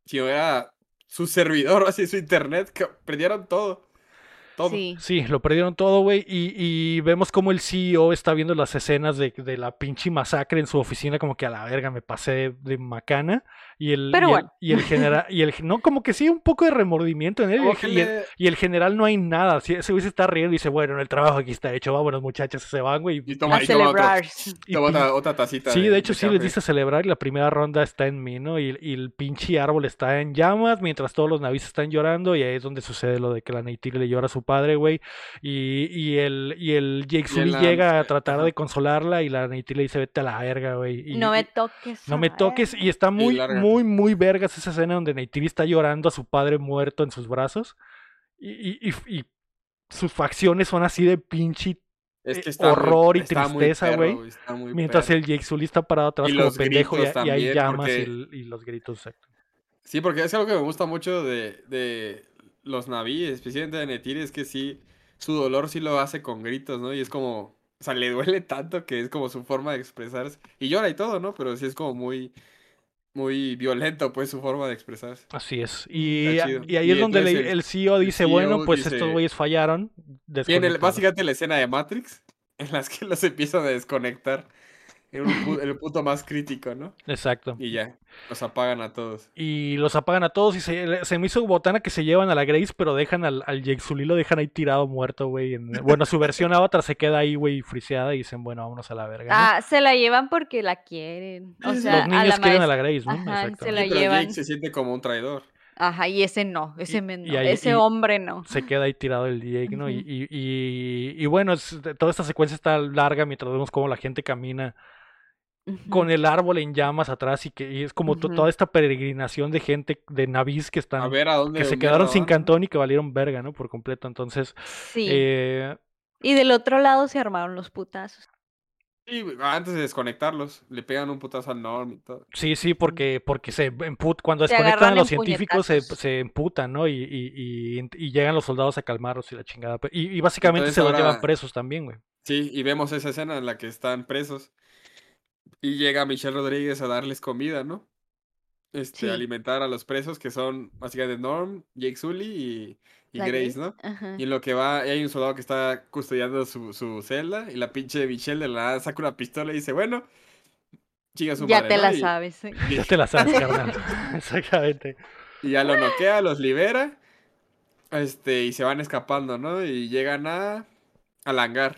sino era su servidor, así su internet, que perdieron todo. Todo. Sí. Sí, lo perdieron todo, güey. Y, y vemos como el CEO está viendo las escenas de, de la pinche masacre en su oficina, como que a la verga me pasé de macana. Y el, Pero y el- bueno. y el general, y el, no, como que sí, un poco de remordimiento en él. Y el, que y el- le- y el general no hay nada. Sí, ese güey se está riendo y dice, bueno, el trabajo aquí está hecho, vámonos muchachos, se van, güey. y toma, A y toma otro- celebrar. Y toma pin- otra, otra tacita. Sí, de hecho sí les dice celebrar y la primera ronda está en mí, ¿no? Y, y el pinche árbol está en llamas mientras todos los navis están llorando y ahí es donde sucede lo de que la Neytiri le llora a su padre, güey. Y, y el, y el Jake Sully llega a tratar de consolarla y la Neytiri le dice vete a la verga, güey. Y- No me toques. no me toques y está muy, larga. Muy, muy vergas esa escena donde Neytiri está llorando a su padre muerto en sus brazos y, y, y- y sus facciones son así de pinche Es eh, que está muy- horror y tristeza, güey. Mientras perro. el Jake Sully está parado atrás Y como los pendejo y, y hay también, llamas y, porque- el- y los gritos. exacto. Sí, porque es algo que me gusta mucho de, de los navíes, especialmente de Netiri, es que sí, su dolor sí lo hace con gritos, ¿no? Y es como, o sea, le duele tanto que es como su forma de expresarse. Y llora y todo, ¿no? Pero sí es como muy, muy violento, pues, su forma de expresarse. Así es. Y, ahí Y es donde le- el, CEO dice, CEO bueno, pues dice- estos güeyes fallaron. Desconectados". básicamente la escena de Matrix, en las que los empiezan a desconectar en, un pu- en el punto más crítico, ¿no? Exacto. Y ya, los apagan a todos. Y los apagan a todos y se, se me hizo botana que se llevan a la Grace, pero dejan al, al Jake Sully, lo dejan ahí tirado muerto, güey. en- Bueno, su versión Avatar se queda ahí, güey, friseada y dicen, bueno, vámonos a la verga. ¿no? Ah, se la llevan porque la quieren. O sea, los niños a la quieren a la Grace, ¿no? Ajá, Exacto. se la Sí, pero llevan. Jake se siente como un traidor. Ajá, y ese no, ese Y- men y no, ahí- ese hombre no. se queda ahí tirado el Jake, ¿no? Y, Ujú. y, y- y bueno, es- toda esta secuencia está larga mientras vemos cómo la gente camina Con el árbol en llamas atrás y que y es como toda esta peregrinación de gente, de navíes que A están, ver a dónde que se quedaron sin cantón y que valieron verga, ¿no? Por completo. Entonces, Sí. eh, Y del otro lado se armaron los putazos. Sí, güey, antes de desconectarlos, le pegan un putazo al Norm y todo. sí, sí, porque, porque se emput cuando Se desconectan a los en científicos se, se emputan, ¿no? Y, y, y- y llegan los soldados a calmarlos y la chingada. Y, y básicamente Entonces se los llevan presos también, güey. Sí, y vemos esa escena en la que están presos. Y llega Michelle Rodríguez a darles comida, ¿no? Este, Sí. alimentar a los presos que son básicamente Norm, Jake Sully y, y Grace, ¿no? Ajá. Y en lo que va, hay un soldado que está custodiando su, su celda y la pinche Michelle de la nada saca una pistola y dice, bueno, chinga su Ya madre, te ¿no? la Y- sabes. ¿eh? Ya te la sabes, carnal. Exactamente. Y ya lo noquea, los libera. Este, y se van escapando, ¿no? Y llegan a al hangar.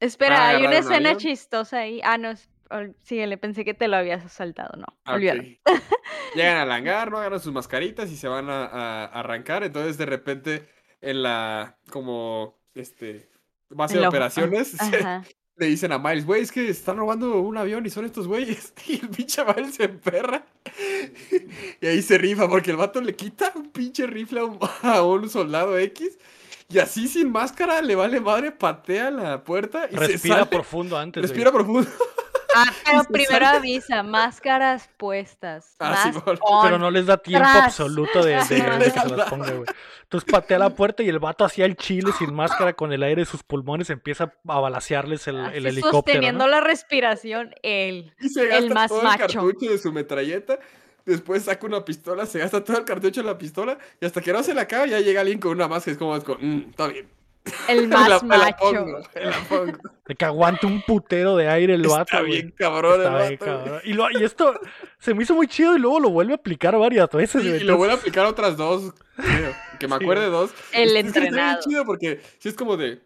Espera, ¿Van a hay una escena avión? chistosa ahí. Ah, no, ol- síguele, pensé que te lo habías saltado, no, Ah, olvídalo. ok. Llegan al hangar, ¿no? Agarran sus mascaritas y se van a, arrancar. Entonces, de repente, en la, como, este, base En de lo- operaciones, se- le dicen a Miles, güey, es que están robando un avión y son estos güeyes. Y el pinche Miles se emperra. Y ahí se rifa porque el vato le quita un pinche rifle a un, a un soldado X. Y así sin máscara le vale madre, patea la puerta y se Respira sale. profundo antes. güey. Respira profundo. Ah, pero se primero sale. avisa, máscaras puestas. Ah, más on. Pero no les da tiempo Tras. absoluto de, de- que se las ponga, güey. Entonces patea la puerta y el vato hacía el chile sin máscara con el aire de sus pulmones empieza a balasearles el, el helicóptero. Sosteniendo ¿no? la respiración, él. Y se gasta más todo el macho. cartucho de su metralleta. Después saca una pistola, se gasta todo el cartucho de la pistola. Y hasta que no se la acaba, ya llega alguien con una máscara. Es como, es como, "Mm, está bien. El la- más la macho. pongo, la pongo. De que aguante un putero de aire el vato. Está bien cabrón el Está bien vato, cabrón. Y, lo- y esto se me hizo muy chido y luego lo vuelve a aplicar varias veces. Sí, y lo voy a aplicar otras dos, creo, que me acuerde dos. El Es que está bien entrenado. chido porque sí es como de.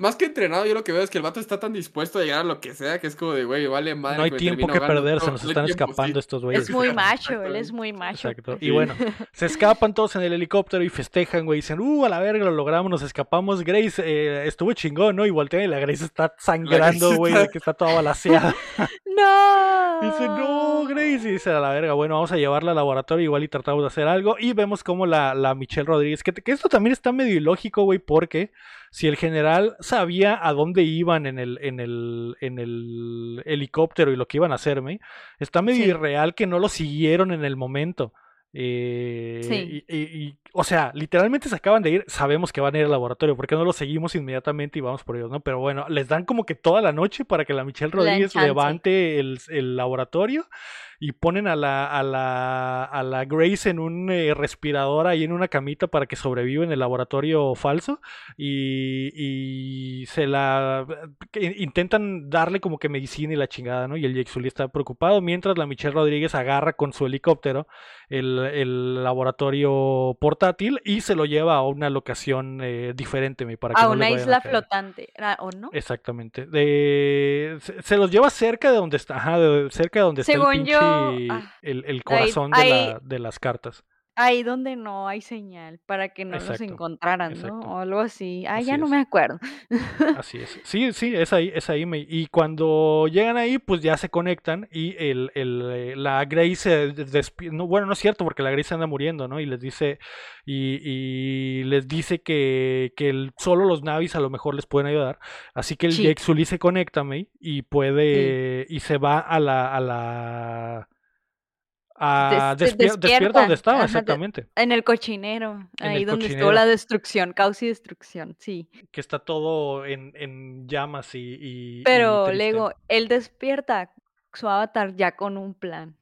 Más que entrenado, yo lo que veo es que el vato está tan dispuesto a llegar a lo que sea que es como de, güey, vale madre. no hay tiempo que ahogando perder, se nos están tiempo, escapando sí. estos güeyes. Es muy macho, él es muy macho. Exacto. Y bueno, se escapan todos en el helicóptero y festejan, güey. Dicen, uh, a la verga, lo logramos, nos escapamos. Grace eh, estuvo chingón, ¿no? Y voltean y la Grace está sangrando, güey, está- de que está toda balaseada. No. Dice, no, Grace. Y dice, a la verga, bueno, vamos a llevarla al laboratorio igual y tratamos de hacer algo. Y vemos como la, la Michelle Rodríguez, que, que esto también está medio ilógico, güey, porque si el general sabía a dónde iban en el, en el, en el helicóptero y lo que iban a hacerme, está medio Sí. irreal que no lo siguieron en el momento. Eh, Sí. y, y- y, o sea, literalmente se acaban de ir, sabemos que van a ir al laboratorio, ¿por qué no lo seguimos inmediatamente y vamos por ellos, no? Pero bueno, les dan como que toda la noche para que la Michelle Rodríguez levante el, el laboratorio y ponen a la, a la, a la Grace en un eh, respirador ahí en una camita para que sobreviva en el laboratorio falso y, y se la intentan darle como que medicina y la chingada, ¿no? Y el Jake Sully está preocupado mientras la Michelle Rodríguez agarra con su helicóptero el, el laboratorio portátil y se lo lleva a una locación eh, diferente me, para que A no una a isla flotante, ¿era- ¿o no? Exactamente. De, se, se los lleva cerca de donde está, ajá, de- cerca de donde está el pinche, yo, ah, el, el corazón de, ahí- la- de las cartas. Ahí donde no hay señal, para que no los Exacto, encontraran, ¿no? O algo así. Ah, ya no me acuerdo. Así es. Sí, sí, es ahí, es ahí. me- Y cuando llegan ahí, pues ya se conectan y el, el, eh, la Grace se despierte. No, bueno, no es cierto, porque la Grace anda muriendo, ¿no? Y les dice, y, y les dice que, que el- solo los Navis a lo mejor les pueden ayudar. Así que el Sí. Jake Sully se conecta, May, y puede, y se va a la, a la, a Des- despier- despierta, despierta donde estaba, ajá, exactamente. En el cochinero, En ahí el donde cochinero. estuvo la destrucción, caos y destrucción, sí. Que está todo en, en llamas y, Pero luego, él despierta su avatar ya con un plan.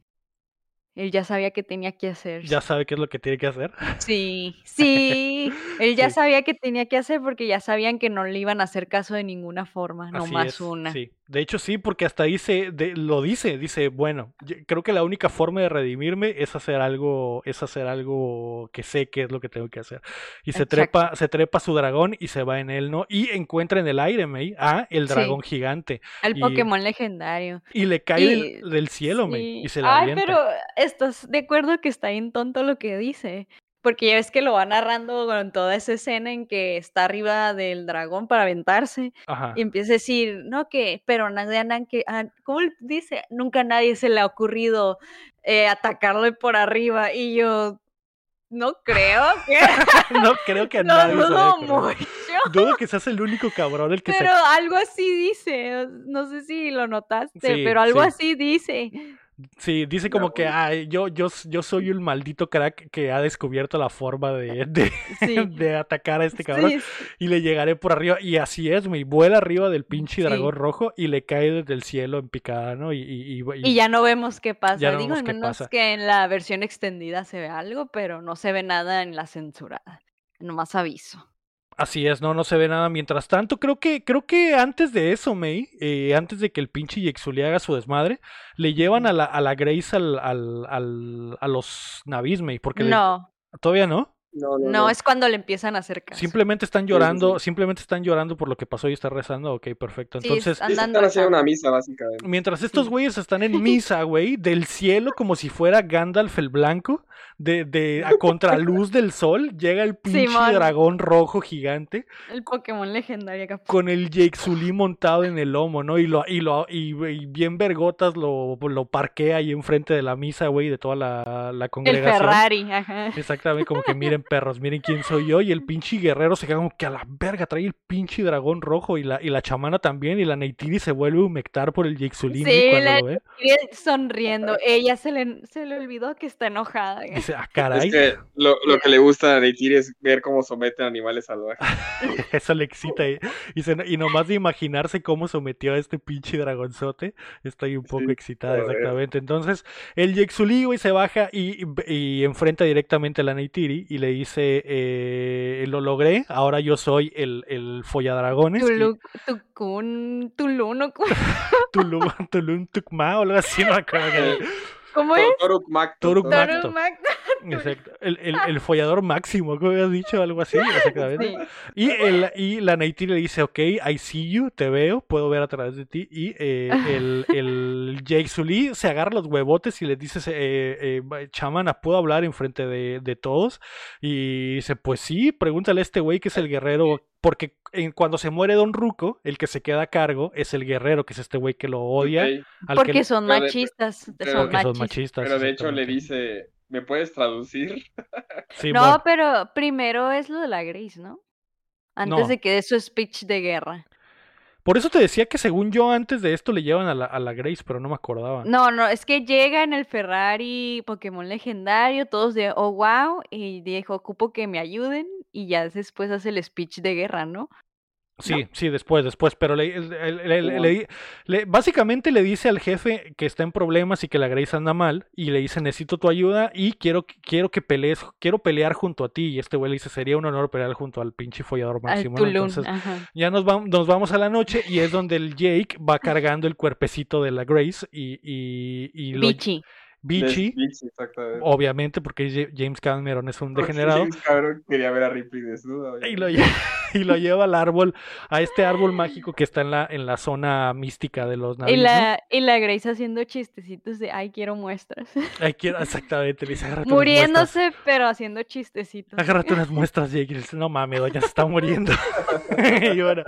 Él ya sabía que tenía que hacer. Ya sabe qué es lo que tiene que hacer. Sí, sí. Él ya Sí. sabía que tenía que hacer porque ya sabían que no le iban a hacer caso de ninguna forma, Así nomás es, una. Sí, de hecho sí, porque hasta ahí se, de- lo dice, dice, bueno, yo creo que la única forma de redimirme es hacer algo, es hacer algo que sé que es lo que tengo que hacer. Y se trepa, se trepa su dragón y se va en él, ¿no? Y encuentra en el aire, May, a el Sí. dragón gigante. El Y- Pokémon legendario. Y le cae del, Y- del cielo, May, Sí. y se la Ay, avienta. pero ¿estás de acuerdo que está bien tonto lo que dice? Porque ya ves que lo va narrando con toda esa escena en que está arriba del dragón para aventarse Ajá. y empieza a decir, no, que, pero nadie, que, ¿cómo dice? Nunca a nadie se le ha ocurrido eh, atacarle por arriba y yo no creo que no creo que a lo nadie se le haya dudo mucho. Dudo que seas el único cabrón el que se Pero algo así dice, no sé si lo notaste, Sí, pero algo sí. así dice. Sí, dice como que. "Ay, yo, yo, yo soy el maldito crack que ha descubierto la forma de, de, Sí. de atacar a este cabrón Sí, y le llegaré por arriba. Y así es, me vuela arriba del pinche Sí. dragón rojo y le cae desde el cielo en picada, ¿no? Y, y, y- Y ya no vemos qué pasa. ya no Digo, menos pasa. que en la versión extendida se ve algo, pero no se ve nada en la censurada. Nomás aviso. Así es, no, no se ve nada. Mientras tanto, creo que, creo que antes de eso, May, eh, antes de que el pinche Yexuli haga su desmadre, le llevan a la, a la Grace al, al, al- a los navis, May, porque le- No, todavía no. No, no, es cuando le empiezan a hacer caso. Simplemente están sí, llorando, sí. simplemente están llorando por lo que pasó y está rezando. Ok, perfecto. Sí, Entonces, andan Están haciendo una misa, básicamente. mientras estos Sí. güeyes están en misa, güey, del cielo como si fuera Gandalf el blanco, de, de a contraluz del sol, llega el pinche dragón rojo gigante El Pokémon legendario. acá. con el Jake Sully montado en el lomo, ¿no? Y lo, y lo, y, y bien vergotas lo, lo parquea ahí enfrente de la misa, güey, de toda la, la El congregación. Ferrari, ajá. Exactamente, como que miren perros, miren quién soy yo. Y el pinche guerrero se queda como que a la verga, trae el pinche dragón rojo. Y la, y la chamana también. Y la Neytiri se vuelve a humectar por el Jixulín Sí, cuando la- lo ve. Sonriendo. Ella se le, se le olvidó que está enojada. Dice, ah, Es caray, que lo, lo que le gusta a Neytiri es ver cómo someten animales salvajes. eso le excita. Y, y, se- y nomás de imaginarse cómo sometió a este pinche dragonzote, estoy un poco Sí, excitada, exactamente. Entonces, el Jixulí, güey, se baja y, y enfrenta directamente a la Neytiri y le le dice, eh, lo logré, ahora yo soy el, el folladragones. y- Tulu, Tucún, Tuluno, Tulum, Tulum, Tukma o algo así, no me acuerdo qué- ¿cómo es? Exacto. El, el, el follador máximo, como habías dicho, algo así. exactamente. Sí. Y, el, y la Neytiri le dice, ok, I see you, te veo, puedo ver a través de ti. Y eh, el, el Jake Sully se agarra los huevotes y le dice, eh, eh, chamana, ¿puedo hablar enfrente de, de todos? Y dice, pues sí, pregúntale a este güey que es el guerrero. Porque en- cuando se muere Don Ruco, el que se queda a cargo es el guerrero, que es este güey que lo odia. Al Porque son pero de- machistas. pero son porque son machistas. machistas. Pero de hecho le dice, ¿me puedes traducir? Sí, No, pero primero es lo de la Grace, ¿no? Antes No. de que dé su speech de guerra. Por eso te decía que según yo antes de esto le llevan a la, a la Grace, pero no me acordaba. No, no, es que llega en el Ferrari Pokémon legendario, todos de oh wow, y dijo, ocupo que me ayuden, y ya después hace el speech de guerra, ¿no? Sí, sí, después, después, pero le, básicamente le dice al jefe que está en problemas y que la Grace anda mal y le dice necesito tu ayuda y quiero, quiero que pelees, quiero pelear junto a ti y este güey le dice sería un honor pelear junto al pinche follador máximo. Entonces ajá. ya nos, vam- nos vamos a la noche y es donde el Jake va cargando el cuerpecito de la Grace y, y, y lo- Bichi. Bichi, obviamente porque Ja- James Cameron es un Porque degenerado. James Cameron quería ver a Ripley desnuda. Y lo, lleva, y lo lleva al árbol, a este árbol mágico que está en la, en la zona mística de los Y navíos. ¿no? la, y la Grace haciendo chistecitos de ay, quiero muestras. Ay, quiero- exactamente, le dice, agárrate unas muestras. Muriéndose, pero haciendo chistecitos. Agárrate unas muestras, Jake. Y no mames, doña se está muriendo. y bueno,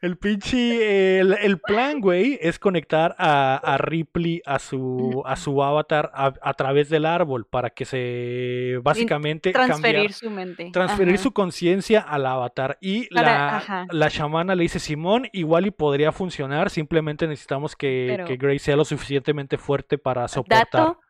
el pinche. El, el plan, güey, es conectar a, a Ripley a su, a su avatar a, a través del árbol para que se. Básicamente. Transferir cambiar- su mente. transferir Ajá. su conciencia al avatar. Y Para- la, la chamana le dice, Simón, igual y podría funcionar, simplemente necesitamos que, Pero- que Grace sea lo suficientemente fuerte para soportar. Dato,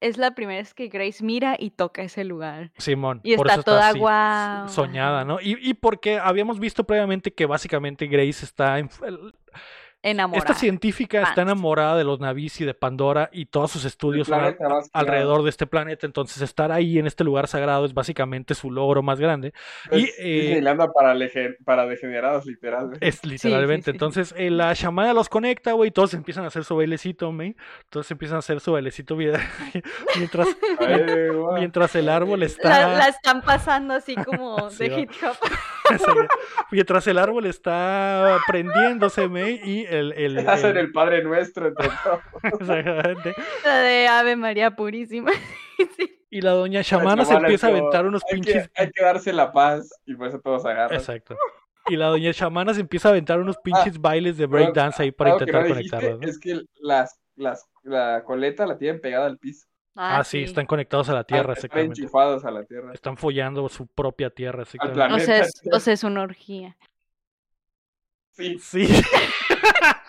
es la primera vez que Grace mira y toca ese lugar. Simón, Y por está eso toda así, guau, soñada. ¿no? Y, y porque habíamos visto previamente que básicamente Grace está en- Enamorada. esta científica está enamorada de los Navis y de Pandora y todos sus estudios alrededor de este planeta, entonces estar ahí en este lugar sagrado es básicamente su logro más grande. Es y, eh, Disneylandia para, degenerados, literal. güey. Es literalmente. sí. Entonces, eh, la chamana los conecta, güey. Todos empiezan a hacer su bailecito, güey. Todos empiezan a hacer su bailecito mientras, Ay, mientras el árbol La, está. la están pasando así como Sí, de hip hop. Mientras el árbol está prendiéndose, güey. Y el. el, Hacen el- el Padre Nuestro entre todos. exactamente. La de Ave María Purísima. Sí. Y la doña chamana se empieza a aventar unos hay pinches. Que, hay que darse la paz y por eso todos agarran. Exacto. Y la doña chamana se empieza a aventar Ah, unos pinches bailes de breakdance ahí para intentar no conectarlos. ¿no? Es que las, las, la coleta la tienen pegada al piso. Ah, sí, están conectados a la tierra, Ah, Están exactamente. enchufados a la tierra. Están follando su propia tierra. O sea, es, o sea, es una orgía. Sí, Sí.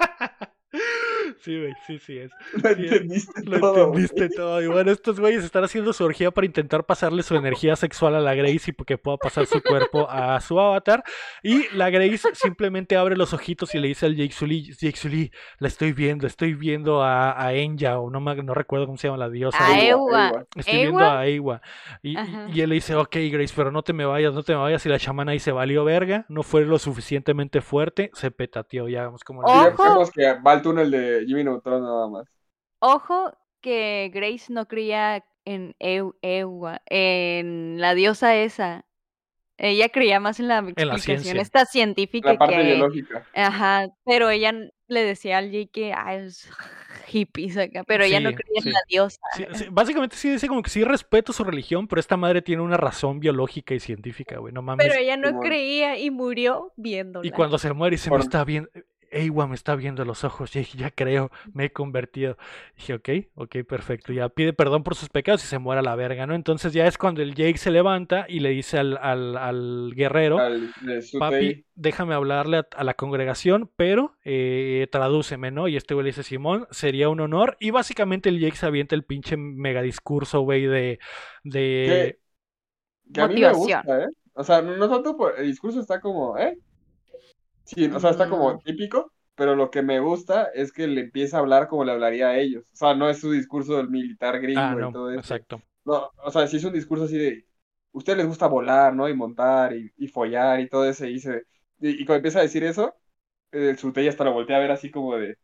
Sí, güey, sí, sí es. lo entendiste Lo todo. entendiste todo. Y bueno, estos güeyes están haciendo su orgía para intentar pasarle su energía sexual a la Grace y que pueda pasar su cuerpo a su avatar. Y la Grace simplemente abre los ojitos y le dice al Jake Sully, Jake Sully, la estoy viendo, estoy viendo a, a Enya, o no, me- no recuerdo cómo se llama la diosa. A Ewa. Estoy viendo a Ewa. Y, y él le dice, ok, Grace, pero no te me vayas, no te me vayas. Y la chamana ahí se valió verga, no fue lo suficientemente fuerte, se petateó, ya vemos cómo le- Sí, Ojo. vemos que va al túnel de Jimmy Neutron nada más. Ojo que Grace no creía en Ewa, en la diosa esa. Ella creía más en la explicación ciencia. esta científica La parte que, biológica. ajá, pero ella le decía al Jake que ah, es hippies acá, pero ella no creía sí. en la diosa. Sí, sí, básicamente sí dice como que sí respeto su religión, pero esta madre tiene una razón biológica y científica, güey, no mames. Pero ella no creía y murió viéndola. Y cuando se muere y se me Por- está viendo, Ewa me está viendo a los ojos, ya, ya creo, me he convertido. Dije, ok, ok, perfecto, ya pide perdón por sus pecados y se muere a la verga, ¿no? Entonces ya es cuando el Jake se levanta y le dice al, al, al guerrero, Al, papi, déjame hablarle a, a la congregación, pero eh, tradúceme, ¿no? Y este güey le dice, Simón, sería un honor. Y básicamente el Jake se avienta el pinche mega discurso, güey, de... de... Que a mí me Motivación. gusta, ¿eh? O sea, no, no tanto por el discurso está como, ¿eh? Sí, o sea, está como típico, pero lo que me gusta es que le empieza a hablar como le hablaría a ellos. O sea, no es su discurso del militar gringo Ah, y no, todo eso. exacto. No, o sea, sí es un discurso así de, ustedes les gusta volar, ¿no? Y montar y, y follar y todo eso. Y, y, y cuando empieza a decir eso, el Sutella hasta lo voltea a ver así como de.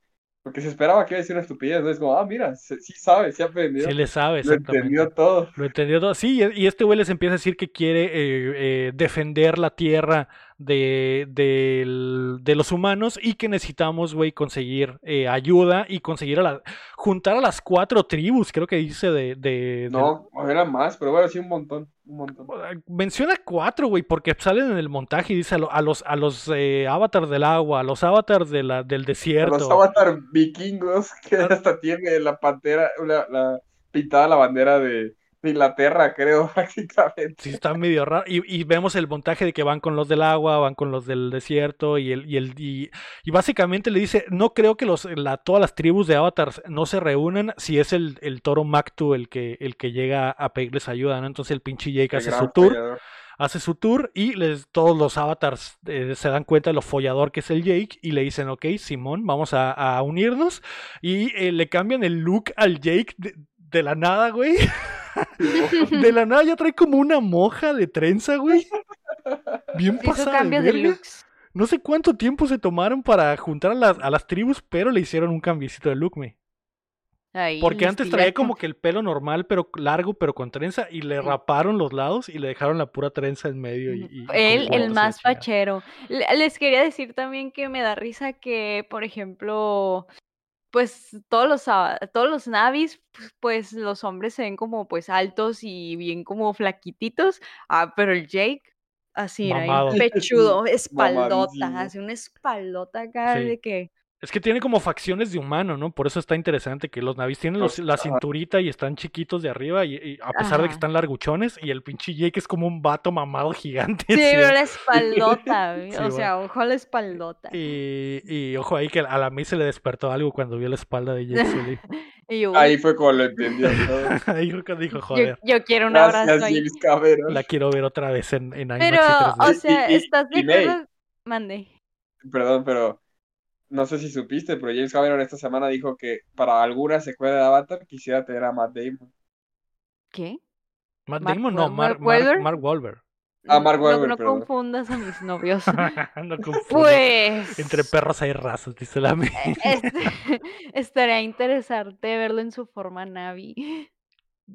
Porque se esperaba que iba a decir una estupidez, ¿no? Es como, ah, mira, se- sí sabe, sí aprendió. Sí le sabe, Lo exactamente. entendió todo. Lo entendió todo. Sí, y este güey les empieza a decir que quiere eh, eh, defender la tierra de, de los humanos y que necesitamos, güey, conseguir eh, ayuda y conseguir a la, juntar a las cuatro tribus, creo que dice de... No, era más, pero bueno, sí, un montón. Un montón. Menciona cuatro, güey, porque salen en el montaje y dice a, lo- a los, a los eh, avatars del agua, a los avatars de la, del A desierto. los avatar vikingos, que hasta tiene la pantera, la, la- pintada la bandera de, de Inglaterra, creo, prácticamente. Sí, está medio raro. Y, y vemos el montaje de que van con los del agua, van con los del desierto, y el, y el, y, y básicamente le dice, no creo que los, la, todas las tribus de avatars no se reúnan si es el, el toro Mactu el que, el que llega a pedirles ayuda, ¿no? Entonces el pinche Jake hace su tour, hace su tour, y les, todos los avatars eh, se dan cuenta de lo follador que es el Jake, y le dicen, ok, Simón, vamos a, a unirnos, y eh, le cambian el look al Jake de, de la nada, güey. De la nada ya trae como una moja de trenza, güey. Bien pasada de cambio de verga. looks. No sé cuánto tiempo se tomaron para juntar a las, a las tribus, pero le hicieron un cambiecito de look, me. Ahí, Porque antes traía como que el pelo normal, pero largo, pero con trenza, y le raparon los lados y le dejaron la pura trenza en medio. Y, Él, el más fachero. Le- Les quería decir también que me da risa que, por ejemplo, pues todos los todos los navis, pues, pues los hombres se ven como pues altos y bien como flaquititos. Ah, pero el Jake, así, era pechudo, espaldota, así una espaldota acá Sí. de que. Es que tiene como facciones de humano, ¿no? Por eso está interesante que los navis tienen los- la cinturita y están chiquitos de arriba, y, y a pesar de que están larguchones, y el pinche Jake es como un vato mamado gigante. Sí, sí, pero la espaldota, güey, Sí, o bueno. sea, ojo a la espaldota. Y, y ojo ahí que a la May se le despertó algo cuando vio la espalda de Jake Sully. Y yo, Ahí fue como lo entendió todo. ahí fue cuando dijo, joder, yo quiero un abrazo ahí. La quiero ver otra vez en, en IMAX Pero, y o 3D. sea, Y- y- ¿estás de acuerdo? Mande. Perdón, pero no sé si supiste, pero James Cameron esta semana dijo que para alguna secuela de Avatar quisiera tener a Matt Damon. ¿Qué? Matt Mark Damon, no, Mark, Mark Wahlberg. Mark, Wahlberg. Ah, Mark No- Wahlberg, No, confundas a mis novios. no confundas. pues. Entre perros hay razas, dice la May. este, estaría interesante verlo en su forma Navi.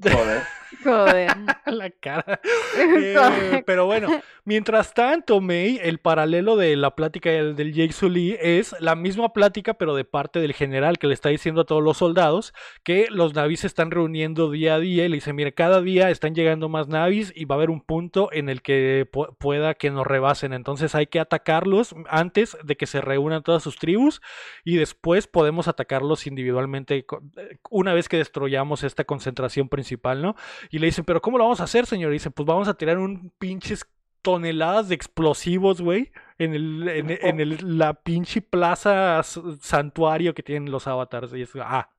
Joder. Joder. la cara. Eh, pero bueno, mientras tanto, May, el paralelo de la plática del, del Jake Sully es la misma plática, pero de parte del general que le está diciendo a todos los soldados que los navis se están reuniendo día a día y le dice, mire, cada día están llegando más navis y va a haber un punto en el que pu- pueda que nos rebasen. Entonces hay que atacarlos antes de que se reúnan todas sus tribus y después podemos atacarlos individualmente eh, una vez que destruyamos esta concentración principal, ¿no? Y le dicen, pero ¿cómo lo vamos a hacer, señor? Y dicen, pues vamos a tirar un pinches toneladas de explosivos, güey, en el, en, en el, la pinche plaza santuario que tienen los avatars. Y es, ah,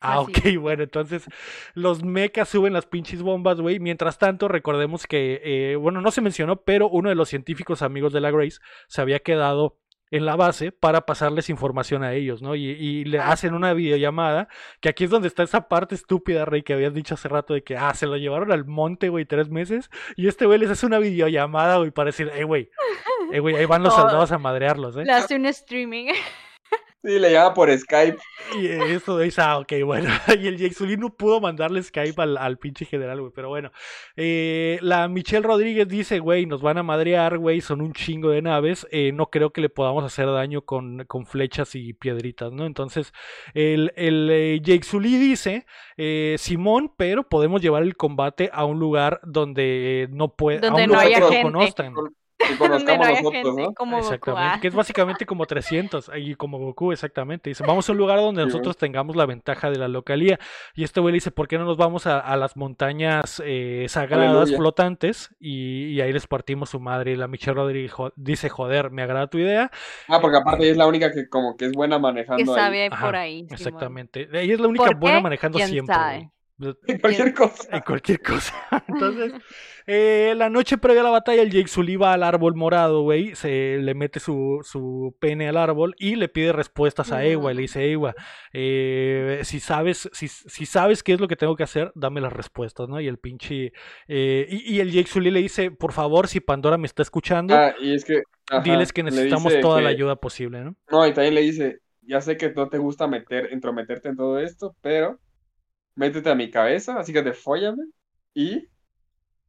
ah, Así ok, bueno, entonces los mechas suben las pinches bombas, güey. Mientras tanto, recordemos que, eh, bueno, no se mencionó, pero uno de los científicos amigos de la Grace se había quedado en la base para pasarles información a ellos, ¿no? Y, y le hacen una videollamada, que aquí es donde está esa parte estúpida, Rey, que habías dicho hace rato de que, ah, se lo llevaron al monte, güey, tres meses, y este güey les hace una videollamada, güey, para decir, eh, güey, eh, güey, ahí van los soldados a madrearlos, ¿eh? Le hace un streaming. Sí, le llama por Skype. Y eso dice, ah, ok, bueno. Y el Jake Sully no pudo mandarle Skype al, al pinche general, güey. Pero bueno. Eh, la Michelle Rodríguez dice, güey, nos van a madrear, güey. Son un chingo de naves. eh, no creo que le podamos hacer daño con, con flechas y piedritas, ¿no? Entonces, el, el eh, Jake Sully dice, eh, Simón, pero podemos llevar el combate a un lugar donde eh, no puede, a un no lugar haya que no gente. conozcan. Que no conozcamos nosotros, gente ¿no? como Goku. Ah. que es básicamente como 300, y como Goku, exactamente. Dice, vamos a un lugar donde Sí, nosotros tengamos la ventaja de la localía. Y este güey le dice, ¿por qué no nos vamos a, a las montañas eh, sagradas Aleluya. flotantes? Y, y ahí les partimos su madre. Y la Michelle Rodríguez jo- dice, joder, me agrada tu idea. Ah, porque aparte ella es la única que como que es buena Que manejando ahí. sabe Ajá, por ahí. Exactamente. Ella es la única ¿Por buena manejando ¿Quién siempre. Güey. En cualquier cosa. En cualquier cosa. Entonces, eh, la noche previa a la batalla, el Jake Sully va al árbol morado, güey. Se le mete su, su pene al árbol y le pide respuestas a Ewa. Y le dice, Ewa, eh, si sabes, si, si, sabes qué es lo que tengo que hacer, dame las respuestas, ¿no? Y el pinche. Eh, y, y, el Jake Sully le dice, por favor, si Pandora me está escuchando, ah, y es que, ajá, diles que necesitamos toda que... la ayuda posible, ¿no? No, y también le dice, ya sé que no te gusta meter, entrometerte en todo esto, pero métete a mi cabeza, así que te fóllame y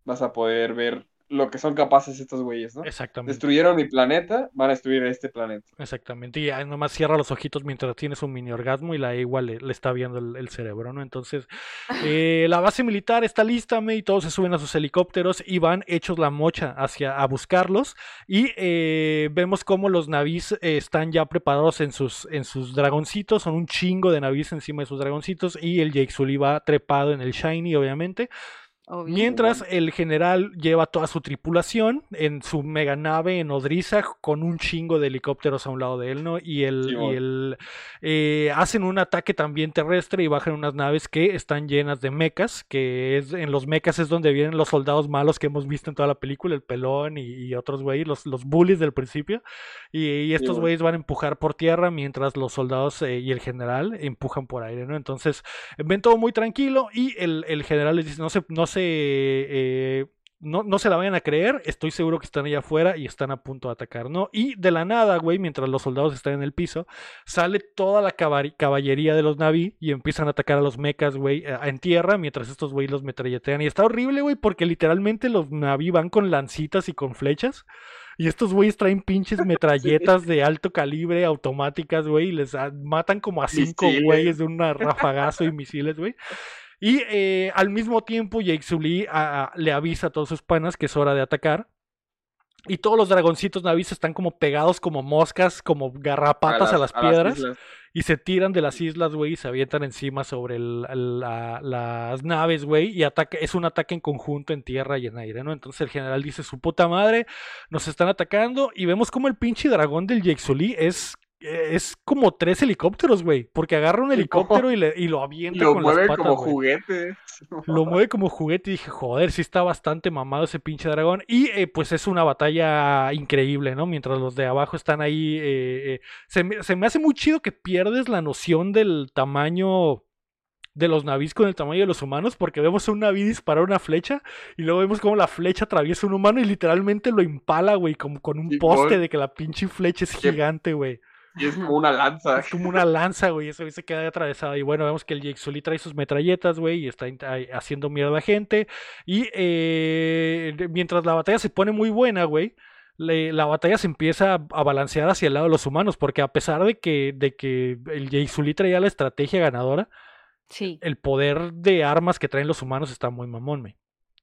vas a poder ver lo que son capaces estos güeyes, ¿no? Exactamente. Destruyeron mi planeta, van a destruir este planeta. Exactamente. Y ya nomás cierra los ojitos mientras tienes un mini orgasmo y la igual le, le está viendo el, el, cerebro, ¿no? Entonces, eh, la base militar está lista, y todos se suben a sus helicópteros y van hechos la mocha hacia a buscarlos. Y eh, vemos cómo los navíes eh, están ya preparados en sus, en sus dragoncitos. Son un chingo de navíes encima de sus dragoncitos. Y el Jake Sully va trepado en el Shiny, obviamente. Obvio. Mientras el general lleva toda su tripulación en su mega nave en Odriza con un chingo de helicópteros a un lado de él, ¿no? Y el, sí, y el eh, hacen un ataque también terrestre y bajan unas naves que están llenas de mechas, que es en los mechas es donde vienen los soldados malos que hemos visto en toda la película, el pelón y, y otros güeyes, los, los bullies del principio. Y, y estos güeyes sí, van a empujar por tierra mientras los soldados eh, y el general empujan por aire, ¿no? Entonces ven todo muy tranquilo y el, el general les dice, no se, no se eh, no, no, se la vayan a creer, estoy seguro que están allá afuera y están a punto de atacar, ¿no? Y de la nada, güey, mientras los soldados están en el piso, sale toda la caballería de los Naví y empiezan a atacar a los mechas, güey, en tierra, mientras estos güey los metralletean. Y está horrible, güey, porque literalmente los Naví van con lancitas y con flechas. Y estos güeyes traen pinches metralletas sí. de alto calibre automáticas, güey, y les matan como a cinco güeyes de un rafagazo y misiles, güey. Y eh, al mismo tiempo, Jake Sully a, a, le avisa a todos sus panas que es hora de atacar. Y todos los dragoncitos navis están como pegados como moscas, como garrapatas a las, a las piedras. Y se tiran de las islas, güey, y se avientan encima sobre el, el, la, las naves, güey. Y ataque, es un ataque en conjunto en tierra y en aire, ¿no? Entonces el general dice, su puta madre, nos están atacando. Y vemos como el pinche dragón del Jake Sully es es como tres helicópteros, güey. Porque agarra un helicóptero y, le, y lo avienta lo con mueve las patas, como güey. juguete. Lo mueve como juguete y dije, joder, sí está bastante mamado ese pinche dragón. Y eh, pues es una batalla increíble, ¿no? Mientras los de abajo están ahí. Eh, eh, se, me, se me hace muy chido que pierdes la noción del tamaño de los navíes con el tamaño de los humanos, porque vemos a un naví disparar una flecha y luego vemos como la flecha atraviesa un humano y literalmente lo impala, güey, como con un poste de que la pinche flecha es gigante, güey. Y es como una lanza. Es como una lanza, güey. Ese se queda atravesado. Y bueno, vemos que el Jake Sully trae sus metralletas, güey, y está haciendo mierda a gente. Y eh, mientras la batalla se pone muy buena, güey. la batalla se empieza a balancear hacia el lado de los humanos, porque a pesar de que, de que el Jake Sully traía la estrategia ganadora, sí. el poder de armas que traen los humanos está muy mamón, güey.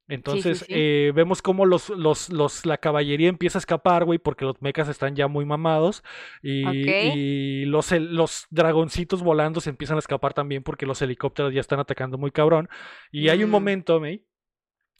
Entonces sí, sí, sí. Eh, vemos cómo los, los, los, la caballería empieza a escapar, güey, porque los mechas están ya muy mamados. Y, okay. y los, los, dragoncitos volando se empiezan a escapar también porque los helicópteros ya están atacando muy cabrón. Y mm. hay un momento, May,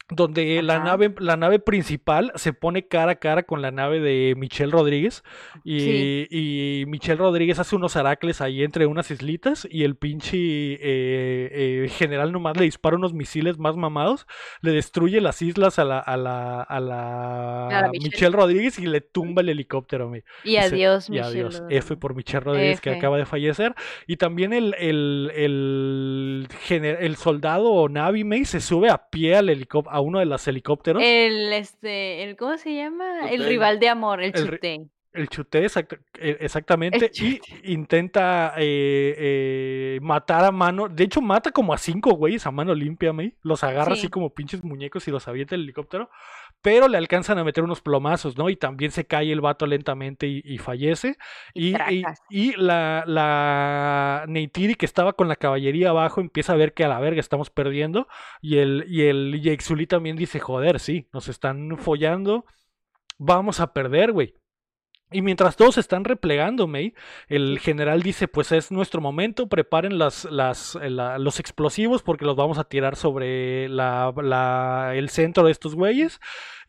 donde la nave, la nave principal se pone cara a cara con la nave de Michelle Rodríguez y, sí. y Michelle Rodríguez hace unos aracles ahí entre unas islitas y el pinche eh, eh, general nomás le dispara unos misiles más mamados, le destruye las islas a la, a la, a la, a la Michelle. Michelle. Rodríguez y le tumba el helicóptero. Y, y adiós, y Michelle. adiós. F por Michelle Rodríguez F. que acaba de fallecer. Y también el, el, el, el, el soldado o Navi May se sube a pie al helicóptero a uno de los helicópteros. El, este, el, ¿cómo se llama? El rival de amor, el, el Chutén. El Chuté, exact, eh, exactamente, el y intenta eh, eh, matar a mano. De hecho, mata como a cinco güeyes a mano limpia, ¿me? Los agarra sí. así como pinches muñecos y los avienta el helicóptero. Pero le alcanzan a meter unos plomazos, ¿no? Y también se cae el vato lentamente y, y fallece. Y, y, y, la, la Neytiri, que estaba con la caballería abajo, empieza a ver que a la verga estamos perdiendo. Y el, y el Yexuli también dice: Joder, sí, nos están follando. Vamos a perder, güey Y mientras todos están replegando, May, el general dice, pues es nuestro momento, preparen las, las, eh, la- los explosivos porque los vamos a tirar sobre la, la- el centro de estos güeyes.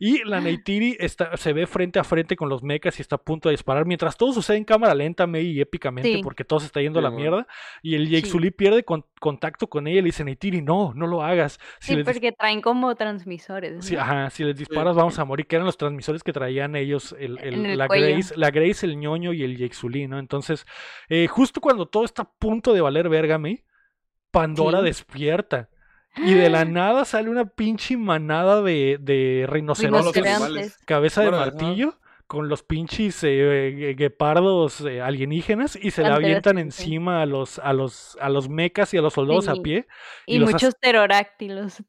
Y la Neytiri está, se ve frente a frente con los mechas y está a punto de disparar. Mientras todo sucede en cámara lenta, May, y épicamente, Sí. porque todo se está yendo a la Sí, bueno. mierda. Y el Jake Sí. Sully pierde con- contacto con ella y le dice, Neytiri, no, no lo hagas. Si Sí, porque traen como transmisores. Sí, ¿no? ajá, si les disparas vamos a morir, que eran los transmisores que traían ellos, el, el- En el la, cuello. Grace, la Grace, el ñoño y el Sully, ¿no? Entonces, eh, justo cuando todo está a punto de valer verga, May, Pandora Sí. despierta. Y de la nada sale una pinche manada de, de rinocerontes, Rinocerontes. cabeza de Bueno, martillo, con los pinches eh, gue- guepardos eh, alienígenas, y se le Panteras, avientan sí. encima a los, a los, a los mecas y a los soldados a pie. Y, muchos pterodáctilos.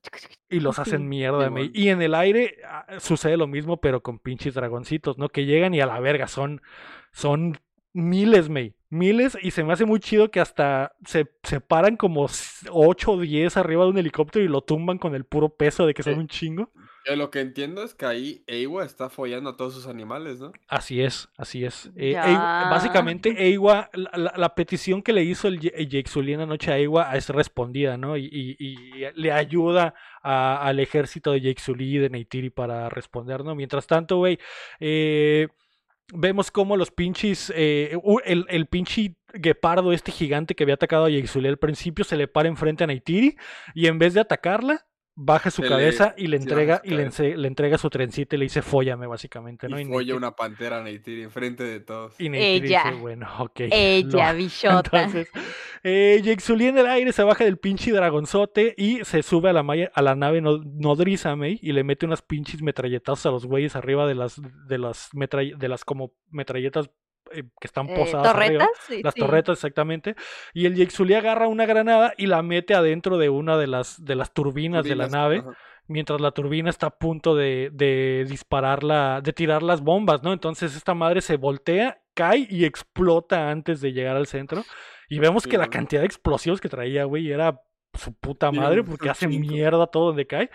y los hacen mierda, Sí, me-. Y en el aire ah, sucede lo mismo, pero con pinches dragoncitos, ¿no? Que llegan y a la verga, son, son miles, me. Miles, y se me hace muy chido que hasta se, se paran como 8 o 10 arriba de un helicóptero y lo tumban con el puro peso de que son un chingo. Yo lo que entiendo es que ahí Eiwa está follando a todos sus animales, ¿no? Así es, así es. Eh. Eiwa- básicamente, Eiwa, la, la- la petición que le hizo el, el Jake Sully en la noche a Eiwa es respondida, ¿no? Y, y- y le ayuda a- al ejército de Jake Sully y de Neytiri para responder, ¿no? Mientras tanto, güey, eh, vemos como los pinches, eh, el, el pinche guepardo, este gigante que había atacado a Jake Sully al principio, se le para enfrente a Neytiri y en vez de atacarla, baja su Se le- cabeza y le entrega su y le, le entrega su trencita y le dice, fóllame, básicamente, ¿no? Y Y folla una pantera Neytiri enfrente de todos. y Neytiri Ella. dice, bueno, ok. Ella, lo- bichota. Entonces, eh, Jake Sully en el aire se baja del pinche dragonzote y se sube a la, malla- a la nave no- nodriza, May, y le mete unas pinches metralletazos a los güeyes arriba de las, de las, metrall- de las como metralletas eh, que están Eh, posadas arriba. ¿Torretas? Sí, Las sí. torretas, exactamente. Y el Jake Sully agarra una granada y la mete adentro de una de las, de las turbinas, de la nave ajá. mientras la turbina está a punto de, de disparar la, de tirar las bombas, ¿no? Entonces esta madre se voltea, cae y explota antes de llegar al centro. Y vemos que la cantidad de explosivos que traía, güey, era su puta madre porque hace mierda todo donde cae.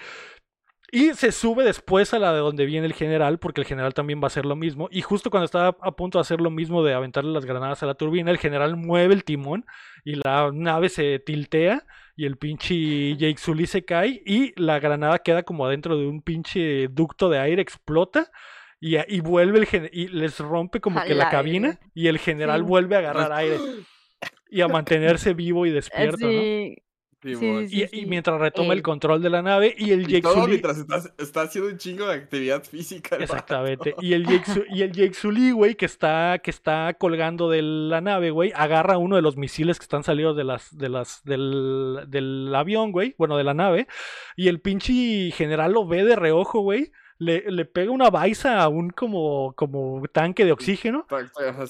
Y se sube después a la de donde viene el general, porque el general también va a hacer lo mismo. Y justo cuando está a punto de hacer lo mismo de aventarle las granadas a la turbina, el general mueve el timón y la nave se tiltea y el pinche Jake Sully se cae y la granada queda como adentro de un pinche ducto de aire, explota. Y, y vuelve el gen- y les rompe como que la cabina y el general Sí. vuelve a agarrar aire y a mantenerse vivo y despierto, ¿no? Sí, Sí, sí, mon. sí, Y, y mientras retoma el control de la nave y el Y Jake todo Sully mientras está, está haciendo un chingo de actividad física. Exactamente. Y el Jake, Su- y el Jake Sully, güey, que está, que está colgando de la nave, güey, agarra uno de los misiles que están salidos de las, de las, del, del avión, güey, bueno, de la nave, y el pinche general lo ve de reojo, güey, le, le pega una baisa a un como, como tanque de oxígeno.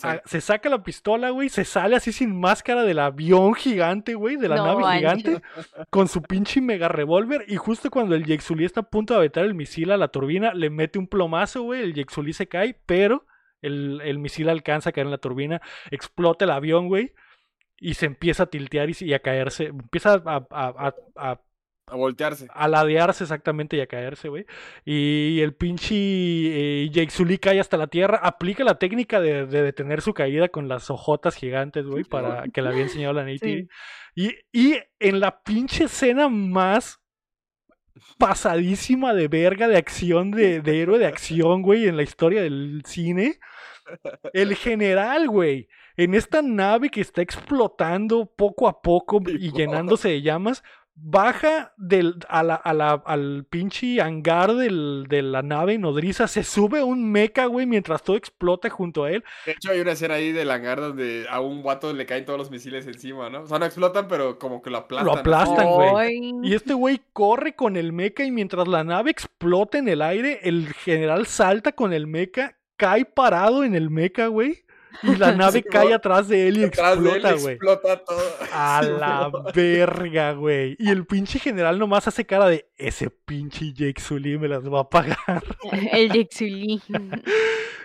Ah, se saca la pistola, güey, se sale así sin máscara del avión gigante, güey, de la No nave gigante, con su pinche mega revólver. Y justo cuando el Jake Sully está a punto de aventar el misil a la turbina, le mete un plomazo, güey, el Jake Sully se cae, pero el, el misil alcanza a caer en la turbina, explota el avión, güey, y se empieza a tiltear y, y a caerse, empieza a, a- a- a- A voltearse. a ladearse exactamente y a caerse, güey. Y el pinche eh, Jake Sully cae hasta la tierra, aplica la técnica de, de detener su caída con las hojotas gigantes, güey, para que le había enseñado la Nate. Y, y en la pinche escena más pasadísima de verga de acción, de, de héroe de acción, güey, en la historia del cine. El general, güey, en esta nave que está explotando poco a poco y llenándose de llamas, baja del, a la, a la- al pinche hangar del- de la nave nodriza, se sube un mecha, güey, mientras todo explota junto a él. De hecho, hay una escena ahí del hangar donde a un guato le caen todos los misiles encima, ¿no? O sea, no explotan, pero como que lo aplastan. Lo aplastan, güey. Y este güey corre con el mecha y mientras la nave explota en el aire, el general salta con el mecha, cae parado en el mecha, güey. Y la nave Sí, cae ¿no? atrás de él y Atrás explota, güey. explota todo. A Sí, la verga, güey. Y el pinche general nomás hace cara de ese pinche Jake Sully me las va a pagar. el Jake Sully.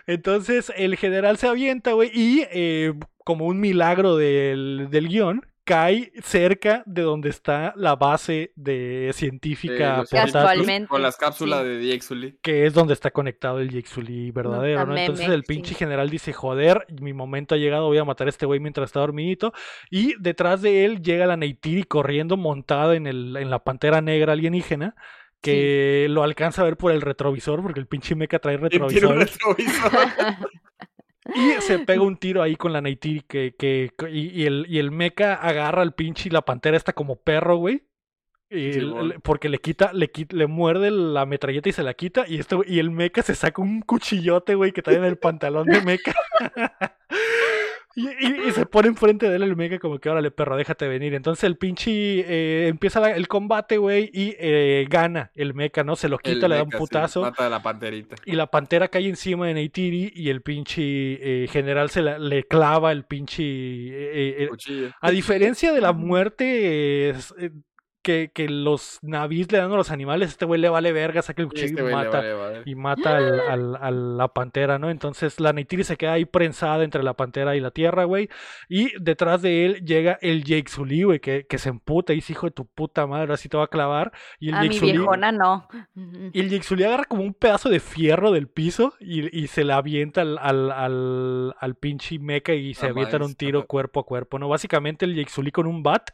Entonces el general se avienta, güey, y eh, como un milagro del, del guion, cae cerca de donde está la base de científica portátil, Casualmente. Con las cápsulas sí. de Sully. que es donde está conectado el Sully verdadero, ¿no? Entonces el pinche sí. general dice, joder, mi momento ha llegado, voy a matar a este güey mientras está dormidito. Y detrás de él llega la Neytiri corriendo montada en, el, en la pantera negra alienígena. Que lo alcanza a ver por el retrovisor, porque el pinche mecha trae retrovisor. Y se pega un tiro ahí con la Neytiri que, que, y, y el, y el mecha agarra al pinche y la pantera está como perro, güey. Y el- porque le quita, le quita, le muerde la metralleta y se la quita. Y esto, y el mecha se saca un cuchillote, güey, que trae en el pantalón de mecha. Y, y- y se pone enfrente de él el mecha como que, órale, perro, déjate venir. Entonces el pinche eh, empieza la- el combate, güey, y eh, gana el mecha, ¿no? Se lo quita, El le da un mecha, sí, putazo. Mata a la panterita. Y la pantera cae encima de Neytiri y el pinche eh, general se la- le clava el pinche... eh, Cuchillo. a diferencia de la muerte que, que los navíes le dan a los animales, este güey le vale verga, saca el Y cuchillo este y le mata. vale, vale. Y mata al- al- a la pantera, ¿no? Entonces la Neytiri se queda ahí prensada entre la pantera y la tierra, güey. Y detrás de él llega el Jake Sully, güey, que, que se emputa y dice, hijo de tu puta madre, así te va a clavar. Y el A Jake mi Sully- viejona no. Y el Jake Sully agarra como un pedazo de fierro del piso y, y se le avienta al, al, al, al pinche mecha y se Ah, avientan un tiro cuerpo a cuerpo, ¿no? Básicamente el Jake Sully con un bat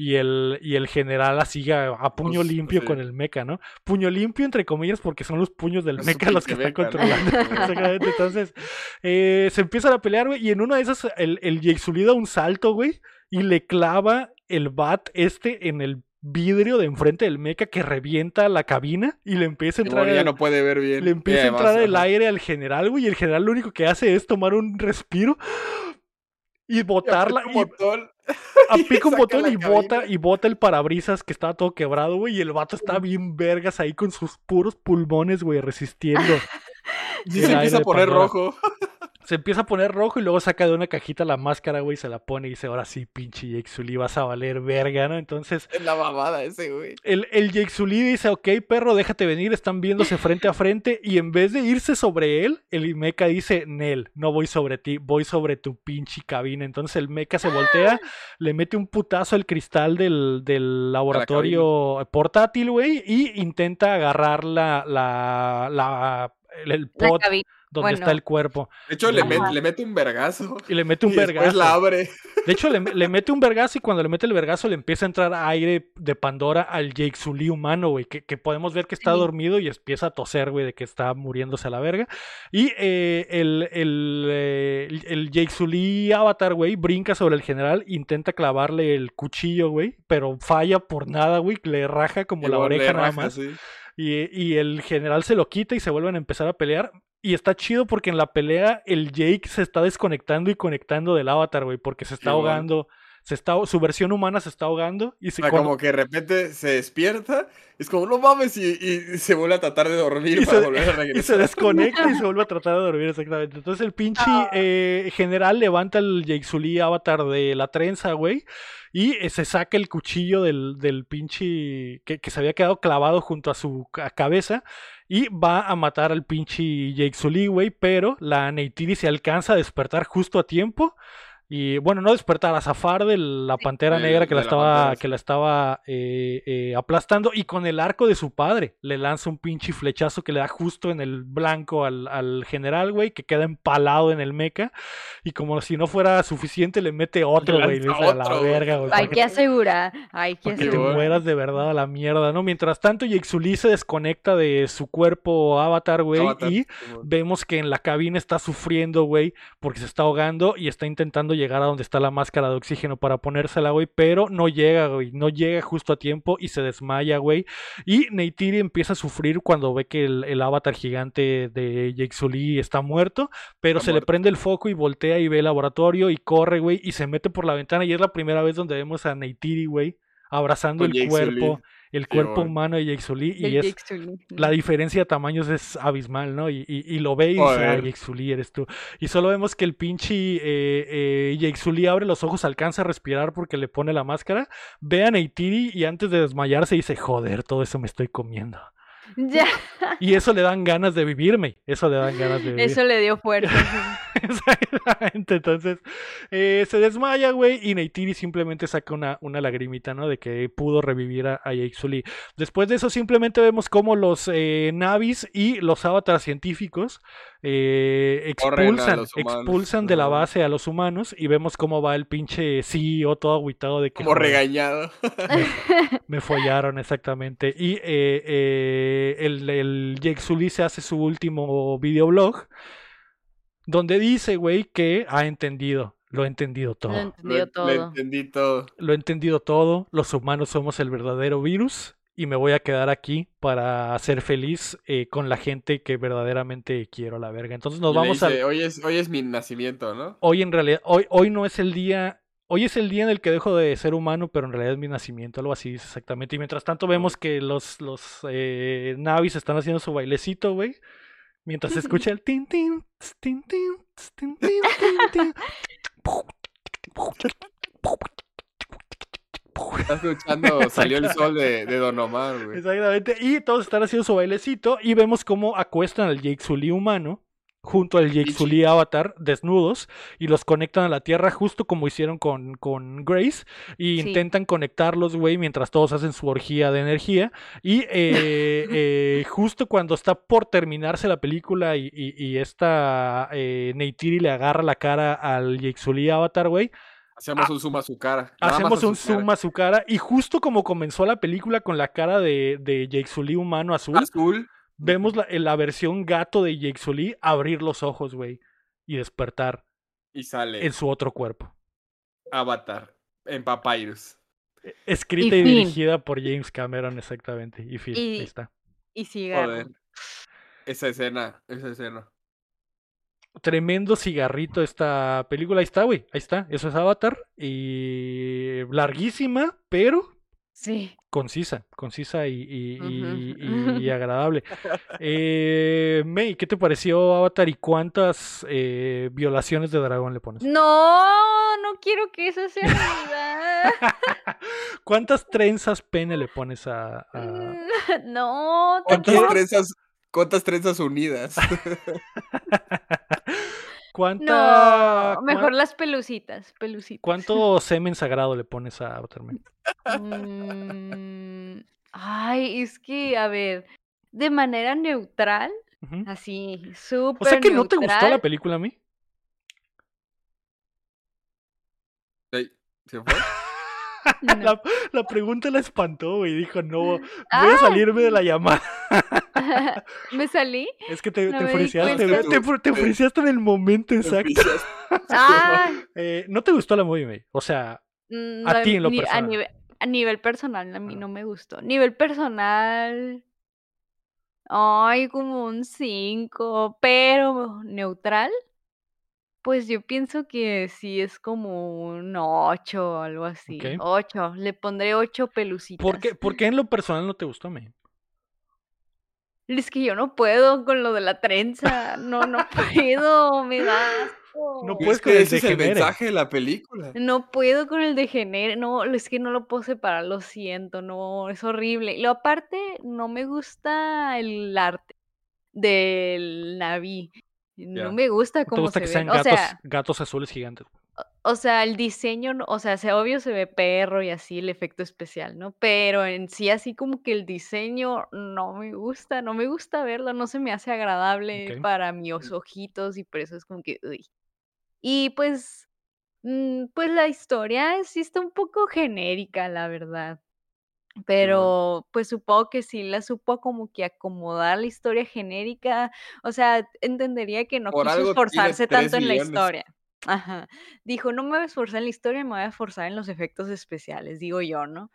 y el, y el general así a, a puño Pues, limpio sí. con el mecha, ¿no? Puño limpio entre comillas porque son los puños del mecha los que están ¿no? controlando. Exactamente, Entonces eh, se empiezan a pelear, güey, y en una de esas el, el Jake Sully da un salto, güey, y le clava el bat este en el vidrio de enfrente del mecha que revienta la cabina y le empieza a entrar ya el- no puede ver bien. le empieza a entrar el aire al general, güey, y el general lo único que hace es tomar un respiro y botarla y y aplica un botón y bota y bota el parabrisas que estaba todo quebrado, güey, y el vato está bien vergas ahí con sus puros pulmones, güey, resistiendo. Y se empieza a poner rojo. Se empieza a poner rojo y luego saca de una cajita la máscara, güey, se la pone y dice, ahora sí, pinche Jake Sully, vas a valer verga, ¿no? Entonces, Es la mamada ese, güey. el, el Jake Sully dice, ok, perro, déjate venir, están viéndose frente a frente, y en vez de irse sobre él, el mecha dice, Nel, no voy sobre ti, voy sobre tu pinche cabina. Entonces el mecha se voltea, le mete un putazo al cristal del, del laboratorio portátil, güey, y intenta agarrar la, la, la, el, cabina. donde está el cuerpo. De hecho, le, Ajá. met- le mete un vergazo. Y le mete un y después vergazo. la abre. De hecho, le, le mete un vergazo y cuando le mete el vergazo le empieza a entrar aire de Pandora al Jake Sully humano, güey, que, que podemos ver que está Sí. dormido y empieza a toser, güey, de que está muriéndose a la verga. Y eh, el, el, eh, el- el Jake Sully avatar, güey, brinca sobre el general, intenta clavarle el cuchillo, güey, pero falla por nada, güey, le raja como la oreja nada raja, más. sí. Y, y el general se lo quita y se vuelven a empezar a pelear. Y está chido porque en la pelea el Jake se está desconectando y conectando del avatar, güey, porque se está ahogando. Se está, su versión humana se está ahogando. Y se, O sea, cuando- como que de repente se despierta. Es como, no mames. Y, y se vuelve a tratar de dormir Y para se- volver a y se regresar. desconecta y se vuelve a tratar de dormir, exactamente. Entonces el pinche Ah. eh, general levanta el Jake Sully avatar de la trenza, güey. Y eh, se saca el cuchillo del, del pinche que, que se había quedado clavado junto a su ca- cabeza. Y va a matar al pinche Jake Sully, güey. Pero la Neytiri se alcanza a despertar justo a tiempo. Y bueno, no despertar, a zafar de la pantera negra que la estaba, pantera, que la estaba eh, eh, aplastando. Y con el arco de su padre le lanza un pinche flechazo que le da justo en el blanco al, al general, güey, que queda empalado en el mecha. Y como si no fuera suficiente, le mete otro, güey. le lanza dice, a la verga, güey. Hay que asegurar. Hay que para que te asegurar. mueras de verdad a la mierda, ¿no? Mientras tanto, Yexuli se desconecta de su cuerpo avatar, güey, y vemos que en la cabina está sufriendo, güey, porque se está ahogando y está intentando llegar a donde está la máscara de oxígeno para ponérsela, güey, pero no llega, güey, no llega justo a tiempo y se desmaya, güey. Y Neytiri empieza a sufrir cuando ve que el, el avatar gigante de Jake Sully está muerto, pero Está se le prende el foco y voltea y ve el laboratorio y corre, güey, y se mete por la ventana y es la primera vez donde vemos a Neytiri, güey, abrazando Con el Jake cuerpo, Sully. El cuerpo humano de Jake Sully y es Sully. la diferencia de tamaños es abismal, ¿no? Y, y- y lo ve y dice, ah. Jake Sully eres tú. Y solo vemos que el pinche eh, eh, Jake Sully abre los ojos, alcanza a respirar porque le pone la máscara, ve a Neytiri y antes de desmayarse dice, joder, todo eso me estoy comiendo. Ya, Y eso le dan ganas de vivirme. Eso le dan ganas de vivir. eso le dio fuerza. Exactamente. Entonces, eh, se desmaya, güey. Y Neytiri simplemente saca una, una lagrimita, ¿no? De que pudo revivir a, a Jake Sully. Después de eso, simplemente vemos cómo los eh, Navis y los avatars científicos eh, expulsan, expulsan de la base a los humanos. Y vemos cómo va el pinche CEO todo agüitado de que. Como "Joder, regañado. Me follaron, exactamente. Y eh, eh, el, el Jake Sully se hace su último videoblog donde dice, güey, que ha entendido. Lo he entendido Lo todo. Lo, entendió lo todo. entendí todo. Lo he entendido todo. Los humanos somos el verdadero virus. Y me voy a quedar aquí para ser feliz eh, con la gente que verdaderamente quiero a la verga. Entonces nos Y vamos a... hoy, es, hoy es mi nacimiento, ¿no? Hoy en realidad, hoy, hoy no es el día, hoy es el día en el que dejo de ser humano, pero en realidad es mi nacimiento, algo así es exactamente. Y mientras tanto vemos que los, los eh, Navis están haciendo su bailecito, güey. Mientras se escucha el tin tin, tin tin, tin tin, tin tin. Está escuchando Salió el sol de, de Don Omar, güey. Exactamente. Y todos están haciendo su bailecito y vemos cómo acuestan al Jake Sully humano junto al Jake. Sully avatar desnudos y los conectan a la Tierra justo como hicieron con, con Grace y Sí. intentan conectarlos, güey, mientras todos hacen su orgía de energía y eh, eh, justo cuando está por terminarse la película y, y, y esta eh, Neytiri le agarra la cara al Jake Sully avatar, güey, Hacemos un zoom a su cara. Hacemos a un cara. zoom a su cara y justo como comenzó la película con la cara de, de Jake Sully humano azul, Azul. vemos la, en la versión gato de Jake Sully abrir los ojos, güey, y despertar Y sale en su otro cuerpo. Avatar en Papyrus. Escrita Y dirigida por James Cameron, exactamente. Y fin, Y- ahí está. Y cigarro. Joder. Esa escena, esa escena. Tremendo cigarrito esta película. Ahí está, güey. Ahí está. Eso es Avatar. Y larguísima, pero Sí. concisa. Concisa y, y- y- Ujú. y- y agradable. Eh, May, ¿qué te pareció Avatar y cuántas eh, violaciones de dragón le pones? No, no quiero que eso sea realidad. ¿Cuántas trenzas pene le pones a, a- No, ¿Cuántas trenzas, cuántas trenzas unidas? cuánta No, mejor las pelucitas, pelucitas. cuánto semen sagrado le pones a May? Mm, ay, es que, a ver, de manera neutral, así, súper O sea que no te gustó la película a mí. Ey, ¿Se fue? no. La, la pregunta la espantó, güey. Dijo, no, voy Ah. a salirme de la llamada. ¿Me salí? Es que te, No te me friseaste, te, te friseaste en el momento exacto. Ah, Eh, ¿No te gustó la movie, May? O sea, mm, A ti en lo ni- personal. A nivel, a nivel personal, a mí no me gustó. Nivel personal, ay, como un 5, pero neutral, pues yo pienso que sí es como un 8 o algo así. Ok. 8, le pondré 8 pelucitas. ¿por qué, por qué en lo personal no te gustó, May? Es que yo no puedo con lo de la trenza, no, no puedo, me da asco. No puedes es con que el ese es el degenere. mensaje de la película. No puedo con el degenere, no, es que no lo puedo separar, lo siento, no, es horrible. Y lo aparte, no me gusta el arte del Naví. No me gusta ¿No te cómo gusta se que sean ven. O gatos, sea, gatos azules gigantes? O sea, el diseño, o sea, se, obvio se ve perro y así el efecto especial, ¿no? Pero en sí, así como que el diseño no me gusta, no me gusta verlo, no se me hace agradable para mis ojitos y por eso es como que, uy. Y pues, mm, pues la historia sí está un poco genérica, la verdad. Pero pues supongo que sí la supo como que acomodar la historia genérica. O sea, entendería que no Por quiso esforzarse 3 tanto en la historia. Ajá. Dijo, no me voy a esforzar en la historia, me voy a esforzar en los efectos especiales, digo yo, ¿no?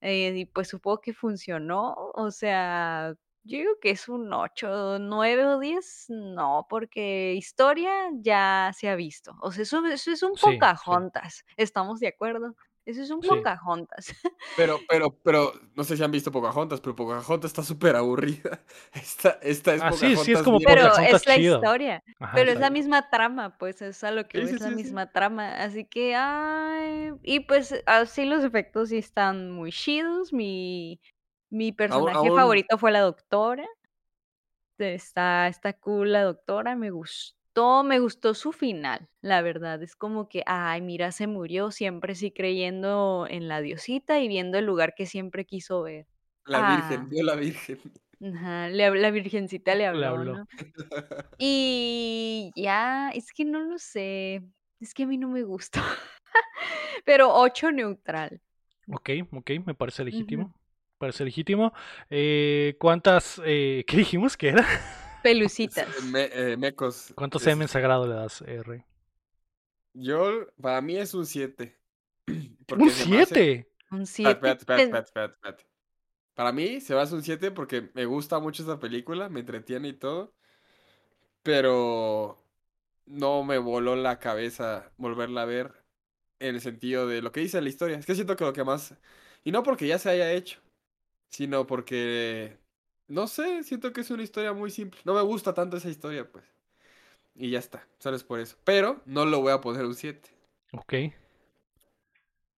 Eh, y pues supongo que funcionó. O sea, yo digo que es un 8, 9 o 10, no, porque historia ya se ha visto. O sea, eso, eso es un Sí, sí. Pocahontas. ¿Estamos de acuerdo? Eso es un Sí. Pocahontas. Pero, pero, pero, no sé si han visto Pocahontas, pero Pocahontas está súper aburrida. Esta, esta es Ah, sí, sí, es Pocahontas como bien- Pero Pocahontas es la chido. historia. Ajá, Pero es la misma trama, pues es a lo que Sí, voy, sí, es la sí, sí. misma trama. Así que, ay, y pues así los efectos sí están muy chidos. Mi, Mi personaje aún- favorito fue la doctora. Está, está cool la doctora, me gustó, me gustó su final, la verdad. Es como que, ay, mira, se murió, siempre sí creyendo en la diosita y viendo el lugar que siempre quiso ver. La Ah. Virgen, vio la Virgen. Ajá, le la virgencita le Le habló. Y ya, es que no lo sé, es que a mí no me gusta. Pero 8 neutral. Ok, ok, me parece legítimo. Ujú. Parece legítimo. Eh, ¿Cuántas, eh, qué dijimos que era? Pelucitas. Me- eh, mecos. ¿Cuántos es- semen sagrado le das, eh, Rey? Yo, para mí es un 7. ¡Un 7! Un Espérate, 7. espérate, espérate, espérate, espérate, espérate. Para mí se va a hacer un 7 porque me gusta mucho esa película, me entretiene y todo. Pero no me voló la cabeza volverla a ver en el sentido de lo que dice la historia. Es que siento que lo que más... Y no porque ya se haya hecho, sino porque... No sé, siento que es una historia muy simple. No me gusta tanto esa historia, pues. Y ya está, solo es por eso. Pero no lo voy a poner un 7. Ok.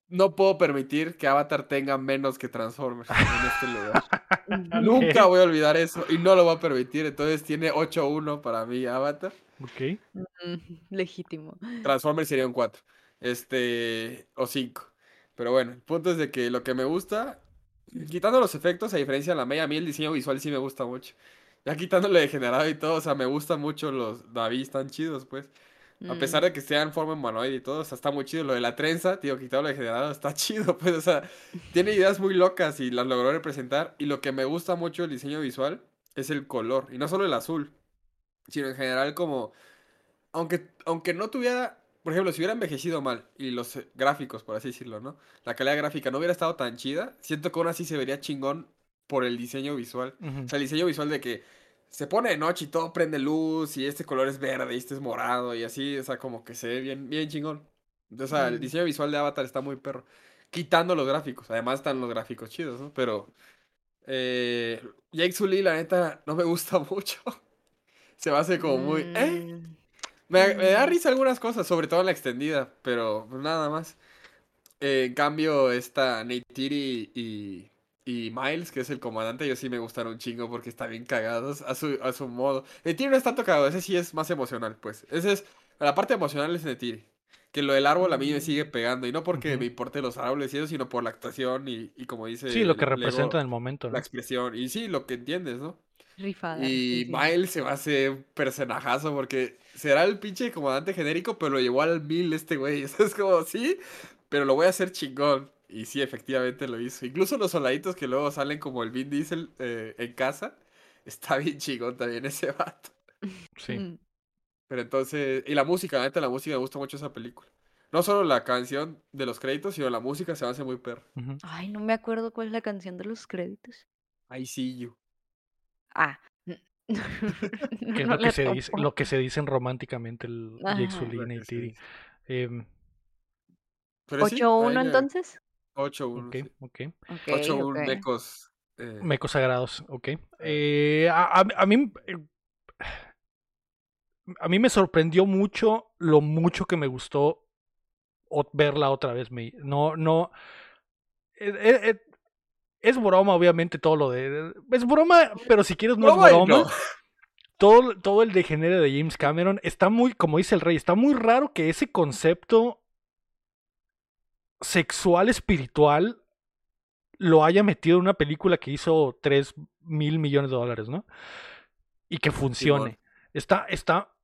No puedo permitir que Avatar tenga menos que Transformers en este lugar. Nunca voy a olvidar eso y no lo voy a permitir. Entonces tiene 8-1 para mí Avatar. Ok. Mm, Legítimo. Transformers sería un 4. Este, o 5. Pero bueno, el punto es de que lo que me gusta, quitando los efectos, a diferencia de la media, a mí el diseño visual sí me gusta mucho. Ya quitándole degenerado y todo, o sea, me gustan mucho los David, están chidos, pues. A Mm. pesar de que sean en forma humanoide y todo, o sea, está muy chido. Lo de la trenza, tío, quitado lo degenerado, está chido, pues, o sea, tiene ideas muy locas y las logró representar. Y lo que me gusta mucho del diseño visual es el color, y no solo el azul, sino en general como, aunque, aunque no tuviera, por ejemplo, si hubiera envejecido mal y los gráficos, por así decirlo, ¿no? La calidad gráfica no hubiera estado tan chida, siento que aún así se vería chingón por el diseño visual. O sea, el diseño visual de que se pone de noche y todo prende luz y este color es verde y este es morado y así, o sea, como que se ve bien, bien chingón. O sea, el Mm. diseño visual de Avatar está muy perro. Quitando los gráficos, además están los gráficos chidos, ¿no? Pero eh, Jake Sully, la neta, no me gusta mucho. Se me hace como muy... ¿eh? Me, me da Mm. risa algunas cosas, sobre todo en la extendida, pero nada más. Eh, en cambio, esta Neytiri y, y Miles, que es el comandante, ellos sí me gustaron un chingo porque están bien cagados a su, a su modo. Neytiri no es tanto cagado, ese sí es más emocional, pues. Ese es, la parte emocional es Neytiri. Que lo del árbol a mí me Mm. sigue pegando, y no porque Ujú. me importe los árboles y eso, sino por la actuación y, y como dice... Sí, lo que Lego, representa en el momento, La ¿no? expresión, y sí, lo que entiendes, ¿no? Rifada. Y sí, sí. Miles se va a hacer un personajazo porque será el pinche comandante genérico, pero lo llevó al mil este güey. O sea, es como, sí, pero lo voy a hacer chingón. Y sí, efectivamente lo hizo. Incluso los soldaditos que luego salen como el Vin Diesel eh, en casa, está bien chingón también ese vato. Sí. Mm. Pero entonces, y la música, la neta, la música me gusta mucho esa película. No solo la canción de los créditos, sino la música se hace muy perro. Ay, no me acuerdo cuál es la canción de los créditos. I see you. Ah. Que es No lo que, se dice, lo que se dicen románticamente el Jake Ajá. Sully y Neytiri. dice. Em, Pero sí, 8-1 ahí le- entonces. 8-1. ok, sí. ok. Ok, 8-1 ok. mecos. eh, Mecos sagrados, ok. Eh, a, a- a mí. eh, A mí me sorprendió mucho lo mucho que me gustó verla otra vez. Me, no, no. eh, eh, eh, es broma, obviamente, todo lo de. Es broma, pero si quieres, no es broma no. Todo, todo el degenere de James Cameron está muy, como dice el rey, está muy raro que ese concepto sexual espiritual lo haya metido en una película que hizo 3 mil millones de dólares, ¿no? Y que funcione. Está, está,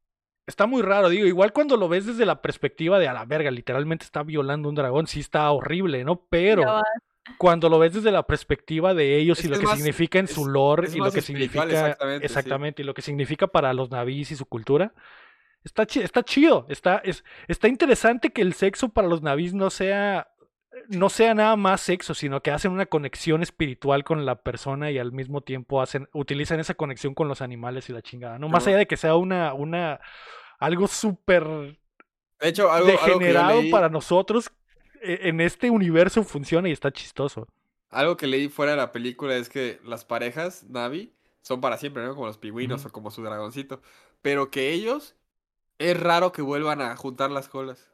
está muy raro, digo, igual cuando lo ves desde la perspectiva de a la verga, literalmente está violando un dragón, sí está horrible, ¿no? Pero. Cuando lo ves desde la perspectiva de ellos Es y lo que más- significa en es- su lore y lo que significa exactamente, sí. y lo que significa para los navíes y su cultura. Está, chi- está chido, está, es, está interesante que el sexo para los navíes no sea, no sea nada más sexo, sino que hacen una conexión espiritual con la persona y al mismo tiempo hacen, utilizan esa conexión con los animales y la chingada, ¿no? Más allá de que sea una, una, algo súper De hecho, algo, algo que yo degenerado leí, para nosotros, en este universo funciona y está chistoso. algo que leí fuera de la película es que las parejas Navi son para siempre, ¿no? Como los pingüinos o como su dragoncito. Pero que ellos es raro que vuelvan a juntar las colas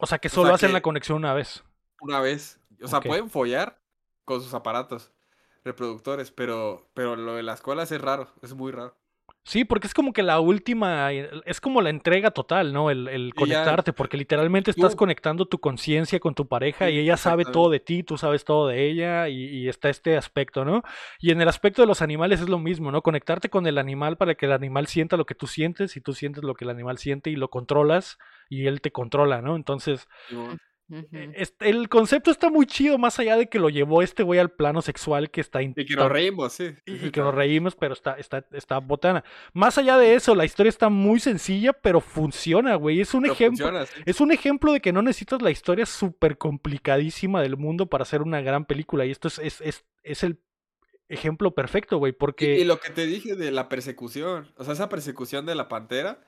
O sea, que O solo sea hacen que- la conexión una vez. una vez. O sea, pueden follar con sus aparatos. reproductores, pero, pero lo de las colas es raro, es muy raro. Sí, porque es como que la última, eh, es como la entrega total, ¿no? El, el Y ya conectarte, porque literalmente estás tú- conectando tu conciencia con tu pareja y ella sabe todo de ti, tú sabes todo de ella y, y está este aspecto, ¿no? Y en el aspecto de los animales es lo mismo, ¿no? Conectarte con el animal para que el animal sienta lo que tú sientes y tú sientes lo que el animal siente y lo controlas y él te controla, ¿no? Entonces, Eh, este- el concepto está muy chido, más allá de que lo llevó este güey al plano sexual que está... Y que nos reímos, sí. y, y que nos reímos, pero está, está, está botana. Más allá de eso, la historia está muy sencilla, pero funciona, güey. Es un Pero ejemplo. funciona, sí. Es un ejemplo de que no necesitas la historia súper complicadísima del mundo para hacer una gran película. Y esto es, es, es, es el ejemplo perfecto, güey. Y, Porque. y lo que te dije de la persecución, o sea, esa persecución de la pantera,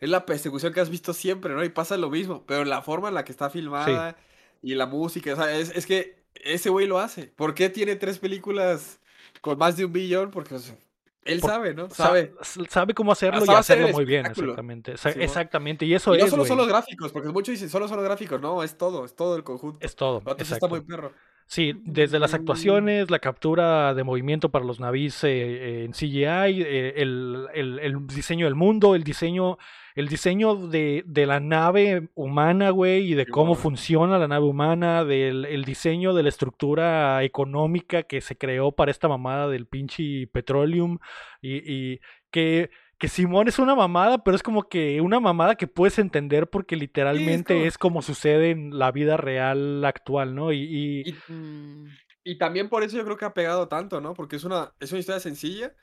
es la persecución que has visto siempre, ¿no? Y pasa lo mismo, pero la forma en la que está filmada y la música, o sea, es, es que ese güey lo hace. ¿Por qué tiene tres películas con más de un billón? Porque o sea, él Por- sabe, ¿no? sa- Sabe. sabe cómo hacerlo y sabe hacerlo muy bien, exactamente. Exactamente. Y eso Y no es. solo son los gráficos, porque muchos dicen solo son los gráficos, no, es todo, es todo el conjunto. Es todo. Exacto. está muy perro. Sí, desde las actuaciones, la captura de movimiento para los navíes eh, en CGI, eh, el, el- el diseño del mundo, el diseño, el diseño de, de la nave humana, güey, y de cómo funciona la nave humana, del el diseño de la estructura económica que se creó para esta mamada del pinche petroleum, y, y que, que Simón es una mamada, pero es como que una mamada que puedes entender porque literalmente como- es como sucede en la vida real actual, ¿no? Y, y- Y, Mm, y también por eso yo creo que ha pegado tanto, ¿no? Porque es una, es una historia sencilla,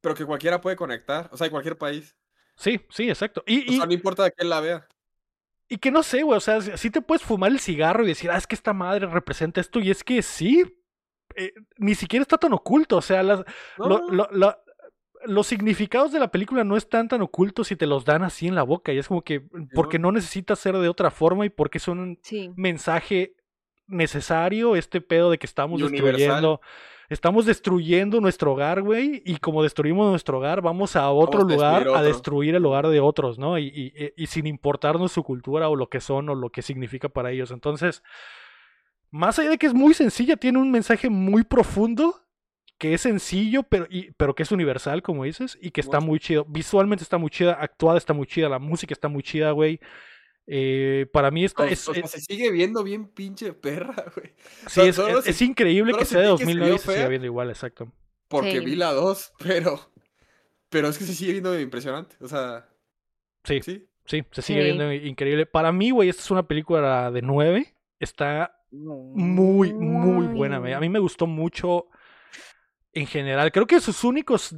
pero que cualquiera puede conectar, o sea, en cualquier país. Sí, sí, exacto. Y, O sea, no importa de quién la vea. y que no sé, güey, o sea, sí te puedes fumar el cigarro y decir, ah, es que esta madre representa esto, y es que sí, eh, ni siquiera está tan oculto, o sea, las, No, lo- no. lo- lo- los significados de la película no están tan ocultos y te los dan así en la boca, y es como que, porque no necesita ser de otra forma y porque es un sí. mensaje necesario, este pedo de que estamos universal. destruyendo. Estamos destruyendo nuestro hogar, güey, y como destruimos nuestro hogar, vamos a otro Vamos a lugar a destruir el hogar de otros, ¿no? Y, y- y- y sin importarnos su cultura o lo que son o lo que significa para ellos. Entonces, más allá de que es muy sencilla, tiene un mensaje muy profundo, que es sencillo, pero, y- pero que es universal, como dices, y que está muy chido. Visualmente está muy chida, actuada está muy chida, la música está muy chida, güey. Eh, para mí está, O- es, o sea, es- se sigue viendo bien pinche perra, güey. Sí, es, es- increíble que sea de sentí que se 2009 y vio se siga viendo igual, exacto. Porque Sí. vi la 2, pero. Pero es que se sigue viendo impresionante. O sea, Sí, sí. sí, se sigue Sí. viendo increíble. Para mí, güey, esta es una película de 9. Está muy, muy buena. A mí me gustó mucho en general. Creo que sus únicos.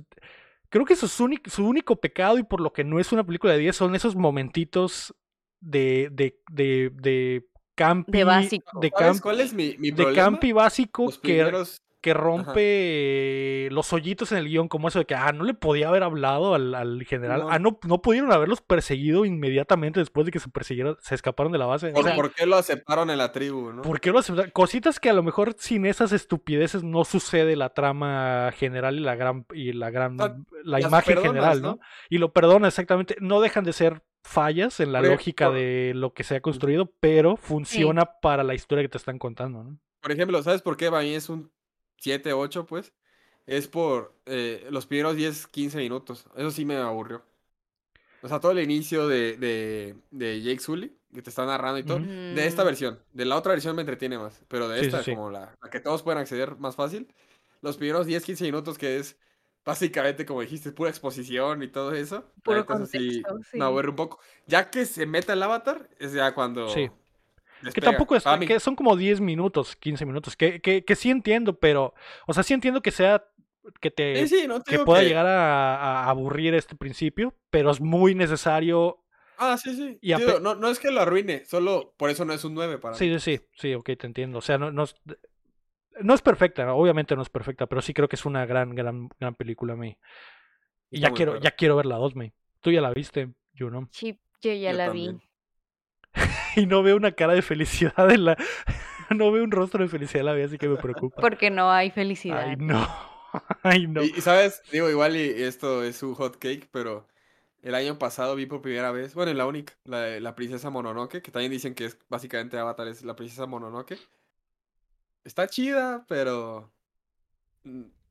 Creo que sus únic- su único pecado y por lo que no es una película de 10 son esos momentitos de, de, de, de campi. básico. De, ¿Sabes camp- cuál es mi, mi de campi básico Los que, primeros. Que rompe los hoyitos en el guion, como eso de que, ah, no le podía haber hablado al, al general. No. Ah, no, no pudieron haberlos perseguido inmediatamente después de que se persiguieron, se escaparon de la base. O ¿Por, sea, por qué lo aceptaron en la tribu, no? ¿por qué lo aceptaron? Cositas que a lo mejor sin esas estupideces no sucede la trama general y la gran, y la gran, O sea, la imagen perdonas, general, ¿no? ¿no? Y lo perdona exactamente. No dejan de ser fallas en la lógica por- de lo que se ha construido, pero funciona para la historia que te están contando, ¿no? Por ejemplo, ¿sabes por qué para mí es un 7, 8, pues? Es por eh, los primeros 10, 15 minutos. Eso sí me aburrió. O sea, todo el inicio de, de, de Jake Sully, que te está narrando y todo. Ujú. De esta Mm. versión. De la otra versión me entretiene más. Pero de Sí, esta, sí. como la, la que todos pueden acceder más fácil. Los primeros 10, 15 minutos que es básicamente, como dijiste, pura exposición y todo eso. Puro contexto, sí. me aburre un poco. Ya que se meta el avatar, es ya cuando... Que tampoco es, mí. que son como 10 minutos, 15 minutos, que, que, que sí entiendo, pero, o sea, sí entiendo que sea, que te, Sí, sí, no te que pueda que- llegar a, a aburrir este principio, pero es muy necesario. Ah, sí, sí. Y no, no es que lo arruine, solo por eso no es un 9 para mí. Sí, sí, sí, sí, ok, te entiendo. O sea, no, no, es, no es perfecta, obviamente no es perfecta, pero sí creo que es una gran, gran, gran película, me. Y Está ya quiero, ya quiero ver la 2, me. Tú ya la viste, yo no. Sí, yo ya Yo la también. vi. Y no veo una cara de felicidad en la. No veo un rostro de felicidad en la vida, así que me preocupa. Porque no hay felicidad. Ay, no. Ay, no. Y, y, sabes, digo, igual y esto es un hot cake, pero el año pasado vi por primera vez, bueno, la única, la, de la princesa Mononoke, que también dicen que es básicamente Avatar, es la princesa Mononoke. Está chida, pero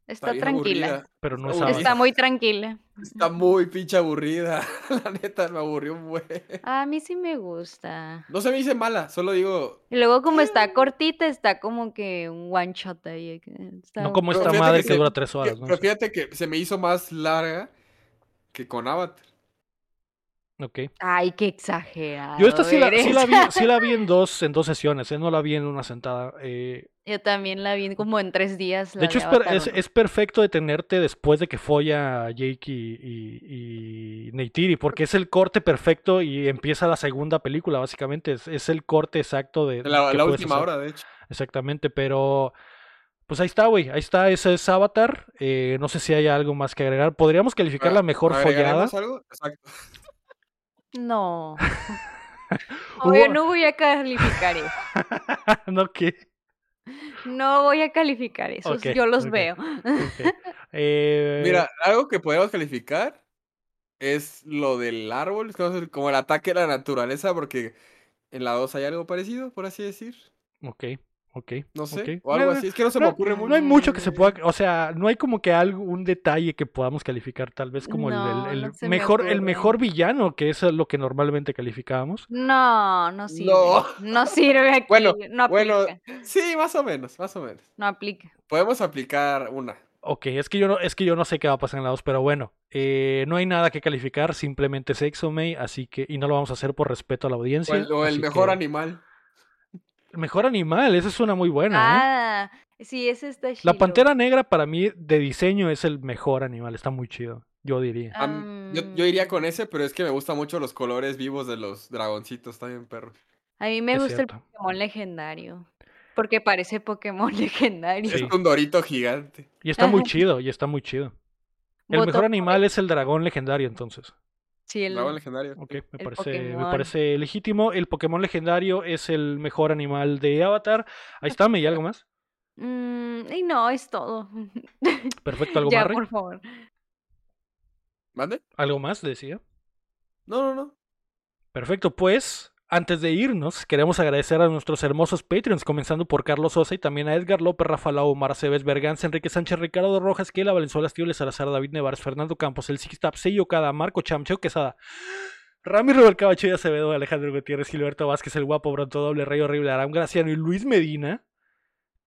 mm, Está tranquila. aburrida. Pero no Está. Está muy tranquila. Está muy pinche aburrida. La neta, me aburrió un buen. A mí sí me gusta. No se me dice mala, solo digo. Y luego como está cortita, está como que un one shot ahí. que está- No como esta madre que que se- dura tres horas, ¿no? Pero fíjate que se me hizo más larga que con Avatar. Ok. Ay, qué exagerado. Yo esta sí la, sí eres. la vi, sí la vi en dos, en dos sesiones, ¿eh? no la vi en una sentada. eh, Yo también la vi como en tres días. la de hecho, es, per- es, perfecto detenerte después de que folla Jake y, y, y Neytiri, porque es el corte perfecto y empieza la segunda película, básicamente. Es, es el corte exacto de La, última hacer. hora, de hecho. Exactamente, pero pues ahí está, güey. Ahí está, ese es Avatar. Eh, no sé si hay algo más que agregar. Podríamos calificar la mejor follada. ¿Agregaremos algo? Exacto. No. Yo no voy a calificar eso. no, ¿qué? No voy a calificar eso. Yo los veo. Eh, Mira, algo que podemos calificar es lo del árbol, como el ataque a la naturaleza, porque en la 2 hay algo parecido, por así decir. Ok, ok. No sé, o algo No, así. Es que no se me ocurre mucho. No hay mucho que se pueda, o sea, no hay como que algo, un detalle que podamos calificar, tal vez como el- No, el, el no se me mejor, el mejor villano, que es lo que normalmente calificábamos. No, no sirve. No. No, sirve aquí. Bueno, no aplica. bueno, sí, más o menos, más o menos. No aplica. Podemos aplicar una. Ok, es que yo no, es que yo no sé qué va a pasar en la 2, pero bueno, eh, no hay nada que calificar, simplemente es Exomay, así que, y no lo vamos a hacer por respeto a la O audiencia. el, o el mejor que- animal. El mejor animal, esa es una muy buena, ¿eh? Ah, sí, ese está chido. La pantera negra para mí de diseño es el mejor animal, está muy chido, yo diría. Yo, yo iría con ese, pero es que me gustan mucho los colores vivos de los dragoncitos también, perro. A mí me Es gusta cierto. el Pokémon legendario. Porque parece Pokémon legendario. Sí. Es un dorito gigante. Y está muy chido, y está muy chido. El Voto mejor por animal es el dragón legendario, entonces. Sí, el- Dragón legendario. Ok, me El parece, me parece legítimo. El Pokémon legendario es el mejor animal de Avatar. Ahí está, ¿me y algo más? Mm, y no, es todo. Perfecto, ¿algo ya, más, Rey? por favor. ¿Mande? ¿Algo más, decía? No, no, no. Perfecto, pues antes de irnos, queremos agradecer a nuestros hermosos Patreons, comenzando por Carlos Sosa y también a Edgar López, Rafa Lau, Omar Cebes, Berganza, Enrique Sánchez, Ricardo Rojas, Kiela, Valenzuela Estíoles, Salazar, David Nevares, Fernando Campos, El Sixtap, Sello Cada, Marco Chamcheo Quesada, Ramiro del Cabacho y Acevedo, Alejandro Gutiérrez, Gilberto Vázquez, El Guapo, Bronto Doble, Rey Horrible, Aram Graciano y Luis Medina.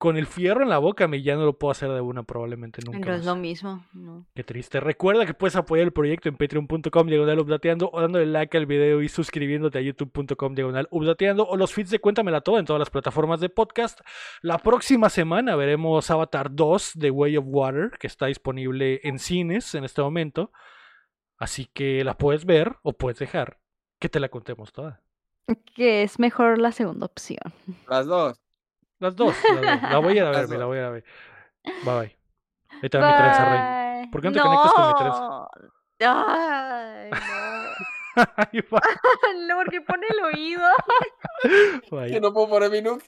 Con el fierro en la boca, me ya no lo puedo hacer de una, probablemente nunca. No es lo mismo. No. Qué triste. Recuerda que puedes apoyar el proyecto en patreon.com diagonal updateando o dándole like al video y suscribiéndote a youtube.com diagonal updateando o los feeds de Cuéntamela Toda en todas las plataformas de podcast. La próxima semana veremos Avatar 2 de Way of Water que está disponible en cines en este momento. Así que la puedes ver o puedes dejar que te la contemos toda. Que es mejor la segunda opción. Las dos. Las dos. La voy a ir a ver, me la voy a ir a ver. Bye bye. Ahí te va mi trenza, Rey. ¿Por qué no te conectas con mi trenza? No. Ay, no. No, porque pone el oído. Bye. Que no puedo poner mi nuke.